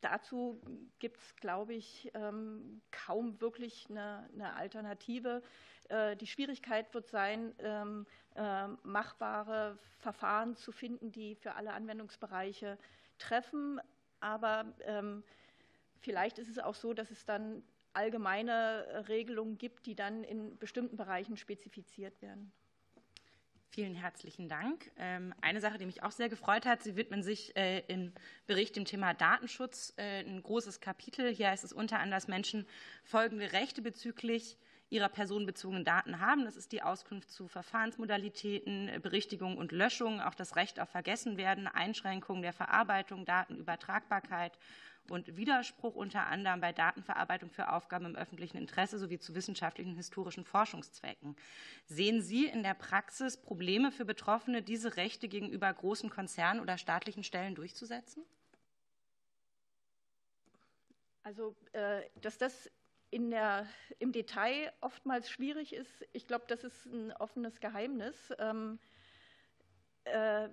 dazu gibt es, glaube ich, ähm, kaum wirklich eine, Alternative. Äh, die Schwierigkeit wird sein, ähm, äh, machbare Verfahren zu finden, die für alle Anwendungsbereiche treffen. Aber ähm, vielleicht ist es auch so, dass es dann allgemeine Regelungen gibt, die dann in bestimmten Bereichen spezifiziert werden. Vielen herzlichen Dank. Ähm, eine Sache, die mich auch sehr gefreut hat, Sie widmen sich äh, im Bericht dem Thema Datenschutz äh, ein großes Kapitel. Hier heißt es unter anderem, dass Menschen folgende Rechte bezüglich ihrer personenbezogenen Daten haben. Das ist die Auskunft zu Verfahrensmodalitäten, Berichtigung und Löschung, auch das Recht auf Vergessenwerden, Einschränkung der Verarbeitung, Datenübertragbarkeit und Widerspruch unter anderem bei Datenverarbeitung für Aufgaben im öffentlichen Interesse sowie zu wissenschaftlichen historischen Forschungszwecken. Sehen Sie in der Praxis Probleme für Betroffene, diese Rechte gegenüber großen Konzernen oder staatlichen Stellen durchzusetzen? Also, äh, dass das der, im Detail oftmals schwierig ist, ich glaube, das ist ein offenes Geheimnis. Ähm, äh,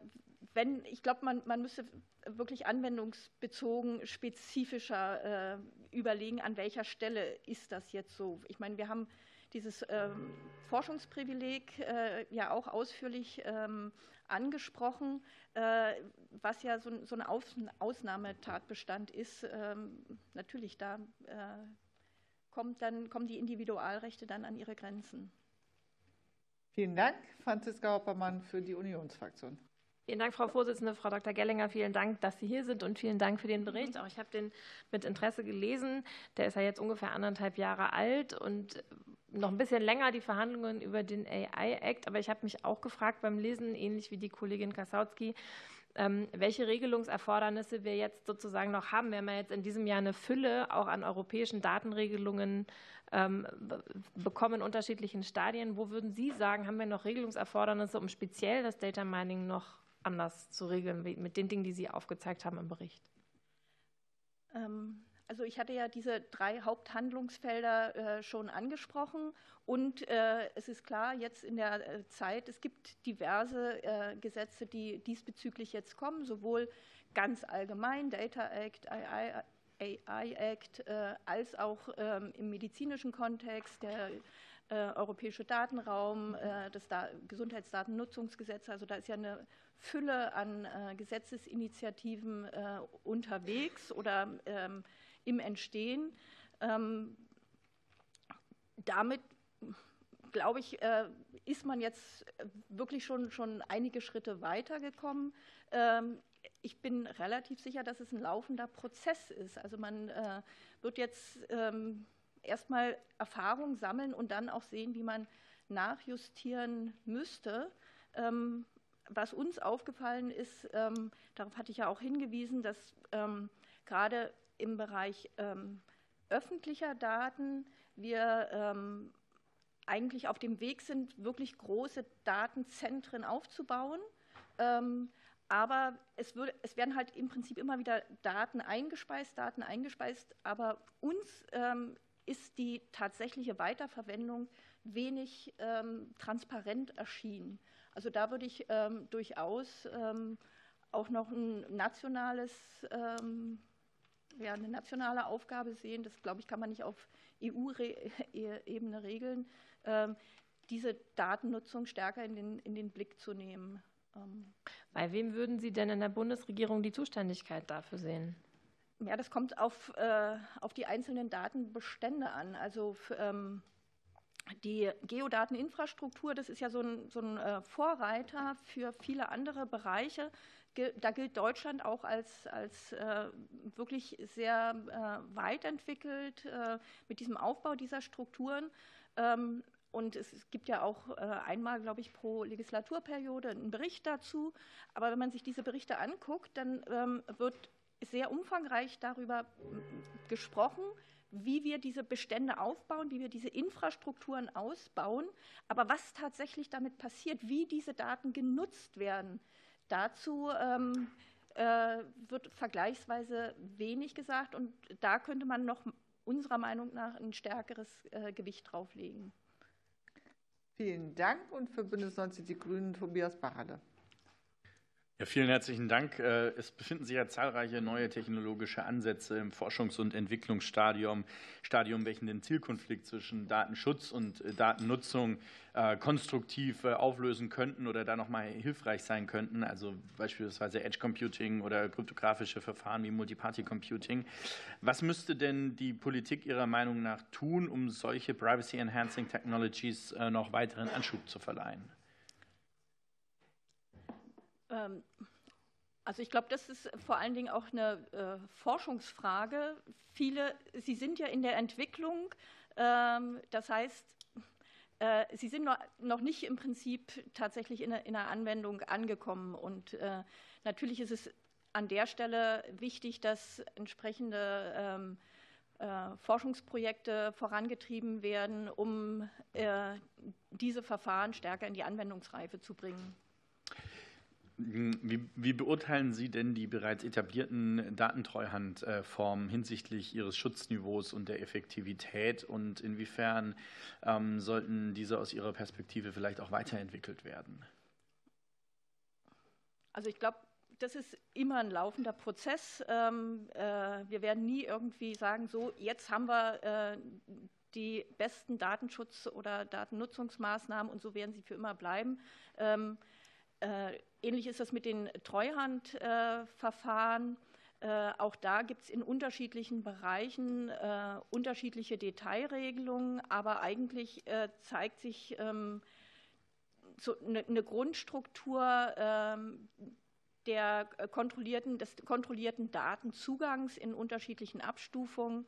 wenn, ich glaube, man, man müsste wirklich anwendungsbezogen spezifischer äh, überlegen, an welcher Stelle ist das jetzt so. Ich meine, wir haben dieses ähm, Forschungsprivileg äh, ja auch ausführlich ähm, angesprochen, äh, was ja so, so ein Aus Ausnahmetatbestand ist. Ähm, natürlich, da äh, kommt dann, kommen die Individualrechte dann an ihre Grenzen. Vielen Dank, Franziska Hoppermann für die Unionsfraktion. Vielen Dank, Frau Vorsitzende. Frau Dr. Gellinger, vielen Dank, dass Sie hier sind und vielen Dank für den Bericht. Auch ich habe den mit Interesse gelesen. Der ist ja jetzt ungefähr anderthalb Jahre alt und noch ein bisschen länger die Verhandlungen über den AI-Act. Aber ich habe mich auch gefragt beim Lesen, ähnlich wie die Kollegin Kasautsky, ähm, welche Regelungserfordernisse wir jetzt sozusagen noch haben. Wir haben ja jetzt in diesem Jahr eine Fülle auch an europäischen Datenregelungen ähm, bekommen in unterschiedlichen Stadien. Wo würden Sie sagen, haben wir noch Regelungserfordernisse, um speziell das Data Mining noch anders zu regeln mit den Dingen, die Sie aufgezeigt haben im Bericht? Ähm, also ich hatte ja diese drei Haupthandlungsfelder äh, schon angesprochen und äh, es ist klar, jetzt in der äh, Zeit, es gibt diverse Gesetze, die diesbezüglich jetzt kommen, sowohl ganz allgemein, Data Act, AI, AI Act, als auch ähm, im medizinischen Kontext, der Europäische Datenraum, das da Gesundheitsdatennutzungsgesetz, also da ist ja eine Fülle an Gesetzesinitiativen unterwegs oder ähm, im Entstehen. Ähm, damit, glaube ich, äh, ist man jetzt wirklich schon, schon einige Schritte weitergekommen. Ähm, ich bin relativ sicher, dass es ein laufender Prozess ist. Also man äh, wird jetzt erstmal Erfahrung sammeln und dann auch sehen, wie man nachjustieren müsste. Was uns aufgefallen ist, ähm, darauf hatte ich ja auch hingewiesen, dass ähm, gerade im Bereich ähm, öffentlicher Daten wir ähm, eigentlich auf dem Weg sind, wirklich große Datenzentren aufzubauen. Ähm, aber es, würde, es, werden halt im Prinzip immer wieder Daten eingespeist, Daten eingespeist, aber uns ähm, ist die tatsächliche Weiterverwendung wenig transparent erschienen. Also da würde ich ähm, durchaus ähm, auch noch ein nationales ja, eine nationale Aufgabe sehen. Das, glaube ich, kann man nicht auf EU-Ebene regeln, ähm, diese Datennutzung stärker in den, in den Blick zu nehmen. Ähm. Bei wem würden Sie denn in der Bundesregierung die Zuständigkeit dafür sehen? Ja, das kommt auf, äh, auf die einzelnen Datenbestände an. Also ähm, die Geodateninfrastruktur, das ist ja so ein, so ein äh, Vorreiter für viele andere Bereiche da gilt Deutschland auch als, als äh, wirklich sehr äh, weit entwickelt mit diesem Aufbau dieser Strukturen. Ähm, und es, gibt ja auch einmal, glaube ich, pro Legislaturperiode einen Bericht dazu. Aber wenn man sich diese Berichte anguckt, dann ähm, wird sehr umfangreich darüber gesprochen, wie wir diese Bestände aufbauen, wie wir diese Infrastrukturen ausbauen, aber was tatsächlich damit passiert, wie diese Daten genutzt werden, Dazu ähm, äh, wird vergleichsweise wenig gesagt und da könnte man noch unserer Meinung nach ein stärkeres äh, Gewicht drauflegen. Vielen Dank und für Bündnis 90 Die Grünen Tobias Barade. Ja, vielen herzlichen Dank. Äh, es befinden sich ja zahlreiche neue technologische Ansätze im Forschungs- und Entwicklungsstadium, Stadium, welchen den Zielkonflikt zwischen Datenschutz und äh, Datennutzung äh, konstruktiv auflösen könnten oder da nochmal hilfreich sein könnten. Also beispielsweise Edge Computing oder kryptografische Verfahren wie Multiparty Computing. Was müsste denn die Politik Ihrer Meinung nach tun, um solche Privacy Enhancing Technologies noch weiteren Anschub zu verleihen? Ähm, also ich glaube, das ist vor allen Dingen auch eine äh, Forschungsfrage. Viele, Sie sind ja in der Entwicklung, ähm, das heißt, äh, Sie sind noch nicht im Prinzip tatsächlich in einer Anwendung angekommen. Und äh, natürlich ist es an der Stelle wichtig, dass entsprechende ähm, Forschungsprojekte vorangetrieben werden, um diese Verfahren stärker in die Anwendungsreife zu bringen. Wie, wie, beurteilen Sie denn die bereits etablierten Datentreuhandformen hinsichtlich ihres Schutzniveaus und der Effektivität und inwiefern ähm, sollten diese aus Ihrer Perspektive vielleicht auch weiterentwickelt werden? Also ich glaube, das ist immer ein laufender Prozess. Ähm, äh, wir werden nie irgendwie sagen, so jetzt haben wir äh, die besten Datenschutz- oder Datennutzungsmaßnahmen und so werden sie für immer bleiben. Ähm, äh, ähnlich ist das mit den Treuhandverfahren. Äh, auch da gibt es in unterschiedlichen Bereichen äh, unterschiedliche Detailregelungen, aber eigentlich zeigt sich ähm, eine ne Grundstruktur ähm, der kontrollierten, des kontrollierten Datenzugangs in unterschiedlichen Abstufungen,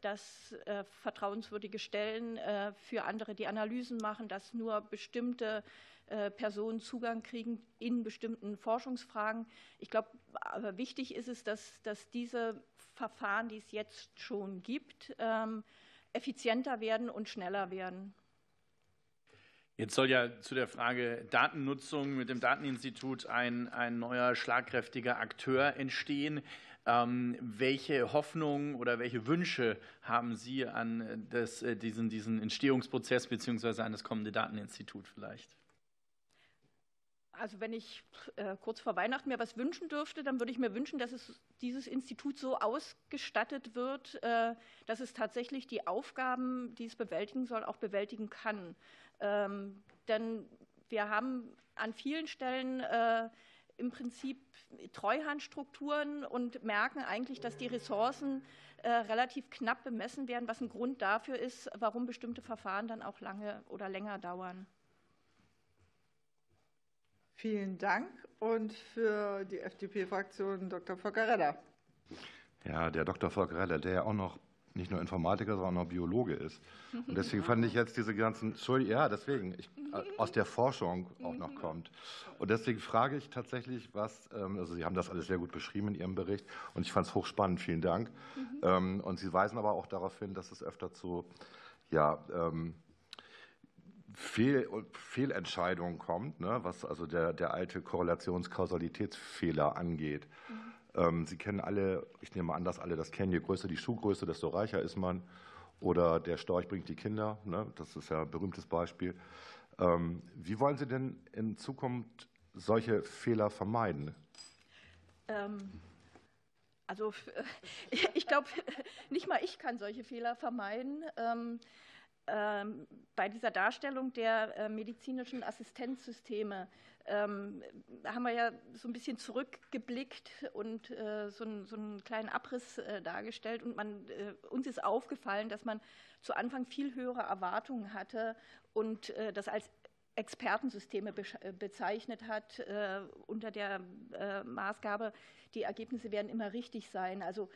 dass vertrauenswürdige Stellen für andere die Analysen machen, dass nur bestimmte äh, Personen Zugang kriegen in bestimmten Forschungsfragen. Ich glaube, wichtig ist es, dass, dass diese Verfahren, die es jetzt schon gibt, ähm, effizienter werden und schneller werden. Jetzt soll ja zu der Frage Datennutzung mit dem Dateninstitut ein, ein neuer schlagkräftiger Akteur entstehen. Ähm, welche Hoffnungen oder welche Wünsche haben Sie an das, äh, diesen, diesen Entstehungsprozess bzw. an das kommende Dateninstitut vielleicht? Also wenn ich äh, kurz vor Weihnachten mir was wünschen dürfte, dann würde ich mir wünschen, dass es dieses Institut so ausgestattet wird, äh, dass es tatsächlich die Aufgaben, die es bewältigen soll, auch bewältigen kann. Ähm, denn wir haben an vielen Stellen äh, im Prinzip Treuhandstrukturen und merken eigentlich, dass die Ressourcen äh, relativ knapp bemessen werden, was ein Grund dafür ist, warum bestimmte Verfahren dann auch lange oder länger dauern. Vielen Dank. Und für die FDP-Fraktion Dr. Volker Ja, der Dr. Volker der ja auch noch nicht nur Informatiker, sondern auch Biologe ist. Und deswegen fand ich jetzt diese ganzen, ja, deswegen, ich, äh, aus der Forschung auch noch kommt. Und deswegen frage ich tatsächlich, was, ähm, also Sie haben das alles sehr gut beschrieben in Ihrem Bericht und ich fand es hochspannend, vielen Dank. Ähm, und Sie weisen aber auch darauf hin, dass es öfter zu, ja, ähm, Fehl, Fehlentscheidungen kommt, ne, was also der, der alte Korrelationskausalitätsfehler angeht. Mhm. Ähm, Sie kennen alle, ich nehme an, dass alle das kennen, je größer die Schuhgröße, desto reicher ist man. Oder der Storch bringt die Kinder, ne? das ist ja ein berühmtes Beispiel. Ähm, wie wollen Sie denn in Zukunft solche Fehler vermeiden? Ähm, also ich glaube, nicht mal ich kann solche Fehler vermeiden. bei dieser Darstellung der äh, medizinischen Assistenzsysteme ähm, haben wir ja so ein bisschen zurückgeblickt und äh, so, ein, so, einen kleinen Abriss äh, dargestellt. Und man, äh, uns ist aufgefallen, dass man zu Anfang viel höhere Erwartungen hatte und das als Expertensysteme bezeichnet hat, unter der Maßgabe, die Ergebnisse werden immer richtig sein. Also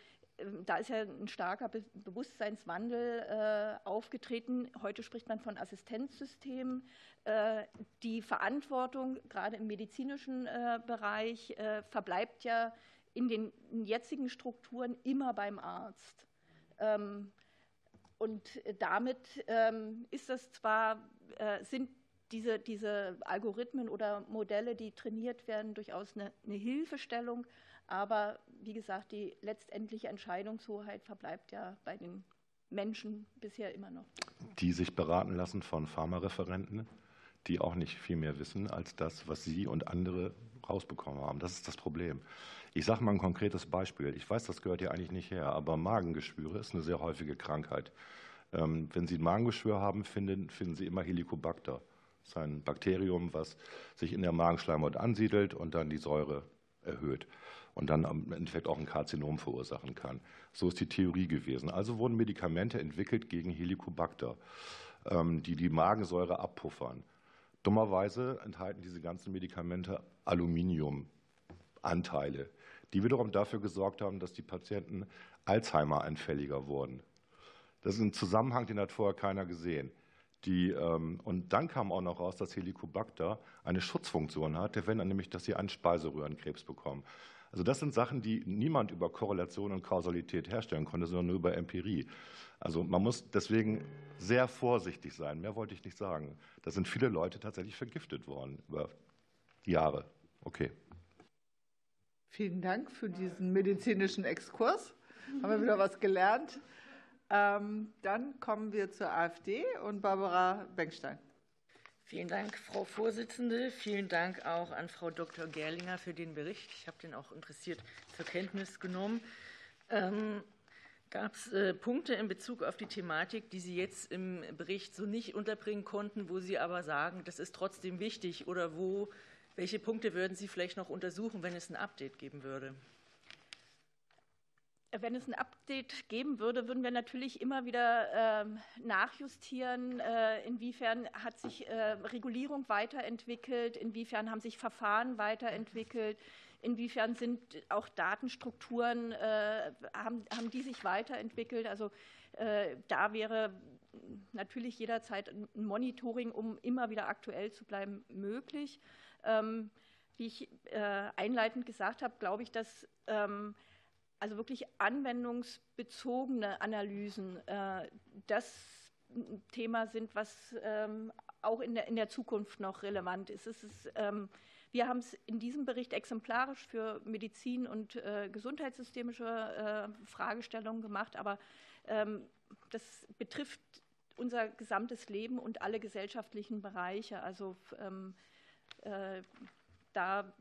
da ist ja ein starker Bewusstseinswandel äh, aufgetreten. Heute spricht man von Assistenzsystemen. Äh, die Verantwortung, gerade im medizinischen äh, Bereich, verbleibt ja in den jetzigen Strukturen immer beim Arzt. Ähm, und damit ähm, ist das zwar, sind diese, diese Algorithmen oder Modelle, die trainiert werden, durchaus eine, eine Hilfestellung, aber wie gesagt, die letztendliche Entscheidungshoheit verbleibt ja bei den Menschen bisher immer noch. Die sich beraten lassen von Pharmareferenten, die auch nicht viel mehr wissen als das, was Sie und andere rausbekommen haben. Das ist das Problem. Ich sage mal ein konkretes Beispiel. Ich weiß, das gehört ja eigentlich nicht her, aber Magengeschwüre ist eine sehr häufige Krankheit. Ähm, wenn Sie ein Magengeschwür haben, finden, finden Sie immer Helicobacter. Das ist ein Bakterium, was sich in der Magenschleimhaut ansiedelt und dann die Säure erhöht und dann im Endeffekt auch ein Karzinom verursachen kann. So ist die Theorie gewesen. Also wurden Medikamente entwickelt gegen Helicobacter, ähm, die die Magensäure abpuffern. Dummerweise enthalten diese ganzen Medikamente Aluminiumanteile, die wiederum dafür gesorgt haben, dass die Patienten Alzheimer-anfälliger wurden. Das ist ein Zusammenhang, den hat vorher keiner gesehen. Die, ähm, und dann kam auch noch raus, dass Helicobacter eine Schutzfunktion hat, wenn nämlich, dass sie einen Speiseröhrenkrebs bekommen. Also das sind Sachen, die niemand über Korrelation und Kausalität herstellen konnte, sondern nur über Empirie. Also man muss deswegen sehr vorsichtig sein. Mehr wollte ich nicht sagen. Da sind viele Leute tatsächlich vergiftet worden über Jahre. Okay. Vielen Dank für diesen medizinischen Exkurs. Haben wir wieder was gelernt. Ähm, dann kommen wir zur AfD und Barbara Bengstein. Vielen Dank, Frau Vorsitzende. Vielen Dank auch an Frau Dr. Gerlinger für den Bericht. Ich habe den auch interessiert zur Kenntnis genommen. Ähm, Gab es äh, Punkte in Bezug auf die Thematik, die Sie jetzt im Bericht so nicht unterbringen konnten, wo Sie aber sagen, das ist trotzdem wichtig oder wo, welche Punkte würden Sie vielleicht noch untersuchen, wenn es ein Update geben würde? Wenn es ein Update geben würde, würden wir natürlich immer wieder äh, nachjustieren, äh, inwiefern hat sich äh, Regulierung weiterentwickelt, inwiefern haben sich Verfahren weiterentwickelt, inwiefern sind auch Datenstrukturen, äh, haben, die sich weiterentwickelt. Also da wäre natürlich jederzeit ein Monitoring, um immer wieder aktuell zu bleiben, möglich. Ähm, wie ich einleitend gesagt habe, glaube ich, dass ähm, also wirklich anwendungsbezogene Analysen, äh, das Thema sind, was ähm, auch in der, Zukunft noch relevant ist. Es ist ähm, wir haben es in diesem Bericht exemplarisch für Medizin und äh, gesundheitssystemische äh, Fragestellungen gemacht, aber ähm, das betrifft unser gesamtes Leben und alle gesellschaftlichen Bereiche. Also da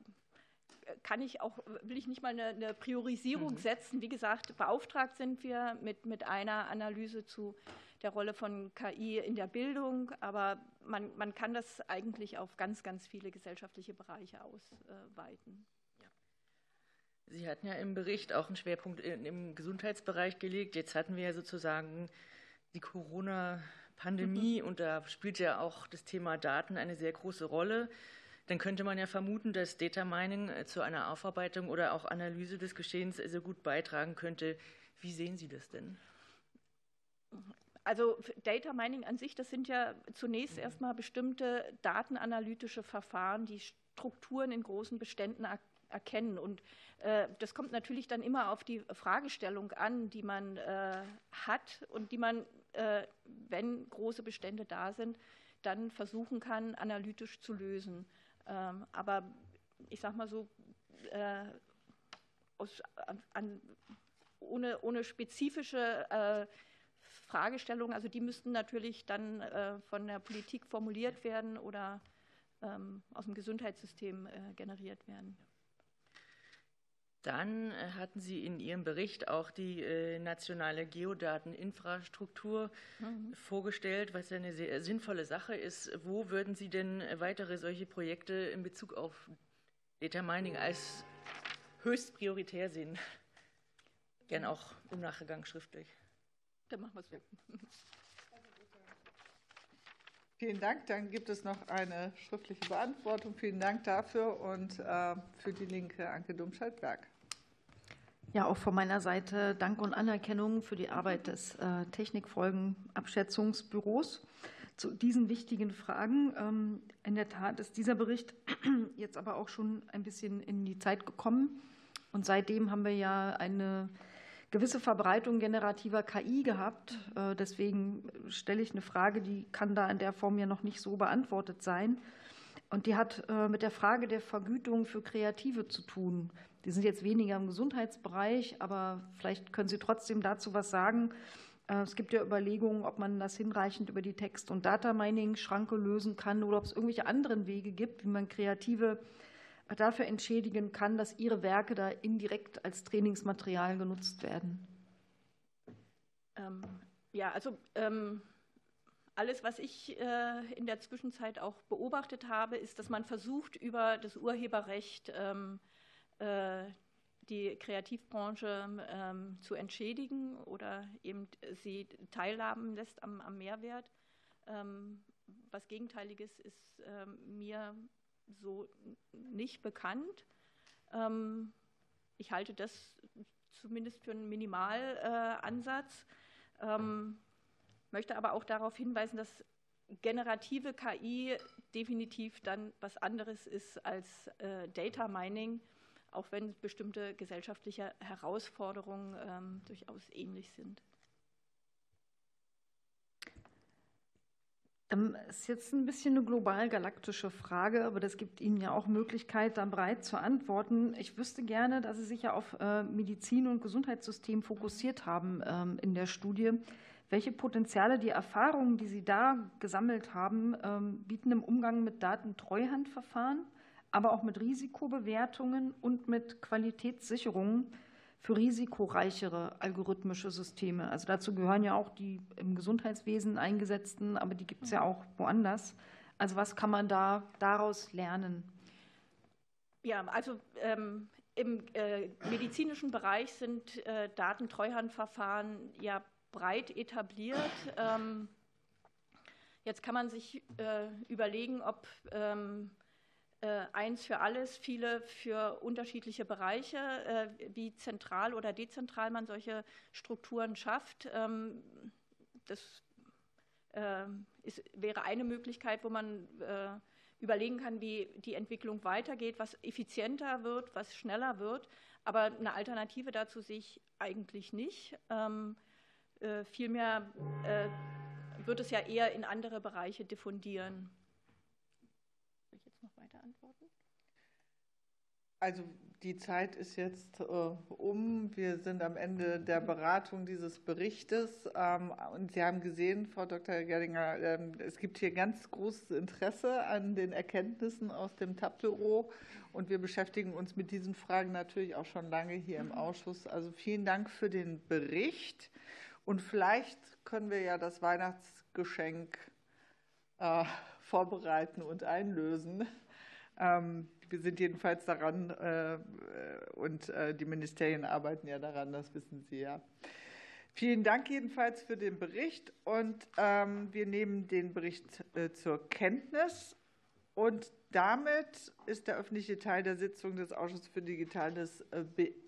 kann ich auch, will ich nicht mal eine, eine Priorisierung mhm. setzen. Wie gesagt, beauftragt sind wir mit, mit einer Analyse zu der Rolle von KI in der Bildung, aber man, man kann das eigentlich auf ganz, ganz viele gesellschaftliche Bereiche ausweiten. Sie hatten ja im Bericht auch einen Schwerpunkt im Gesundheitsbereich gelegt. Jetzt hatten wir ja sozusagen die Corona-Pandemie mhm. und da spielt ja auch das Thema Daten eine sehr große Rolle dann könnte man ja vermuten, dass Data Mining äh, zu einer Aufarbeitung oder auch Analyse des Geschehens sehr gut beitragen könnte. Wie sehen Sie das denn? Also Data Mining an sich, das sind ja zunächst erstmal bestimmte datenanalytische Verfahren, die Strukturen in großen Beständen erkennen. Und äh, das kommt natürlich dann immer auf die Fragestellung an, die man äh, hat und die man, äh, wenn große Bestände da sind, dann versuchen kann, analytisch zu lösen. Ähm, aber ich sage mal so, äh, aus, an, ohne, ohne spezifische äh, Fragestellungen, also die müssten natürlich dann äh, von der Politik formuliert werden oder ähm, aus dem Gesundheitssystem generiert werden. Dann äh, hatten Sie in Ihrem Bericht auch die äh, nationale Geodateninfrastruktur mhm. vorgestellt, was ja eine sehr sinnvolle Sache ist. Wo würden Sie denn weitere solche Projekte in Bezug auf Data Mining als höchst prioritär sehen? Gern auch im Nachgang schriftlich. Dann machen wir es. Vielen Dank. Dann gibt es noch eine schriftliche Beantwortung. Vielen Dank dafür und äh, für die Linke Anke Domscheit-Berg. Ja, auch von meiner Seite Dank und Anerkennung für die Arbeit des äh, Technikfolgenabschätzungsbüros zu diesen wichtigen Fragen. Ähm, in der Tat ist dieser Bericht jetzt aber auch schon ein bisschen in die Zeit gekommen. Und seitdem haben wir ja eine gewisse Verbreitung generativer KI gehabt. Äh, deswegen stelle ich eine Frage, die kann da in der Form ja noch nicht so beantwortet sein. Und die hat äh, mit der Frage der Vergütung für Kreative zu tun. Die sind jetzt weniger im Gesundheitsbereich, aber vielleicht können Sie trotzdem dazu was sagen. Äh, es gibt ja Überlegungen, ob man das hinreichend über die Text- und Data-Mining-Schranke lösen kann oder ob es irgendwelche anderen Wege gibt, wie man Kreative dafür entschädigen kann, dass ihre Werke da indirekt als Trainingsmaterial genutzt werden. Ähm, ja, also ähm, alles, was ich äh, in der Zwischenzeit auch beobachtet habe, ist, dass man versucht, über das Urheberrecht ähm, äh, die Kreativbranche ähm, zu entschädigen oder eben sie teilhaben lässt am, Mehrwert. Ähm, was Gegenteiliges ist ähm, mir so nicht bekannt. Ich halte das zumindest für einen Minimalansatz, äh, möchte aber auch darauf hinweisen, dass generative KI definitiv dann was anderes ist als äh, Data Mining auch wenn bestimmte gesellschaftliche Herausforderungen ähm, durchaus ähnlich sind. Das ähm, ist jetzt ein bisschen eine global-galaktische Frage, aber das gibt Ihnen ja auch Möglichkeit, da breit zu antworten. Ich wüsste gerne, dass Sie sich ja auf äh, Medizin und Gesundheitssystem fokussiert haben ähm, in der Studie. Welche Potenziale die Erfahrungen, die Sie da gesammelt haben, ähm, bieten im Umgang mit Datentreuhandverfahren? Aber auch mit Risikobewertungen und mit Qualitätssicherungen für risikoreichere algorithmische Systeme. Also dazu gehören ja auch die im Gesundheitswesen eingesetzten, aber die gibt es ja auch woanders. Also was kann man da daraus lernen? Ja, also ähm, im äh, medizinischen Bereich sind äh, Datentreuhandverfahren ja breit etabliert. Ähm, jetzt kann man sich äh, überlegen, ob ähm, äh, eins für alles, viele für unterschiedliche Bereiche, äh, wie zentral oder dezentral man solche Strukturen schafft. Ähm, das äh, ist, wäre eine Möglichkeit, wo man überlegen kann, wie die Entwicklung weitergeht, was effizienter wird, was schneller wird. Aber eine Alternative dazu sehe ich eigentlich nicht. Ähm, vielmehr wird es ja eher in andere Bereiche diffundieren. Soll ich jetzt noch weiter antworten? Also die Zeit ist jetzt äh, um. Wir sind am Ende der Beratung dieses Berichtes. Ähm, und Sie haben gesehen, Frau Dr. Gerdinger, ähm, es gibt hier ganz großes Interesse an den Erkenntnissen aus dem Tableau. Und wir beschäftigen uns mit diesen Fragen natürlich auch schon lange hier im Ausschuss. Also vielen Dank für den Bericht. Und vielleicht können wir ja das Weihnachtsgeschenk äh, vorbereiten und einlösen. Ähm, wir sind jedenfalls daran äh, und äh, die Ministerien arbeiten ja daran, das wissen Sie ja. Vielen Dank jedenfalls für den Bericht und ähm, wir nehmen den Bericht äh, zur Kenntnis. Und damit ist der öffentliche Teil der Sitzung des Ausschusses für Digitales beendet.